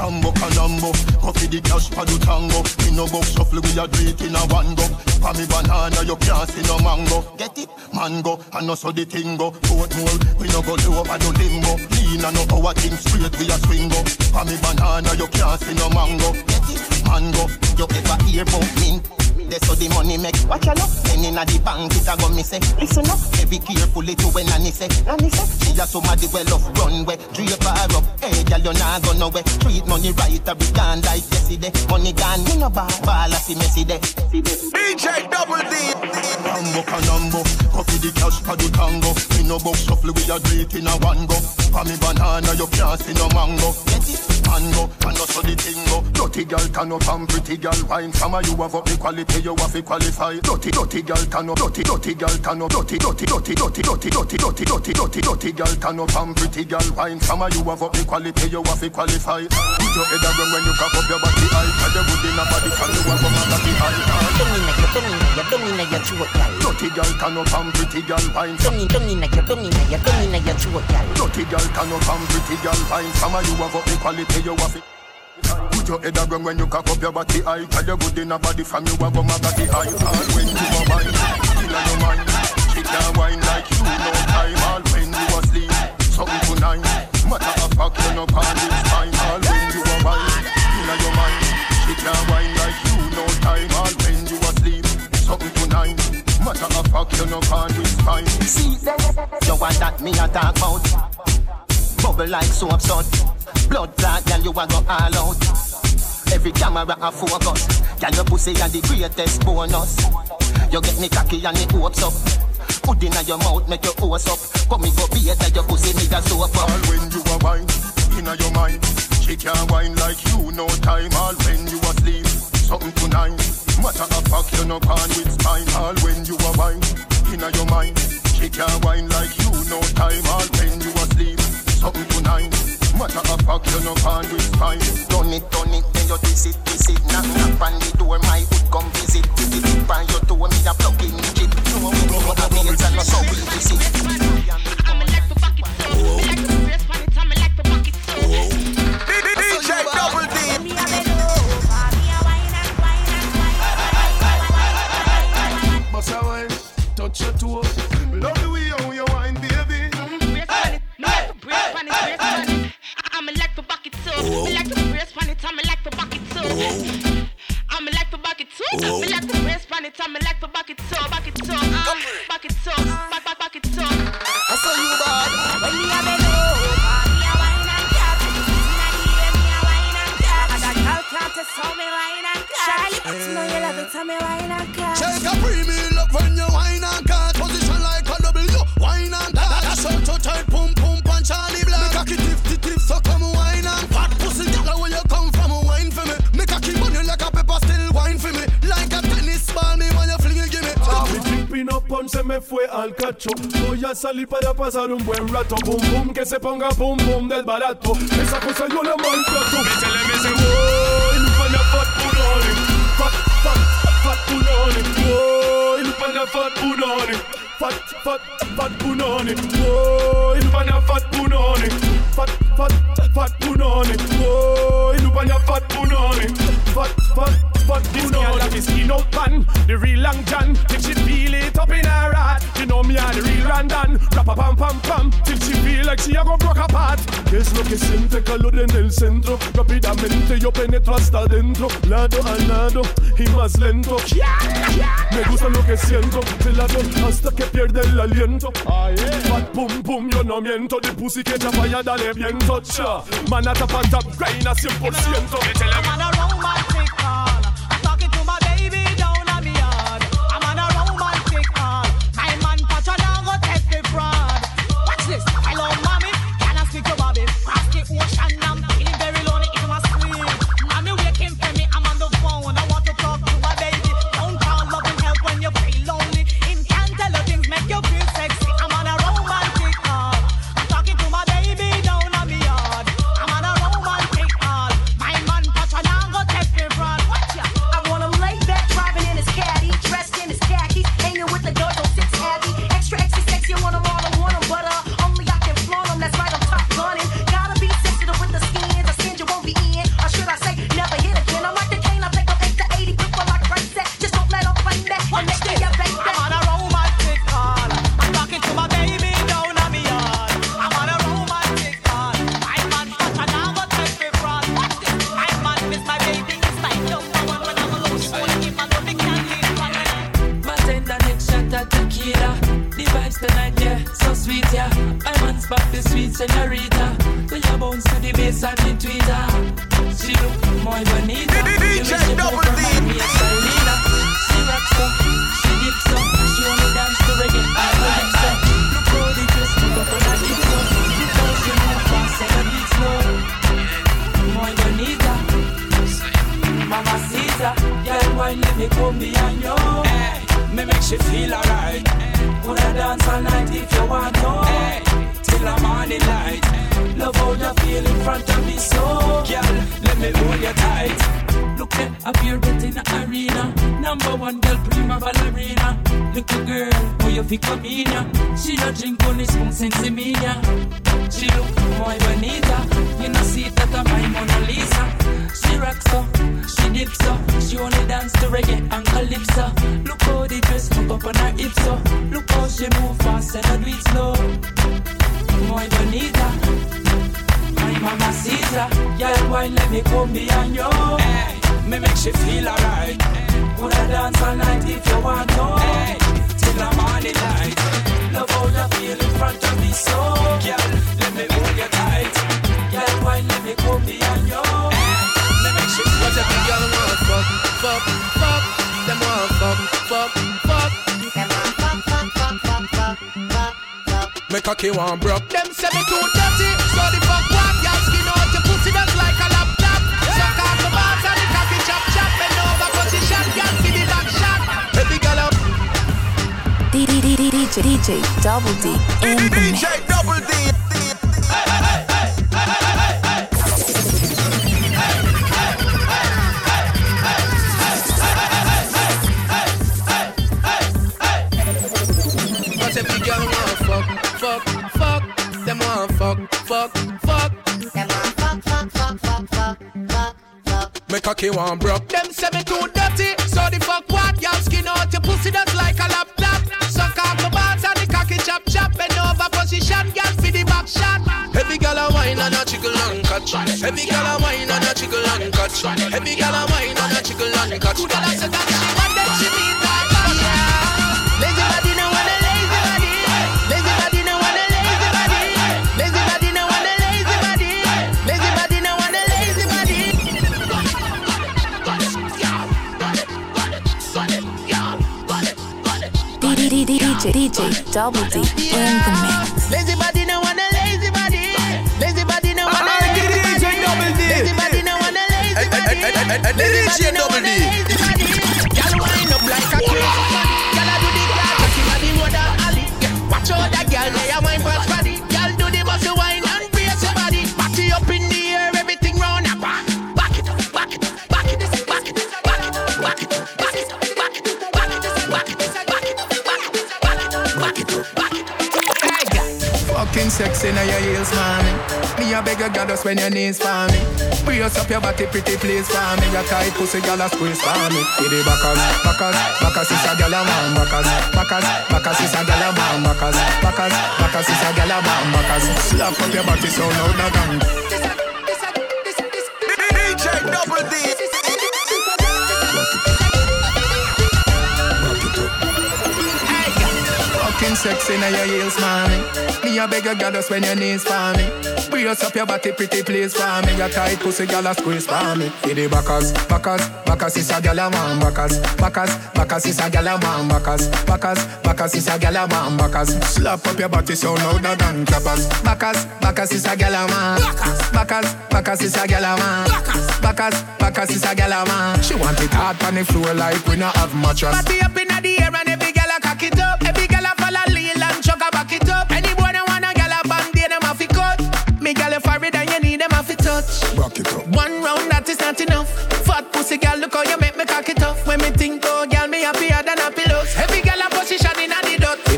Rambo Canambo, go for the cash for the tango. Me no go shuffle, we a do it in a one go. For me banana, you can't see no mango. Get it? Mango, and no so the thing go. Foot more, we no go low over no limbo. Lean and no our thing straight, we a swing go. For me banana, you can't see no mango. Get it? Mango. You ever hear about mint? They so the money make watch a look. Then inna the bank it a go me say listen up. Heavy carefully to when Nanny say Nanny say she a somebody well off runway. Drape her up. Hey girl you nah go nowhere. Treat money right a be gone like yesterday. Money gone me no ball. Ball a see messy day. DJ Double D. Rambo canambo, coffee the cash for the tango. Me no box shuffle we a it in a one go. For me banana you can't see no mango. It? Mango, and also the tingo. Dirty girl turn up and pretty girl wine. Some of you have up the quality you have to qualify. Dirty, dirty girl turn up, dirty, dirty girl turn up, dirty, dirty, dirty, dirty, dirty, dirty, dirty, dirty, dirty, dirty girl turn up and pretty girl wine. Some of you have up the quality you have to qualify. Put your head around when you cock up your body high. Cause you good in a body, cause you have a body high. Dung inna your, dung inna your, dung inna your throat, gal. Dirty girl turn up and pretty girl wine. Dung in, dung inna your, dung inna your, dung inna your throat, gal. Dirty girl turn up and pretty girl wine. Some of you have up the quality you have to Put your head around when you cock up your body high. Cause you good in a body from you a body high. All when you a wine, in your mind. She can't wine like you no time. All when you asleep, something tonight. Matter of fact, you no pan it's fine. All when you a wine, in your mind. She can't wine like you no time. All when you asleep, something tonight. Matter of fact, you no pan it's fine. See, you want that me a talk about Bubble like soap sud Blood clot, girl, you a go all out. Every camera a focus. Girl, your pussy a the greatest bonus. You get me cocky and it hopes up. Put in your mouth, make your hose up. Come me go beat that your pussy need a soap up. All when you a wine, in your mind. She can't wine like you no time. All when you asleep, something tonight. Matter of fact, you no pan with spine. All when you a wine, in your mind. She can't wine like you no time. All when something tonight Matter of fact, you no pan with spine Done it, done it, then you twist it, twist it Knock, knock on the door, my hood come visit Visit it on your toe, me a plug in chip No, we know what the nails and no so we visit DJ Double D. Bust a wine, touch your toe. Whoa. Me like to brace pan it and me like to back it up. Whoa. I me like to back it up. Whoa. Me like to brace pan it and me like to back it up, back it up, uh, back it up, back back back it up. I saw you bad when me have a low. Charlie, you know you love it, tell me why you cut Take a premium love when you wine and cut Position like a W, wine and cut That's all to tight, pump, pump, and Charlie on se me fue al cacho. Voy a salir para pasar un buen rato. Boom, boom, que se ponga boom, boom del barato. Esa cosa yo la maltrato. Métele, me se voy, lupana fat punani. Fat, fat, fat punani. Voy, lupana fat punani. Fat, fat, fat punani. Voy, lupana fat punani. Fat, fat, fat punani. Voy, lupana fat. Fat, fat, fat punani. This skin out pan, the real long john. Till she feel it up in her heart. You know me are the real Randan. Rap a pam pam pam. Till she feel like she a go broke apart. ¿Qué es lo que siente calor en el centro? Rápidamente yo penetro hasta adentro. Lado a lado y más lento. Me gusta lo que siento. De lado hasta que pierde el aliento. Ah, fat pum pum, yo no miento. De pussy que ya vaya, dale les miens touch Man at a top, grind a simple same dance all night if you want to. Hey, till the morning light. Love how you feel in front of me, so girl, let me hold you tight. Look at bet in the arena. Number one girl, prima ballerina. Look, Little girl, how you feel come in ya? She don't drink only spoon sense me. She look muy bonita. You know see that I'm my Mona Lisa. She rocks up, she dips up. She only dance to reggae and calypso. Look how the dress pump up on her hips so. Look how she move fast and I do it slow. Muy bonita. My mama Caesar. Girl, why let me come behind you? Hey, me make she feel alright. Coulda dance all night if you want to. Hey, till I'm on the morning light. Love how you feel in front of me so. Girl, let me hold you fuck, fuck, fuck. fuck, fuck. Them want fuck, fuck, fuck. fuck, fuck. Make Me cocky want broke. Them say me too dirty, so the fuck what? Y'all skin out your pussy just like a laptop. Suck off the balls and the cocky chop chop. Bend over position, y'all see the back shot. Every girl up. DJ DJ Double D in the mix. DJ Double D. cocky want broke. Them say me too dirty, so the fuck what? Y'all skin out your pussy just like a laptop. Suck off the balls and the cocky chop chop. Bend over position, girl for the back shot. Every girl a wine and a jiggle and catch. Every girl a wine and a jiggle and catch. Every girl a wine and a jiggle and catch. DJ DJ Double D in the mix. Lazy body no want a lazy body. Lazy body no want a lazy body. Lazy body no want a lazy body. Lazy body no want a lazy body. Sexy now your heels, mommy. Me a beg you, God, just when your knees for me. Brace up your body, pretty please for me. Your tight pussy, girl, a squeeze for me. With the backers, backers, backers is a girl a man. Backers, backers, backers is a girl a man. Backers, backers, backers is a girl a man. Backers, slap up your body so loud a gang. DJ Double D. Sexy now your heels, mommy. Me a beg you, girl, when your knees for me. Brace up your body, pretty please for me. Your tight pussy, girl, a squeeze for me. With the backers, backers, backers is a girl a man. Backers, backers, backers is a girl a man. Backers, backers, backers is a girl a man. Backers, slap up your body so louder than clappers. Backers, backers is a girl man. Backers, backers is a girl man. Backers, backers is a girl man. She want it hard on the floor like we not have mattress. Body up inna the for it and you need them a fi touch. Back it up. One round that is not enough. Fat pussy girl, look how you make me cock it up. When me think oh girl, me happier than a pillows. Every girl a position inna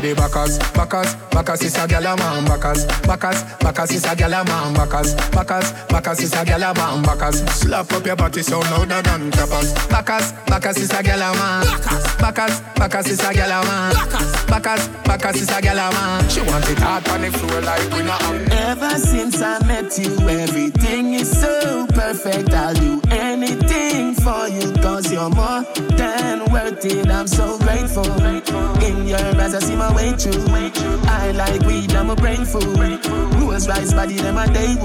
the dot. With backers, backers, backers is a gyal a man. Backers, backers, backers is a gyal a man. Backers, backers, backers is a gyal a man. Backers, slap up your body so louder than clappers. Backers, backers is a gyal a man. Backers, backers is a gyal a man. Backers, backers is a gyal a man. She want it hard on the floor like we not. Ever since I met you, everything is so perfect. I'll do anything for you, cause you're more than worth it. I'm so grateful. In your eyes, I see my way through. I like weed, I'm a brain food. Rules rise body, them a day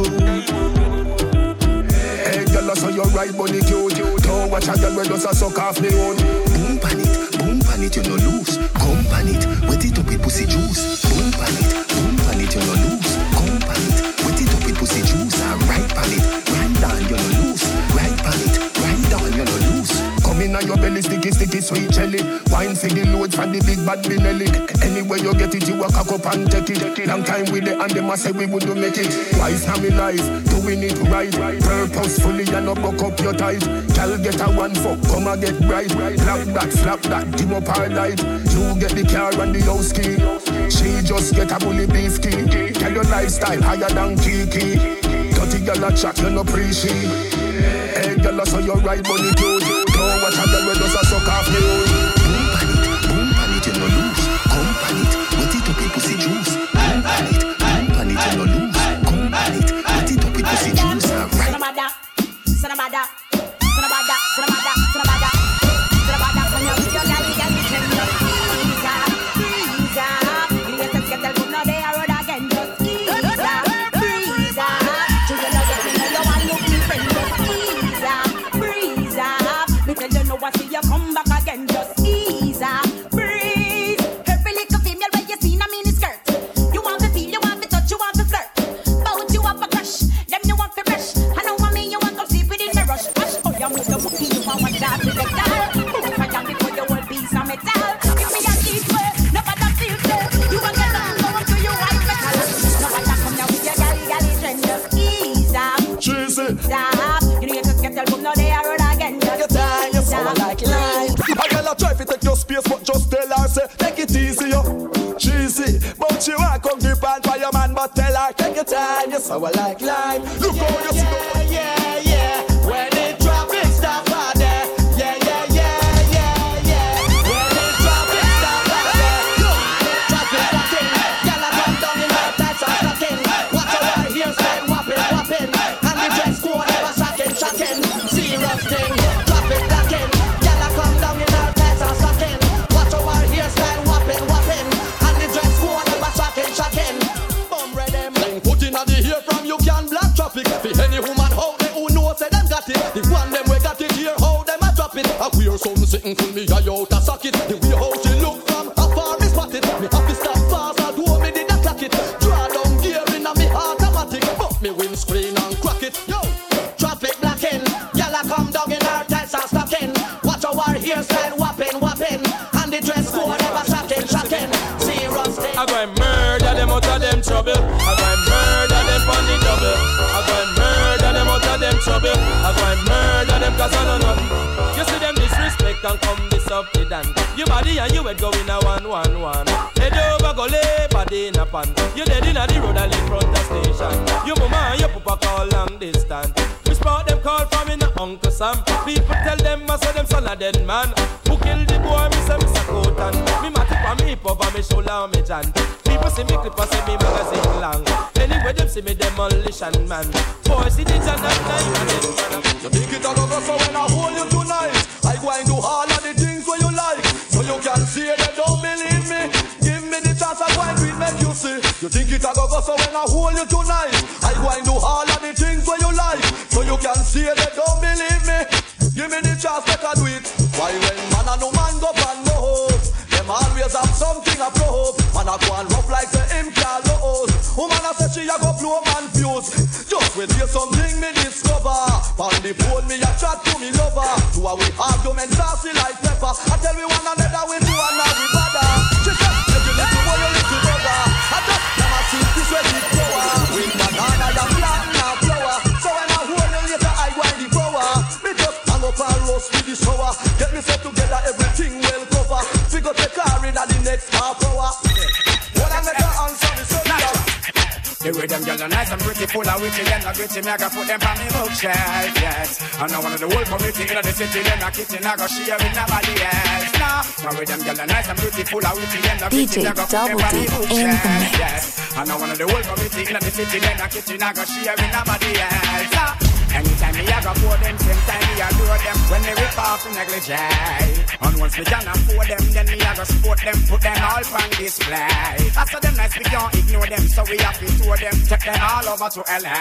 Hey, girl, I saw your right body cute. Don't watch a girl when does a suck off me own. Boom pan it, boom pan it, you no lose. Come pan it, wet it up with pussy juice. Boom pan it, boom pan it, you no lose. Come in your belly, sticky, sticky, sweet jelly. Wine for the load from the big bad Benelli. Anywhere you get it, you a cock up and take it. Long time with it, and them a say we would do make it. Wise now me life, doing it right. Purposefully, and no buck up your ties. Girl get a one fuck, come and get bright. Slap that, slap that, dim up our light. You get the car and the house key. She just get a bully beef key. Tell your lifestyle higher than Kiki. Dirty girl a chat, you no appreciate. Hey, girl, I saw your right body cute. Watch a suck off own. Sour like lime. Look how you And you head go in a one one one. Head over go lay body in a pan. You dead in a the road and in front of station. You mama and your papa call long distance. We spot them call from in a Uncle Sam. People tell them I saw them son of dead man. Who killed the boy? Me say me Sakotan. Me matic on me hip over me shoulder and me jant. People see me clip and say me magazine long. Anyway them see me demolition man. Boy see the jant at night and then. You think it a go so when I hold you tonight I go and do all see they don't believe me. Give me the chance I go and do it make you see. You think it a go go so when I hold you tonight I go and do all of the things where you like. So you can see they don't believe me. Give me the chance make I do it. Why when man and no man go and no hope Them always have something I probe Man a go and rough like the him lose Woman a say she a go blow man fuse. Just wait till something me discover. On the phone me a chat to me lover. To a we argument saucy like pepper. I tell me one another girl are nice and pretty, full of witty and a gritty. Me I go put them on me bookshelf, yes. And one of the whole community in the city, them a kitchen, I go share with nobody else. Nah, the rhythm girl are nice and pretty, full of witty and gritty. I go put them on me the bookshelf, yes. And now one of the whole community in the city, them a kitchen, I go share with nobody else. Nah. Anytime me I go for them, same time me adore them. When they rip off the negligee. And once we can afford them, then me I go support them, put them all on display. After them nice, we can't ignore them, so we have to tour them, take them all over to LA.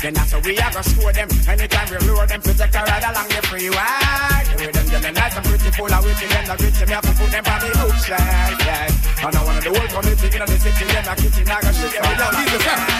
Then after we I go score them, anytime we lure them, to take a ride along the freeway. The way them getting nice and pretty full of witty, them the rich, me have to put them on the bookshelf, yeah. And I want the whole community in the city, them a kitchen, I go shit, yeah. We don't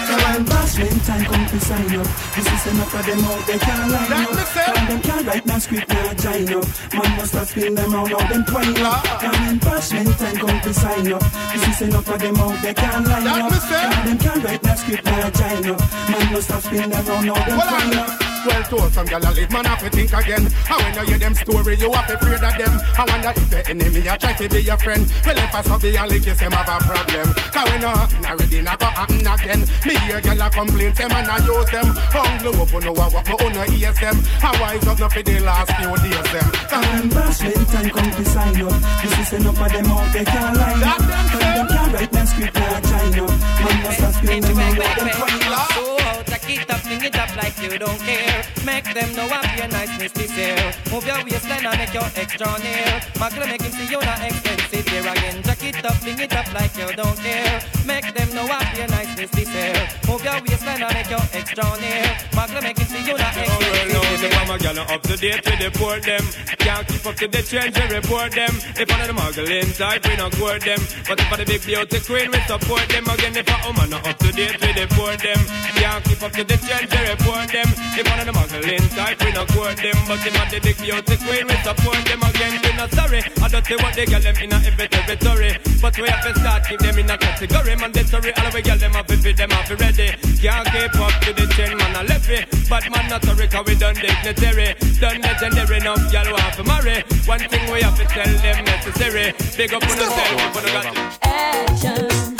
So when Bashment time come to sign up, this is enough of them out, they can't line up. And them can't write no script, now join up. Man must have spin them out, now them twine up. And when Bashment time come to sign up, this is enough of them out, they can't line up. And them can't write no script, now join up. Man must have spin them out, now them twine up. Well told some gyal a live, man have to think again. And when you hear them story, you have to afraid of them. I wonder if the enemy a try to be your friend. Well if I saw the allegations, them have a problem. Cause when no happen already, not go happen again. Me hear gyal a complain, them and I use them. Hungry up, you know what, me own ears them. I wise up, no for the last few days them. And Bashment time come to sign up, this is enough of them out, they can't line up. Them can't write no script, now join up. Man must have spin them out, now them twine up. So it up, fling it up like you don't care. Make them know I'm your niceness this year. Move your waistline and make your extra near. Magla make him see you not expensive here again. Jack it up, fling it up like you don't care. Make them know I'm your niceness this year. Move your waistline and make your extra near. Magla make him see you not Well, expensive now here. the mama are up to date with the report them. Can't keep up to the trends, we report them. If one of the muggling type, we not court them. But if for the big beauty queen, we support them. Again, if a woman not up to date with the report them. Can't keep up to the trends, we report them. If one of the muggling type, we not court them. But if for the big beauty queen, we support them. Again, we not sorry. I don't say what they gal them in a every territory. But we have to start keep them in a category. Mandatory, all we gal them have to fit them have to ready. Can't keep up to the trend, man, I left it. But man, not sorry, cause we done dignitary. Done legendary, enough gal want to marry. One thing we have to tell them necessary. Big up on yourself, if you don't got it. Action.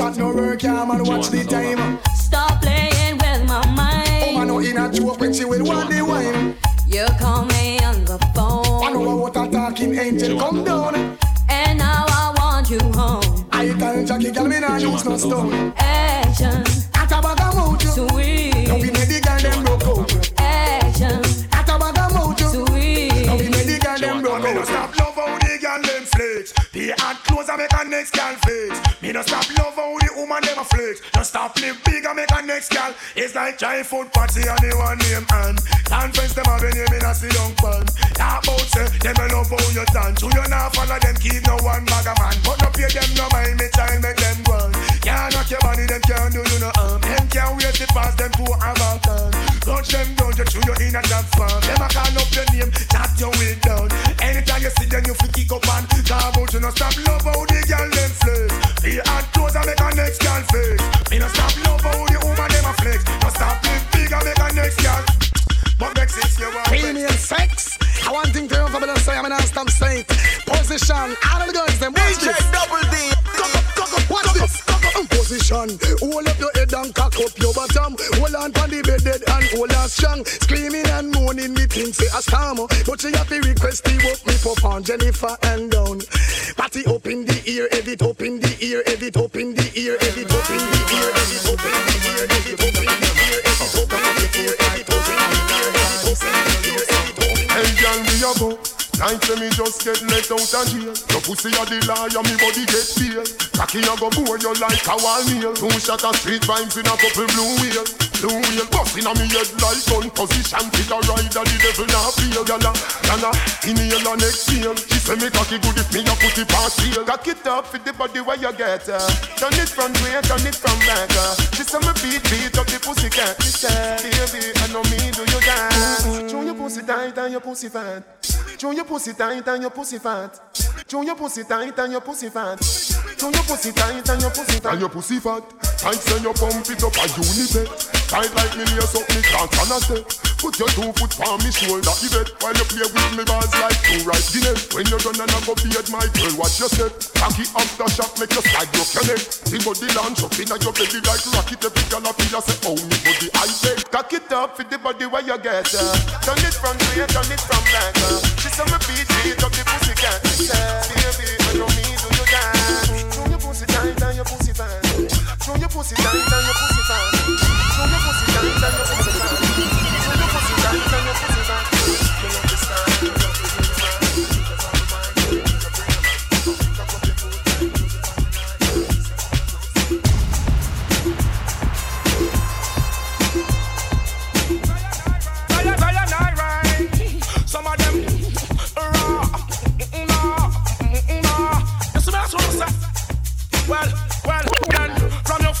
Chat no work, yeah man, watch the time. Stop playing with my mind. Oh man, no in a joke when she will want the wine. You call me on the phone. I know what a talking angel come down. And now I want you home. I tell Jackie, girl, me nah use no stone. Action. At a bag of mood. Sweet. Clothes and make a next girl flex. Me no stop love how the woman a flex. Just stop live big and make a next girl. It's like giant food party and the one name and conference them have a name in a sit down pan. Talk about say them a love how you dance. Who you not follow them keep no one bag of man. But no pay them no mind me child make them run. Can't knock your body them can't do you no harm. Them can't wait to pass them to a mountain. Touch them down to chew you in a dance farm. Them a call up your name, chat your way down. Anytime you see them you feel kick up and talk about you no stop love how the girl them flex. The hard clothes and make a next girl flex. Me no stop love how the woman them a flex. No stop live big and make a next girl. But next is you want Premium sex. I want thing to you for me to say I'm in a stamp state. Position. All of the girls them watch this. double D. Position. Hold up your head and cock up your bottom. Hold on pon the bed dead and hold on strong. Screaming and moaning me think say a storm. But she to request the work me for on Jennifer and down. Party up in the ear, edit up in the ear, edit up in the ear, edit up in the ear, edit up in the ear, edit up in the ear, edit up in the ear, edit up in the ear, edit up in the ear, edit up in the ear, edit up in the ear. Hey, girl, me a go. Like me just get let out of jail Your pussy a the liar, me body get bail Cocky a go bore you like a wall nail. Two shot of street vibes in a couple blue wheel. Blue wheel busting on me head like gun. Position Kill a rider, the devil not feel. Yalla, yalla, inhale and exhale She say me cocky good if me a put it past heel. Cock it up for the body where you get uh. Turn it from way, turn it from back uh. She say me beat, beat up the pussy cat She say, baby, I know me do you that Chew your pussy tight and your pussy fat Chew your pussy tight and your pussy fat. Chew your pussy tight and your pussy fat. Chew your pussy tight and your pussy fat. And your pussy fat. Tight say you pump it up a unibet. Tight like me lace up me can't stand a step. Put your two foot on me shoulder, you bet While you play with me balls like two right Guinness When you're done and I go beard my girl, watch your step Cocky after shot, make you slide your connect The body launch up inna your belly like rocket Every girl a feel say, oh me body I say Cock it up for the body where you get uh. Turn it from way, turn it from back uh. Pussy tight and your pussy fat Show your pussy tight and your pussy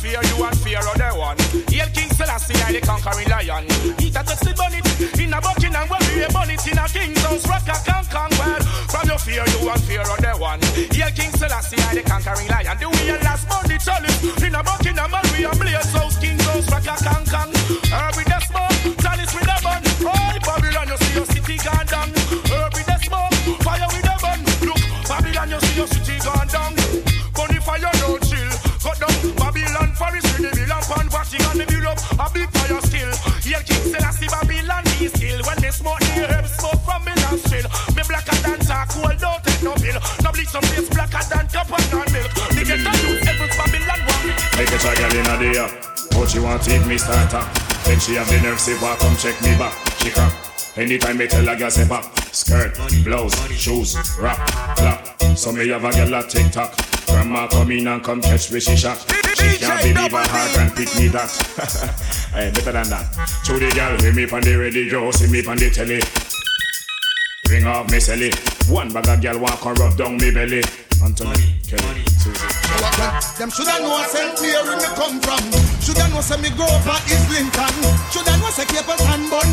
fear you and fear of the one. Hail King Selassie, I the conquering lion. Eat a taxi bonnet in a Buckingham, where we a bonnet in a king's house. Rock a can well. From your fear you and fear of the one. Hail King Selassie, I the conquering lion. The way last money chalice in a Buckingham, where we a blaze house, king's house. Rock a can can. Up and the build up a big fire still. Here King Selassie Babylon be still. When they smoke the herb smoke from me nostril. Me blacker than charcoal, don't take no pill. No bleach some face blacker than copper and milk. Me get the youth every Babylon me. Make a try girl in a day But she want take me starter Then she have the nerve say walk come check me back She crap Anytime me tell a girl say pop Skirt, blouse, shoes, rap, clap So me have a girl a tick tock Grandma come in and come catch me she shot. She can't believe her heart and pick me that. Hey, better than that. Show the girl hear me on the radio See me on the telly. Ring off me celly. One bag of girl walk and rub down me belly Anthony, Kelly, Susie Them shoulda know St. Mary me come from. Shoulda know say me grow up at Islington. Shoulda know say Capleton bun.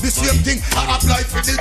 The same thing I apply for the.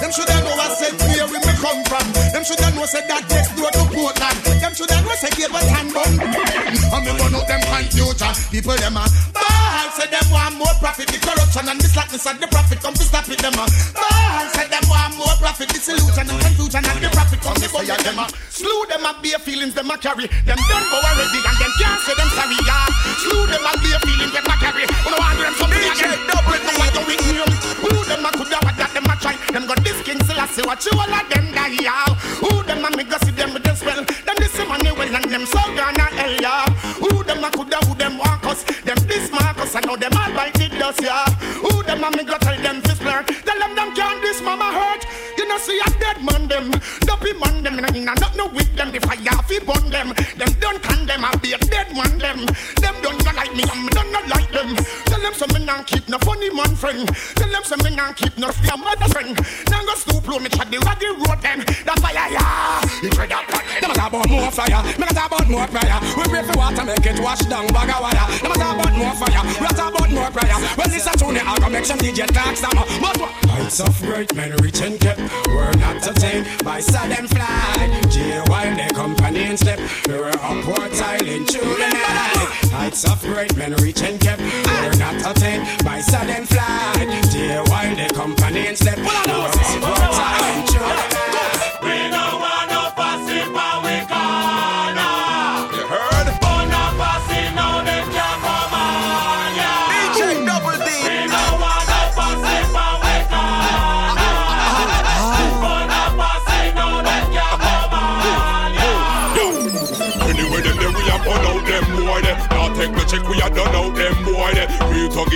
Them shoulda know where St. Mary me come from. Them shoulda know say that next door to Portland. Them shoulda know say Capleton bun. And me burn out them confusion. People them a ball say them want more profit. The corruption and the slackness and the profit come to stop it. Them a ball say them want more profit. The solution and confusion and the profit come to fire them a slew them a bare feelings them a carry. Them done go already and them can't say them sorry. Yeah, slew them a bare feelings them a carry. Who no want them something again? Double no want to win them. Who them a coulda what that them a try? Them got this king Selassie watch you all of them die. Yeah, who them a me go see them with them spell? Them this money well and them so gonna hell. Yeah, who them a coulda who them walk us? Them this Marcus I know them all bite it dust. Yeah, who them a me go tell them fist flirt? Tell them them can't this mama hurt. Know see a dead man them, dopey man them, and I not no with them. The fire fi burn them, them don't condemn. I be a dead man them. Them don't not like me, I'm don't not like them. Tell them some me not keep no funny man friend. Tell them some me not keep no fear mother friend. Now go stoop low, me chat the raggy road them. That fire yeah, you tread up on them. A talk about more fire, me talk about more prayer. We pray for water, make it wash down bag of wire. Them a talk about more fire, we talk about more prayer. Well, this a tune, I go make some DJ talk some. But? Heights of great men rich kept, were not attained by sudden fly. Jail while company and step, we were upward tiling through. Heights of great men rich and kept, were not attained by sudden flight. Jail while company and step, we were upward tiling through.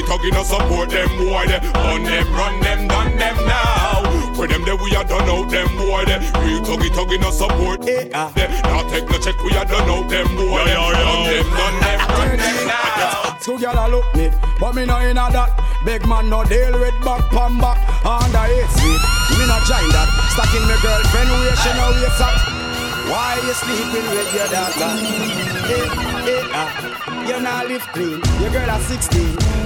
Real tuggy tuggy no support them boy there. On them, run them, done them now. For them there we a done out them boy there. Real tuggy tuggy no support eh, ah. them. Now take the check, we a done out them boy there. On them, done them, run them now. Two gyal a look me, but me no inna that. Big man no deal with back pan back. Under eight feet, me no join that. Stacking me girlfriend where she no waist at. Why you sleeping with your daughter? Hey, hey, ah. You not live clean. Your girl at 16,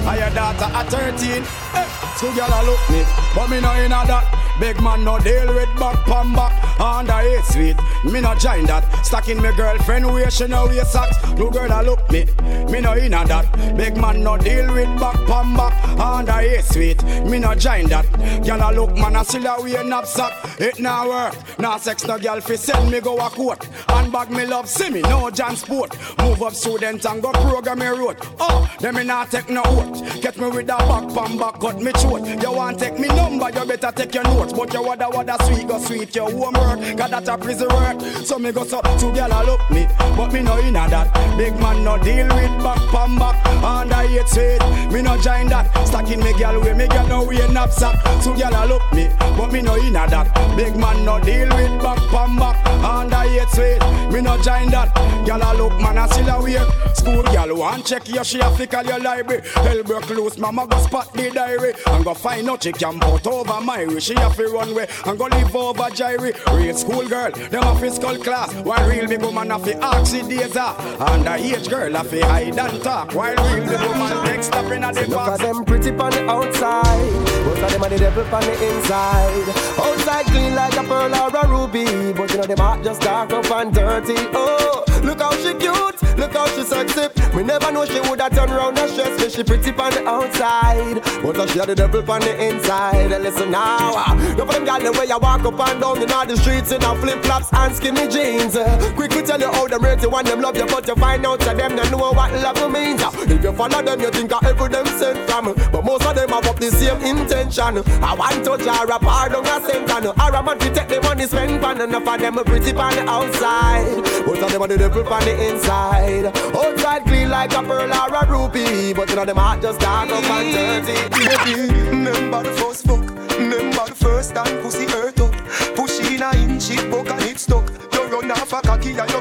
and your daughter at 13. Hey, two gyal a look me, but me no inna that. Big man no deal with back pam back. Under eight sweet, me no join that. Stacking me girlfriend where she no wear socks. No girl a look me, me no in that. Big man no deal with back pam back. Under eight sweet, me no join that. Girl a look man a still a wear knapsack. It now work, now sex no girl fi send me go a court. Handbag me love see me no John sport. Move up student and go program me road. Oh, them me not take no oath. Get me with a back pam back cut me throat. You want take me number, you better take your notes. But you wada wada sweet go sweet your homework. Cause that a prison work. So me go so two girl a look me, but me no inna that. Big man no deal with back pam back. Under eight sweet, me no join that. Stacking me girl way, me girl no wear knapsack. Two girl a look me, but me no inna that. Big man no deal with back pam back. Under eight sweet, me no join that. Girl a look man a still a wear. School girl want check your she a flick your library. Hell broke loose, mama go spot the diary. And go find out she can put over my way. She have to run way and go live over Jairy. Real school girl, them a fiscal class. While real big woman to ask the days are. Underage girl have to hide and talk. While real big woman take step in at the Look box. at them pretty on the outside, both of them are the devil on the inside. Outside clean like a pearl or a ruby, but you know them heart just dark up and dirty. Oh, look how she cute, look how she sexy. We never know she woulda turn round and stress me. She pretty on the outside, but she had the devil on the inside. And listen now, ah, no for them gal the way you walk up and down in all the streets in a flip flops and skinny jeans. Uh, quick to tell you how them rate you and them love you, but you find out that them don't know what love means. Uh, if you follow them, you think of every them sent from, but most of them have up the same intention. I want to jar a pardon a sentence. A man to take the money spent on enough of them pretty on the outside. Most of them are the devil on the inside. Outside clean like a pearl or a ruby, but you know them heart just dark up and dirty. Baby, remember the first fuck Remember the first time pussy hurt up Push in a inch it buck and it stuck You run off a cocky and you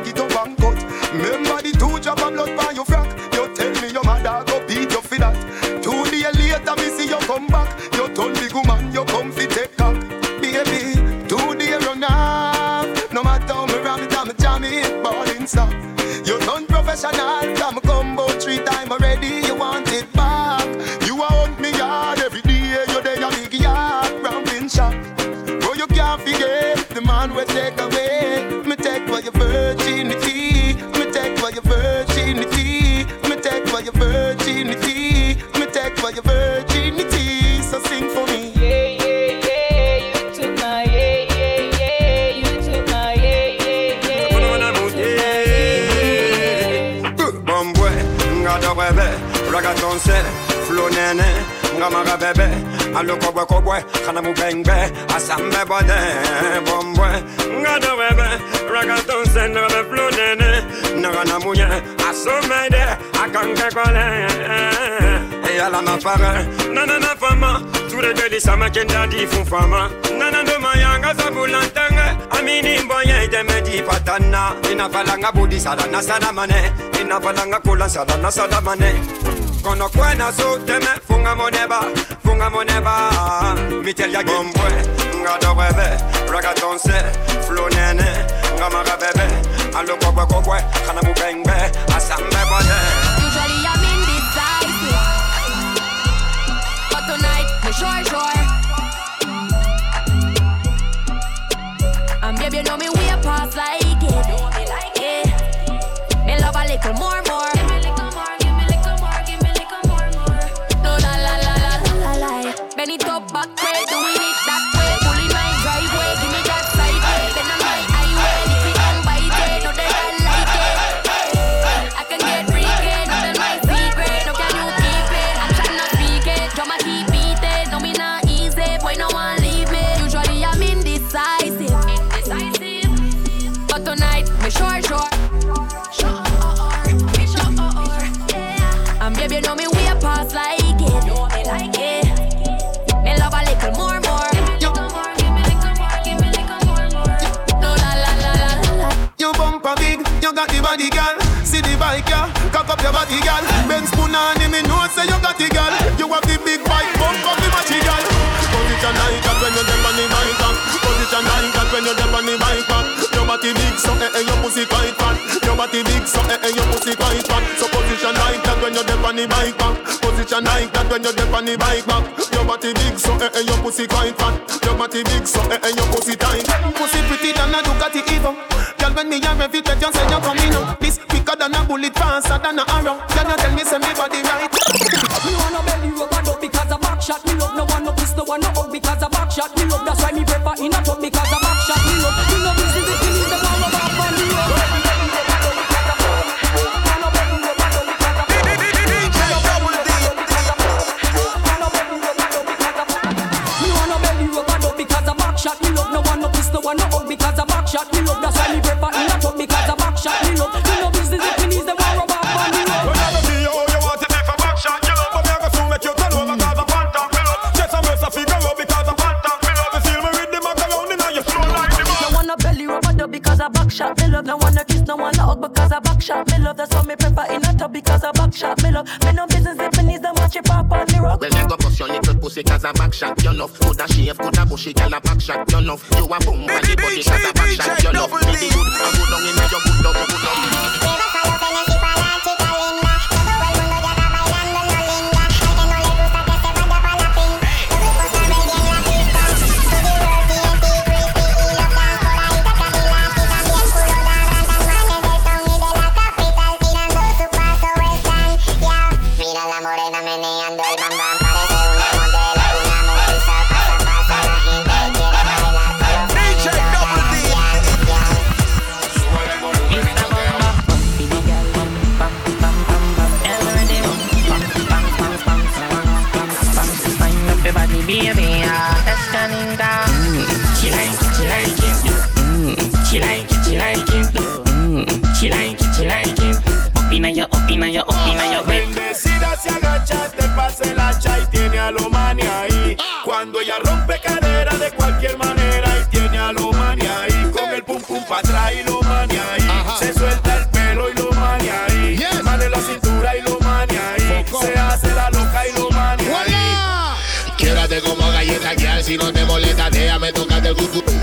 de sama kenda di fun fama, nana do mayanga zabulantenge, amini mboye demedi patana, inafalanga budi sadana sadamane, inafalanga kula sadana sadamane. Kono kwena so teme funga moneba, funga moneba. Mitel ya gombwe, ngada webe, ragaton se, flow nene, ngamaga bebe, alo kobwe kobwe, kana mubengbe, asambe bode. Usually I'm indecisive, but tonight me sure sure. Baby, you know me it. Know me like it. Me love a little more, body big, so eh eh, your pussy quite fat. So position like that when you dem on the bike, back. Position match a Nike that when you dip on the bike back. Your body big so eh eh your pussy quite fat. Your body big so eh eh your pussy tight. Pussy pretty than a Ducati Evo. Girl when me a rev it, you say you're coming up. This quicker than a bullet, faster than a arrow. Can you tell me say me body right? Me wanna belly rub and up because a back shot. Me love no one no kiss, no one no hug because a back shot. Me love that's why me prefer in a tub because shave, coulda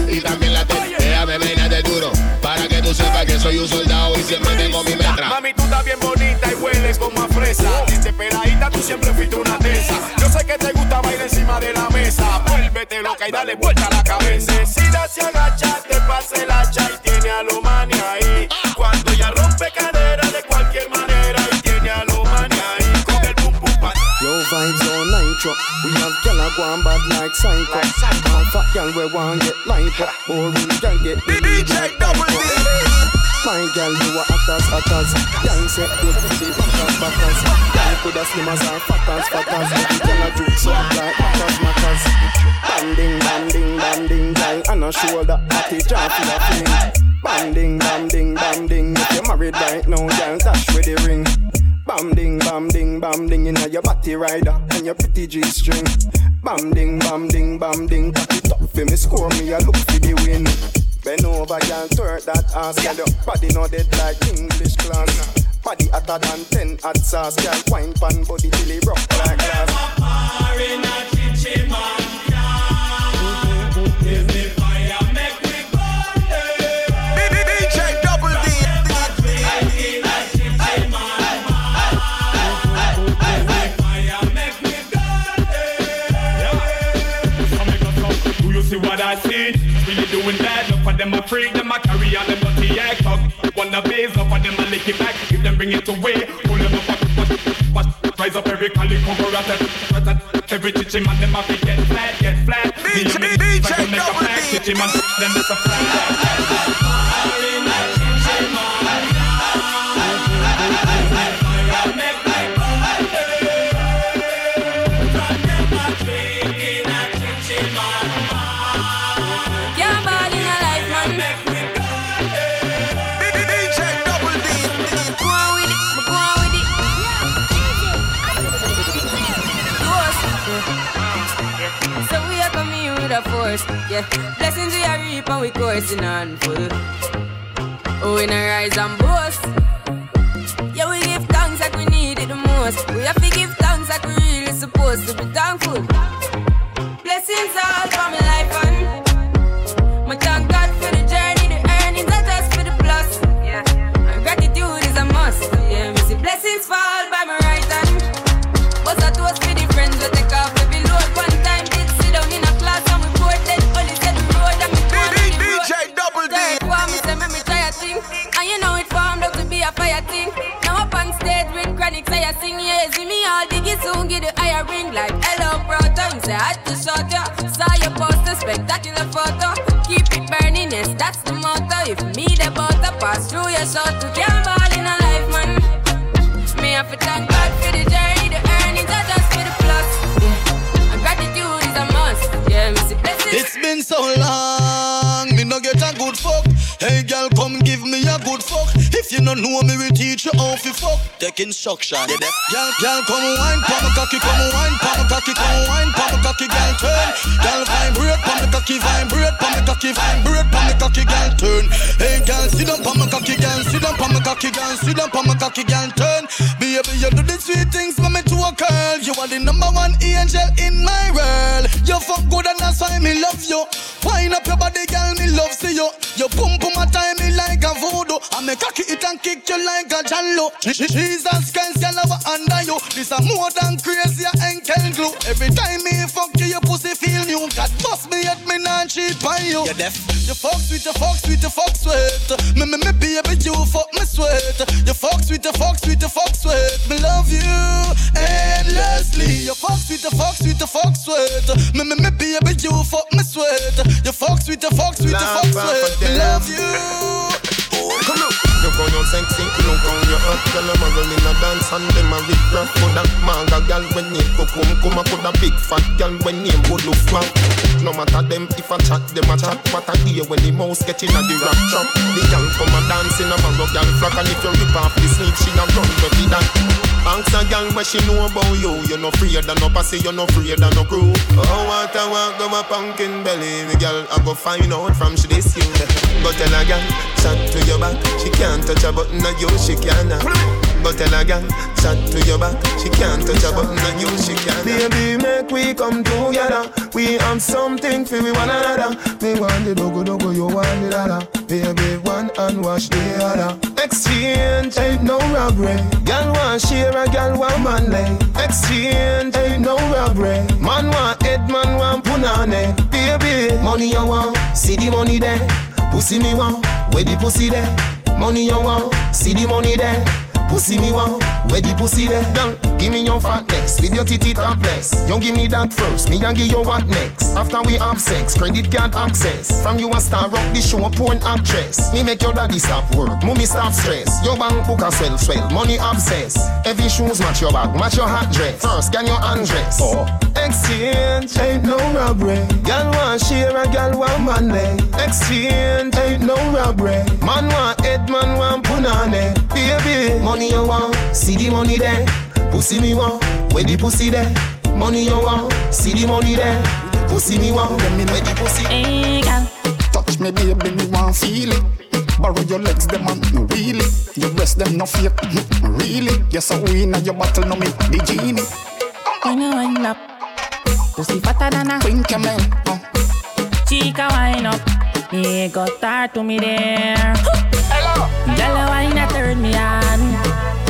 y también la te, déjame de duro para que tú sepas que soy un soldado y siempre tengo mi metra. Mami, tú estás bien bonita y hueles como a fresa. Desesperadita, tú siempre fuiste una tesa. Yo sé que te gusta bailar encima de la mesa. Vuélvete loca y dale vuelta a la cabeza. Bendecida se agacha, te pasa el hacha y tiene a lo mania ahí. Cuando ella rompe cadera de cualquier manera y tiene a lo mania ahí. Con el pum pum pa. Yo, vibes on nitro. We have a gone bad like psycho. All fat gyal we want get lipo. Boring gyal get the DJ double My gyal you a hatters hatters. Gyal say good for the backers backers. Gyal coulda slim as or fat as fat as. Gyal a juke so like matters matters. Banding banding banding gyal and a shoulder hatty jaw full of fling. Banding banding banding. If you married right now, gyal dash with the ring. Bam ding, bam ding, bam ding inna your body rider and your pretty G string. Bam ding, bam ding, bam ding. Cock it up for me, score me a look for the win. Bend over, girl, twerk that ass, girl. Your body no dead like English class. Body hotter than ten hot sauce, girl. Wine pan body till it rock like glass. See what I see? Really doing that? Enough of them a freak, them a carry on them dirty act up. Wanna base, enough of them a lick it back. If them bring it away, pull them up, up, up. Rise up every cali cover at it. Every chichi man, them a fi get flat, get flat. DJ, DJ, a flat, chichi man, then it's a flat. Force, yeah. Blessings we are reap and we coursing on full. Oh, we not rise and boast. Yeah, we give thanks like we need it the most. We have to give thanks like we really supposed to be thankful. Blessings fire thing. Now up on stage with chronic, chronics, I sing, yeah, see me all diggy soon, give the higher ring. Like, hello, bro, time say I had to shut ya. Saw your poster, spectacular photo. Keep it burning, yes, that's the motto. If me the butter pass through your soul to get ball in a life, man. Me have to thank God for the journey, the earnings are just for the plus. Yeah, and gratitude is a must. Yeah, me see blessings. It's been so long. If know me, we teach you how to fuck. Take instruction. Girl, girl, come wine, pop my cocky, come wine, pop my cocky, come wine, pop my cocky, girl, turn. Girl, vibrate, pop my cocky, vibrate, pop my cocky, vibrate, pop my cocky, girl, turn. Hey girl, sit down, pop my cocky, girl, sit down, pop my cocky, girl, sit down, pop my cocky, girl, turn. Baby, you do the sweet things for me to a girl. You are the number one angel in my world. You fuck good and that's why me love you. Wind up your body, girl, me love see you. You pump pum a time me like a voodoo. I make cocky it and kick you like a jallo. Jesus Christ, girl, I under you. This a more than crazy, a enkel glue. Every time me fuck you, your pussy feel new. God bust me at me not cheat by you. You deaf. You fuck sweet, you fuck sweet, you fuck sweet. Me me me baby, you fuck me sweat. You fuck sweet, you fuck sweet, you fuck sweat. Me love you endlessly. You fuck sweet, you fuck sweet, you fuck sweat. Me me me baby, you fuck me sweat. You fuck sweet, you fuck sweet, you fuck sweat. Me love you. Come on. You go on sexy, look on your up, girl. A girl in a dance and them a rip rap. That manga girl when go come, come a put a big fat girl when name go look fat. No matter them if I chat, them a chat. What I hear when the mouse get in a the rap trap. The girl come a dance in a barrow girl flock and if you rip off the sleeve, she a run with that. Ask a girl what she know about you. You no afraid of no pussy, you no afraid of no crew. Oh, what I want go a pumpkin belly. The girl I go find out from she this you. Go tell a girl, chat to your back. She can't touch a button on you, she can. Go tell a girl, chat to your back. She can't touch a button on you, she can't. Baby, make we come together. We have something for we one another. Me want the dogo dogo, you want the dada. Baby, one and wash the other. Exchange ain't no robbery. Girl want share a girl want man lay. Exchange ain't no robbery. Man want head, man want punane. Baby, money you want, see the money there. Pussy me want, where the pussy there. Money you want, see the money there. Pussy me want, where the pussy there. Girl, give me your fatness with your titty topless. You give me that first, me and give you what next. After we have sex, credit card access. From you a star rock the show, a porn actress. Me make your daddy stop work, mommy stop stress. Your bank book a swell swell, money obsess. Every shoes match your bag, match your hat dress. First, can you undress? Oh. Exchange ain't no robbery. Girl want share a girl want money. Exchange ain't no robbery. Man want head, man want punane. Baby, money you want, see the money there. Pussy me want, where the pussy there. Money you want, see the money there. Pussy me want, where the pussy. Hey, girl. Touch me, baby, me want feel it. Borrow your legs, them man, no really. Your breast, them no fake, mm, really. Yes, I win at your battle, no me, the genie. When you wind up, pussy fatter than a queen camel. Uh. Chica wind up, he got start to me there. Girl, you wine a turn me on.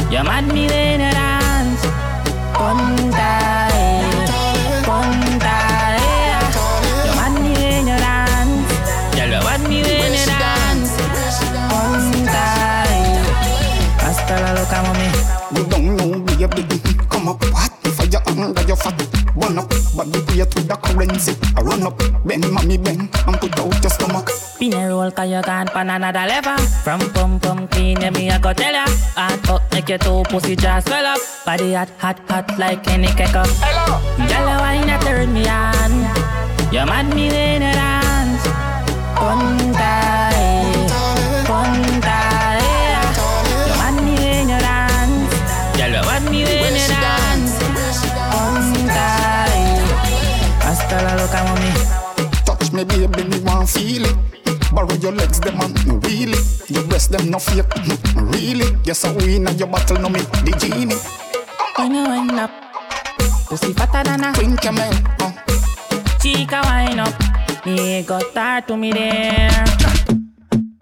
You mad me when you dance. Punta, punta. You mad me when you dance. Girl, you mad me when you dance. Punta. Hasta la loca, mami. You don't know, baby. Come up, what? Fire under your fat. Run up, body weight with the currency. I run up, bend, mommy, bend, and put out your stomach. Pin a roll cause you gone pan another level From pum pum clean, yeah, me I go tell ya. Hot up, make your two pussy just swell up. Body hot, hot, hot like any ketchup Hello Girl, you wine a turn me on. You mad me when you dance Punta, eh You mad me when you dance you mad me when you dance eh Hasta la loca, mami Touch me, baby, me want feel it. Borrow your legs, them man, no really. Your breast, them no fake, really. Yes, I win at your battle, no me, the genie. When you wind up, pussy fatter than a queen camel. Uh. Chica wind up, he got start to me there.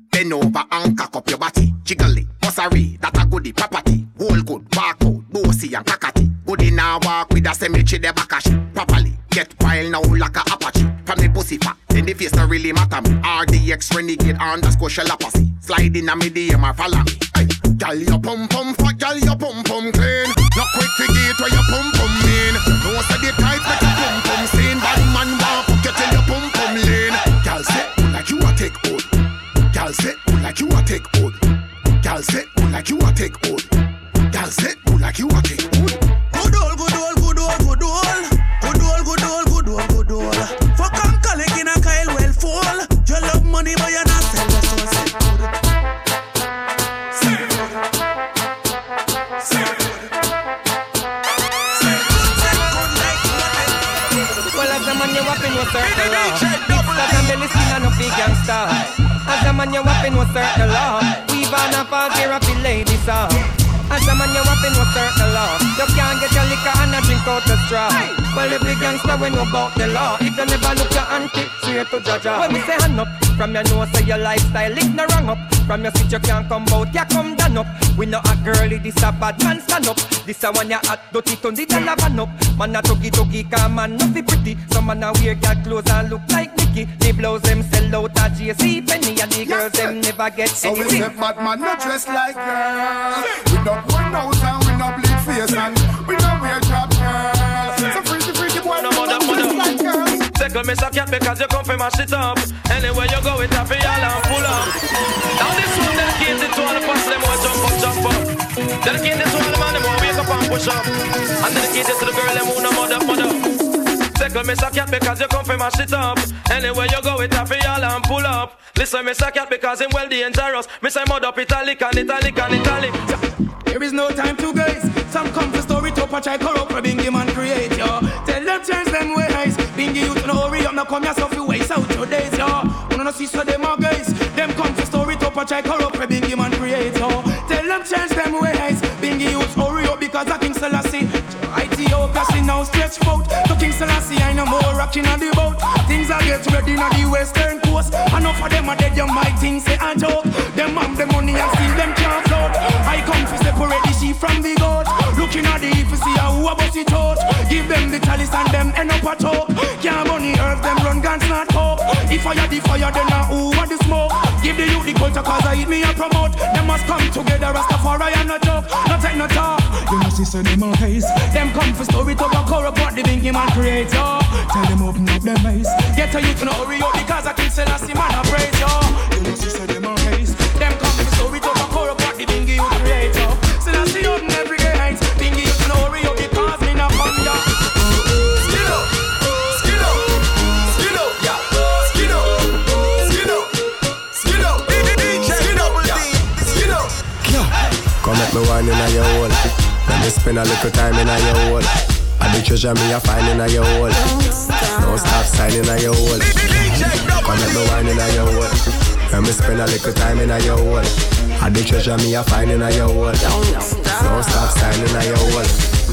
Bend over and cock up your body. Jiggle it, bussary, that a goodie property. Whole good, bark out, bossy and cockatty. Goodie now walk with a cemetery, the back properly. Get wild now like a apache. From the pussy fat, then the face don't really matter me. RDX renegade underscore shalapacy. Slide in a me DM or follow me. Hey, gal your pum pum fat, gal your pum pum clean. Not quick to get where your pum pum mean. No say the type like your pum pum scene. Bad man want fuck you till your pum pum lean. Gal say, oh like you a take hold. Gal say, oh like you a take hold. Gal say, oh like you a take hold. Gal say, oh like you a take hold. Up in no circle law. We van a fall here up in ladies song. As a man, you up in no circle law. You can't get your liquor and a drink out the straw. Well, every gangster when you about the law. If you never look your auntie, swear to Jaja. When we say hand up, from your nose say your lifestyle, lick no wrong up. From your seat you can't come out, you come down up. We know a girlie, this a bad man stand up. This a one you hot, dirty, turn the dollar van up. Man a tuggy tuggy, come man not be pretty. Some man a wear girl clothes and look like Nicky. The blouse them sell out at JC Penney and the girls them never get So we anything. say bad man not dressed like girls. We don't wear nose and we don't bleed face and we Second miss a cat because you come from mash it up. Anywhere you go, it happy all and full up. Now this one dedicated to all the boss them who jump up, jump up. Dedicated to all the man them who wake up and push up. And dedicated to the girl them who no mother, mother. Second miss a cat because you come from mash it up. Anywhere you go, it happy all and pull up. Listen, miss a cat because him well dangerous. Miss I mud up italic and italic and italic. There is no time to guys. Some come for story to patch I corrupt for Bingy man create yo. Tell them change them ways. Bingy you to no hurry up now come yourself you waste out your days yo. Wanna see so them are guys. Them come for story to patch I corrupt for Bingy man create yo. Tell them change them ways. Stretch out. To King Selassie I no more rocking on the boat. Things are get ready on the western coast. Enough of them are dead you might think say a joke. Them have the money and still them can't float. I come to separate the sheep from the goat. Looking at the if you see how a bust it out. Give them the chalice and them end up a talk. Can't money earth them run guns not coke. If I the fire then I who want the smoke. Give the youth the culture cause I eat me and promote. Them must come together Rastafari and no joke. No take no talk. You must see so them all haze. Them come for story to go corrupt what the bingy man create yo. Tell them open up them eyes. Get a youth to no hurry up because I spend a little time in a your hole. I the treasure me a find in a your hole. Don't stop signing a your hole. Come make me wine in a your hole. Let me spend a little time in a your hole. I the treasure me a find in a your hole. Don't stop signing a your hole.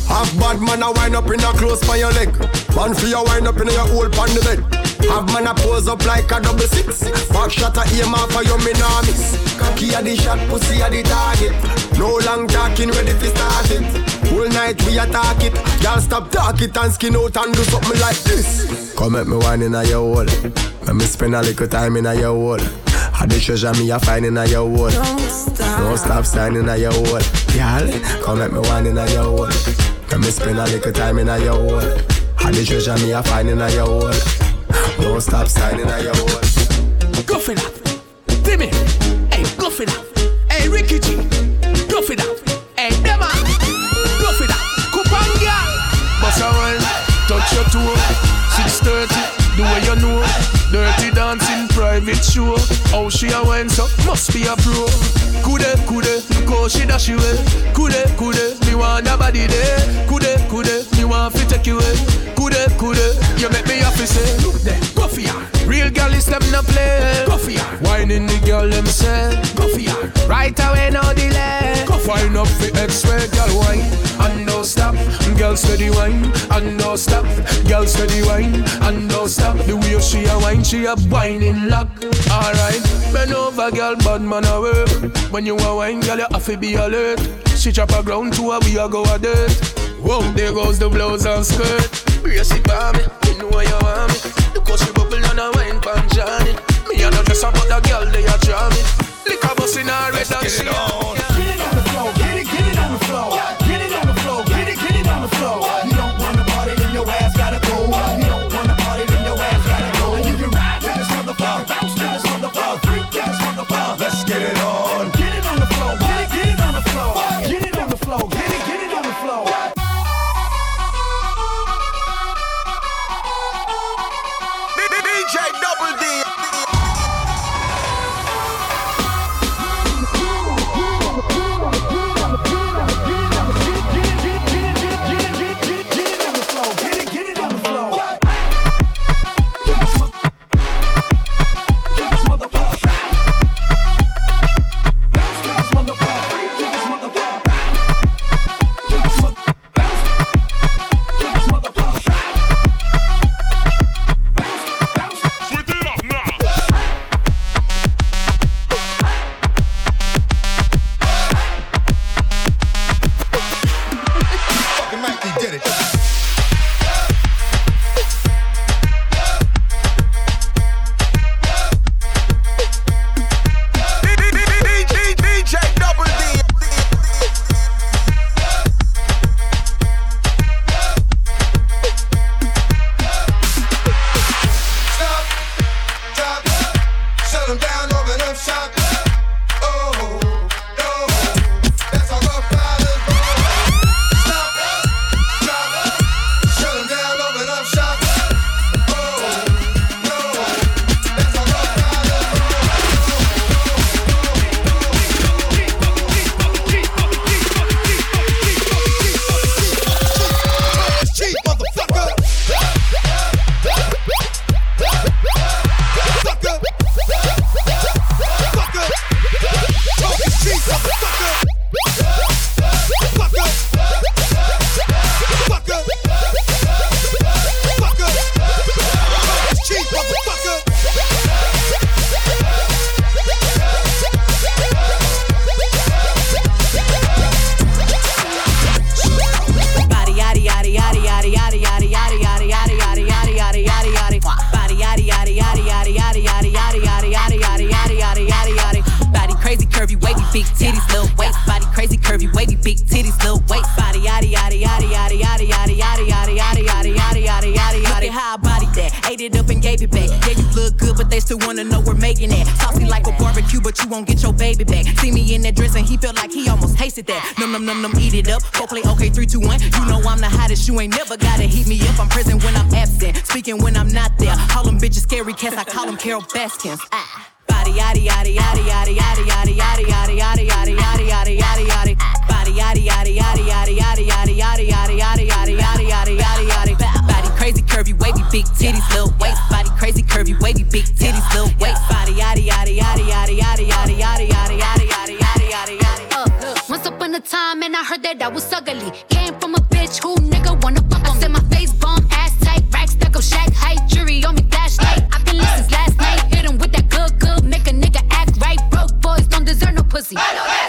Half bad man a wind up in a close for your leg. Man for your wind up in your hole pan the bed. Have man a pose up like a double six. Back shot a aim off for your miss. Cocky a the shot, pussy a the target. No long talking, ready to start it. Whole night we attack it. Y'all stop talk it and skin out and do something like this. Come make me wine in a your hole. Let me spend a little time in a your hole. I the treasure me a find in a your hole. Don't stop Don't stop signing a your hole. Y'all, come make me wine in a your hole. Let me spend a little time in a your hole. I the treasure me a find in a your hole. Don't stop signing a your hole. Go for that. Timmy. Hey, go for that. Hey, Ricky G. your toe. 630, the way you know. Dirty dancing, private show. How she a wine so must be a pro. Kude, kude, look she dash away. Kude, kude, me want your body there. Kude, kude, me want to take you away. Kude, kude, you make me happy say. Look there, go for ya. Real girl is them no play. Go for ya. Whining the girl them say. Go for ya. Right away, no delay. Go find up the X-ray, girl wine and don't stop. Girl steady wine and don't stop. Girl steady wine and don't stop. The way she a wine, she a whining lock. Alright, bend over, girl, bad man a work. When you a wine, girl, you have to be alert. She chop a ground to her, we a go a dirt. Whoa, there goes the blouse and skirt. Brace it for me, you know you want me. Look how she bubble and a wine pan Johnny. Me a no just about the girl, they a draw me. Lick a bus in her red and she on. I'm Carol Baskins. Ah. Body yaddy yaddy yaddy yaddy yaddy yaddy yaddy yaddy yaddy yaddy yaddy yaddy yaddy yaddy. Body yaddy yaddy yaddy yaddy yaddy yaddy yaddy yaddy yaddy yaddy yaddy yaddy yaddy yaddy. Body crazy curvy wavy big titties little waist. Body crazy curvy wavy big titties little waist. Body yaddy yaddy yaddy yaddy yaddy yaddy yaddy yaddy yaddy yaddy yaddy yaddy yaddy. Once upon a time and I heard that I was ugly. Came from a bitch who nigga wanted. i know that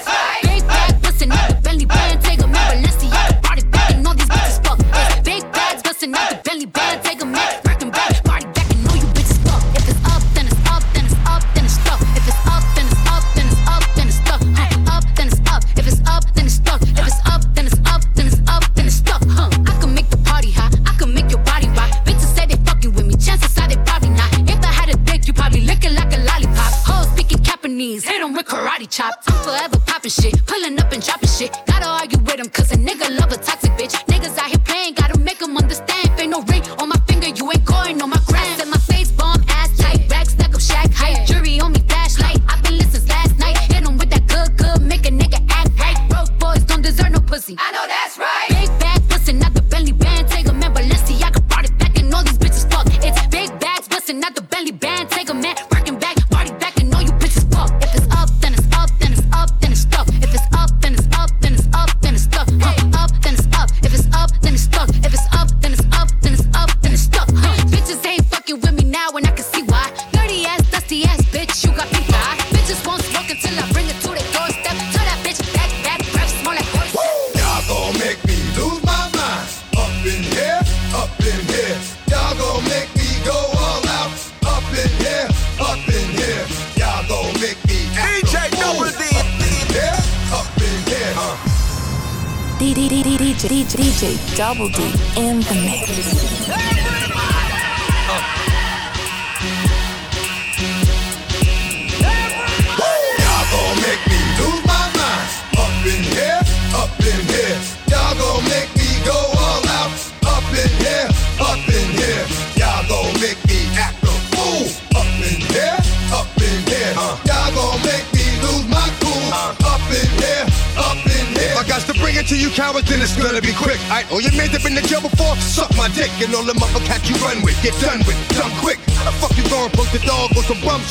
Double D in the mix.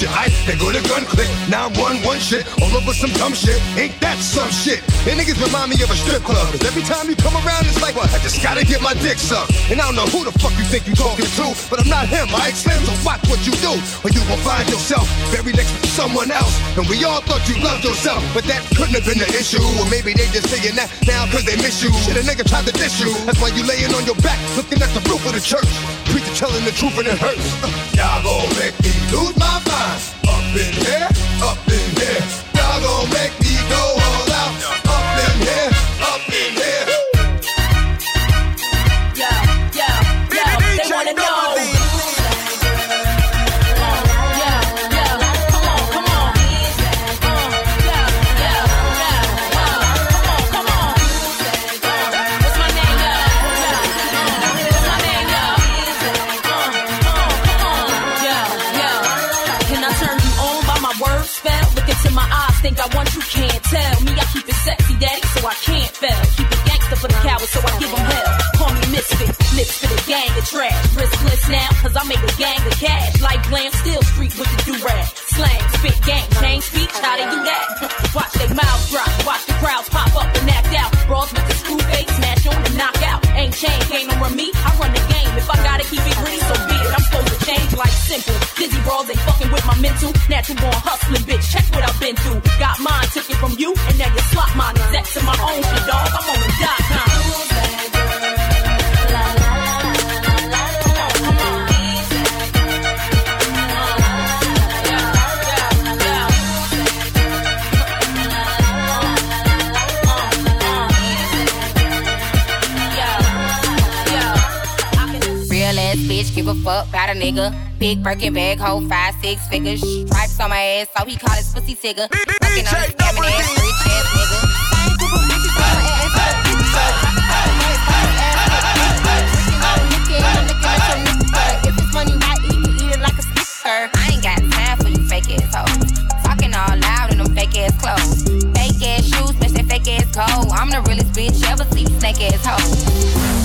your ice, they go to gunplay. 911 shit, all over some dumb shit. Ain't that some shit? And niggas remind me of a strip club. Cause every time you come around, it's like, I just gotta get my dick sucked. And I don't know who the fuck you think you talking to, but I'm not him. I explain, so watch what you do, or you will find yourself very next to someone else. And we all thought you loved yourself, but that couldn't have been the issue. Or maybe they just saying that now cause they miss you. Shit, a nigga tried to diss you. That's why you laying on your back, looking at the roof of the church. Preacher telling the truth and it hurts. I gon' make you lose my mind. Up in here. nigga. Big Birkin bag, hold five, six figures. Stripes on my ass, so he call his pussy tigger. Fucking on his damn ass, rich ass nigga. Same group of bitches on my ass, so bitch, so. If it's money right, eat it like a snicker. I ain't got time for you fake ass hoes. Talking all loud in them fake ass clothes. Fake ass shoes, match that fake ass gold. I'm the realest bitch ever see, snake ass hoe.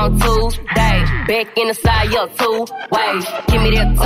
on Tuesday. Back in the side, your two ways. Give me that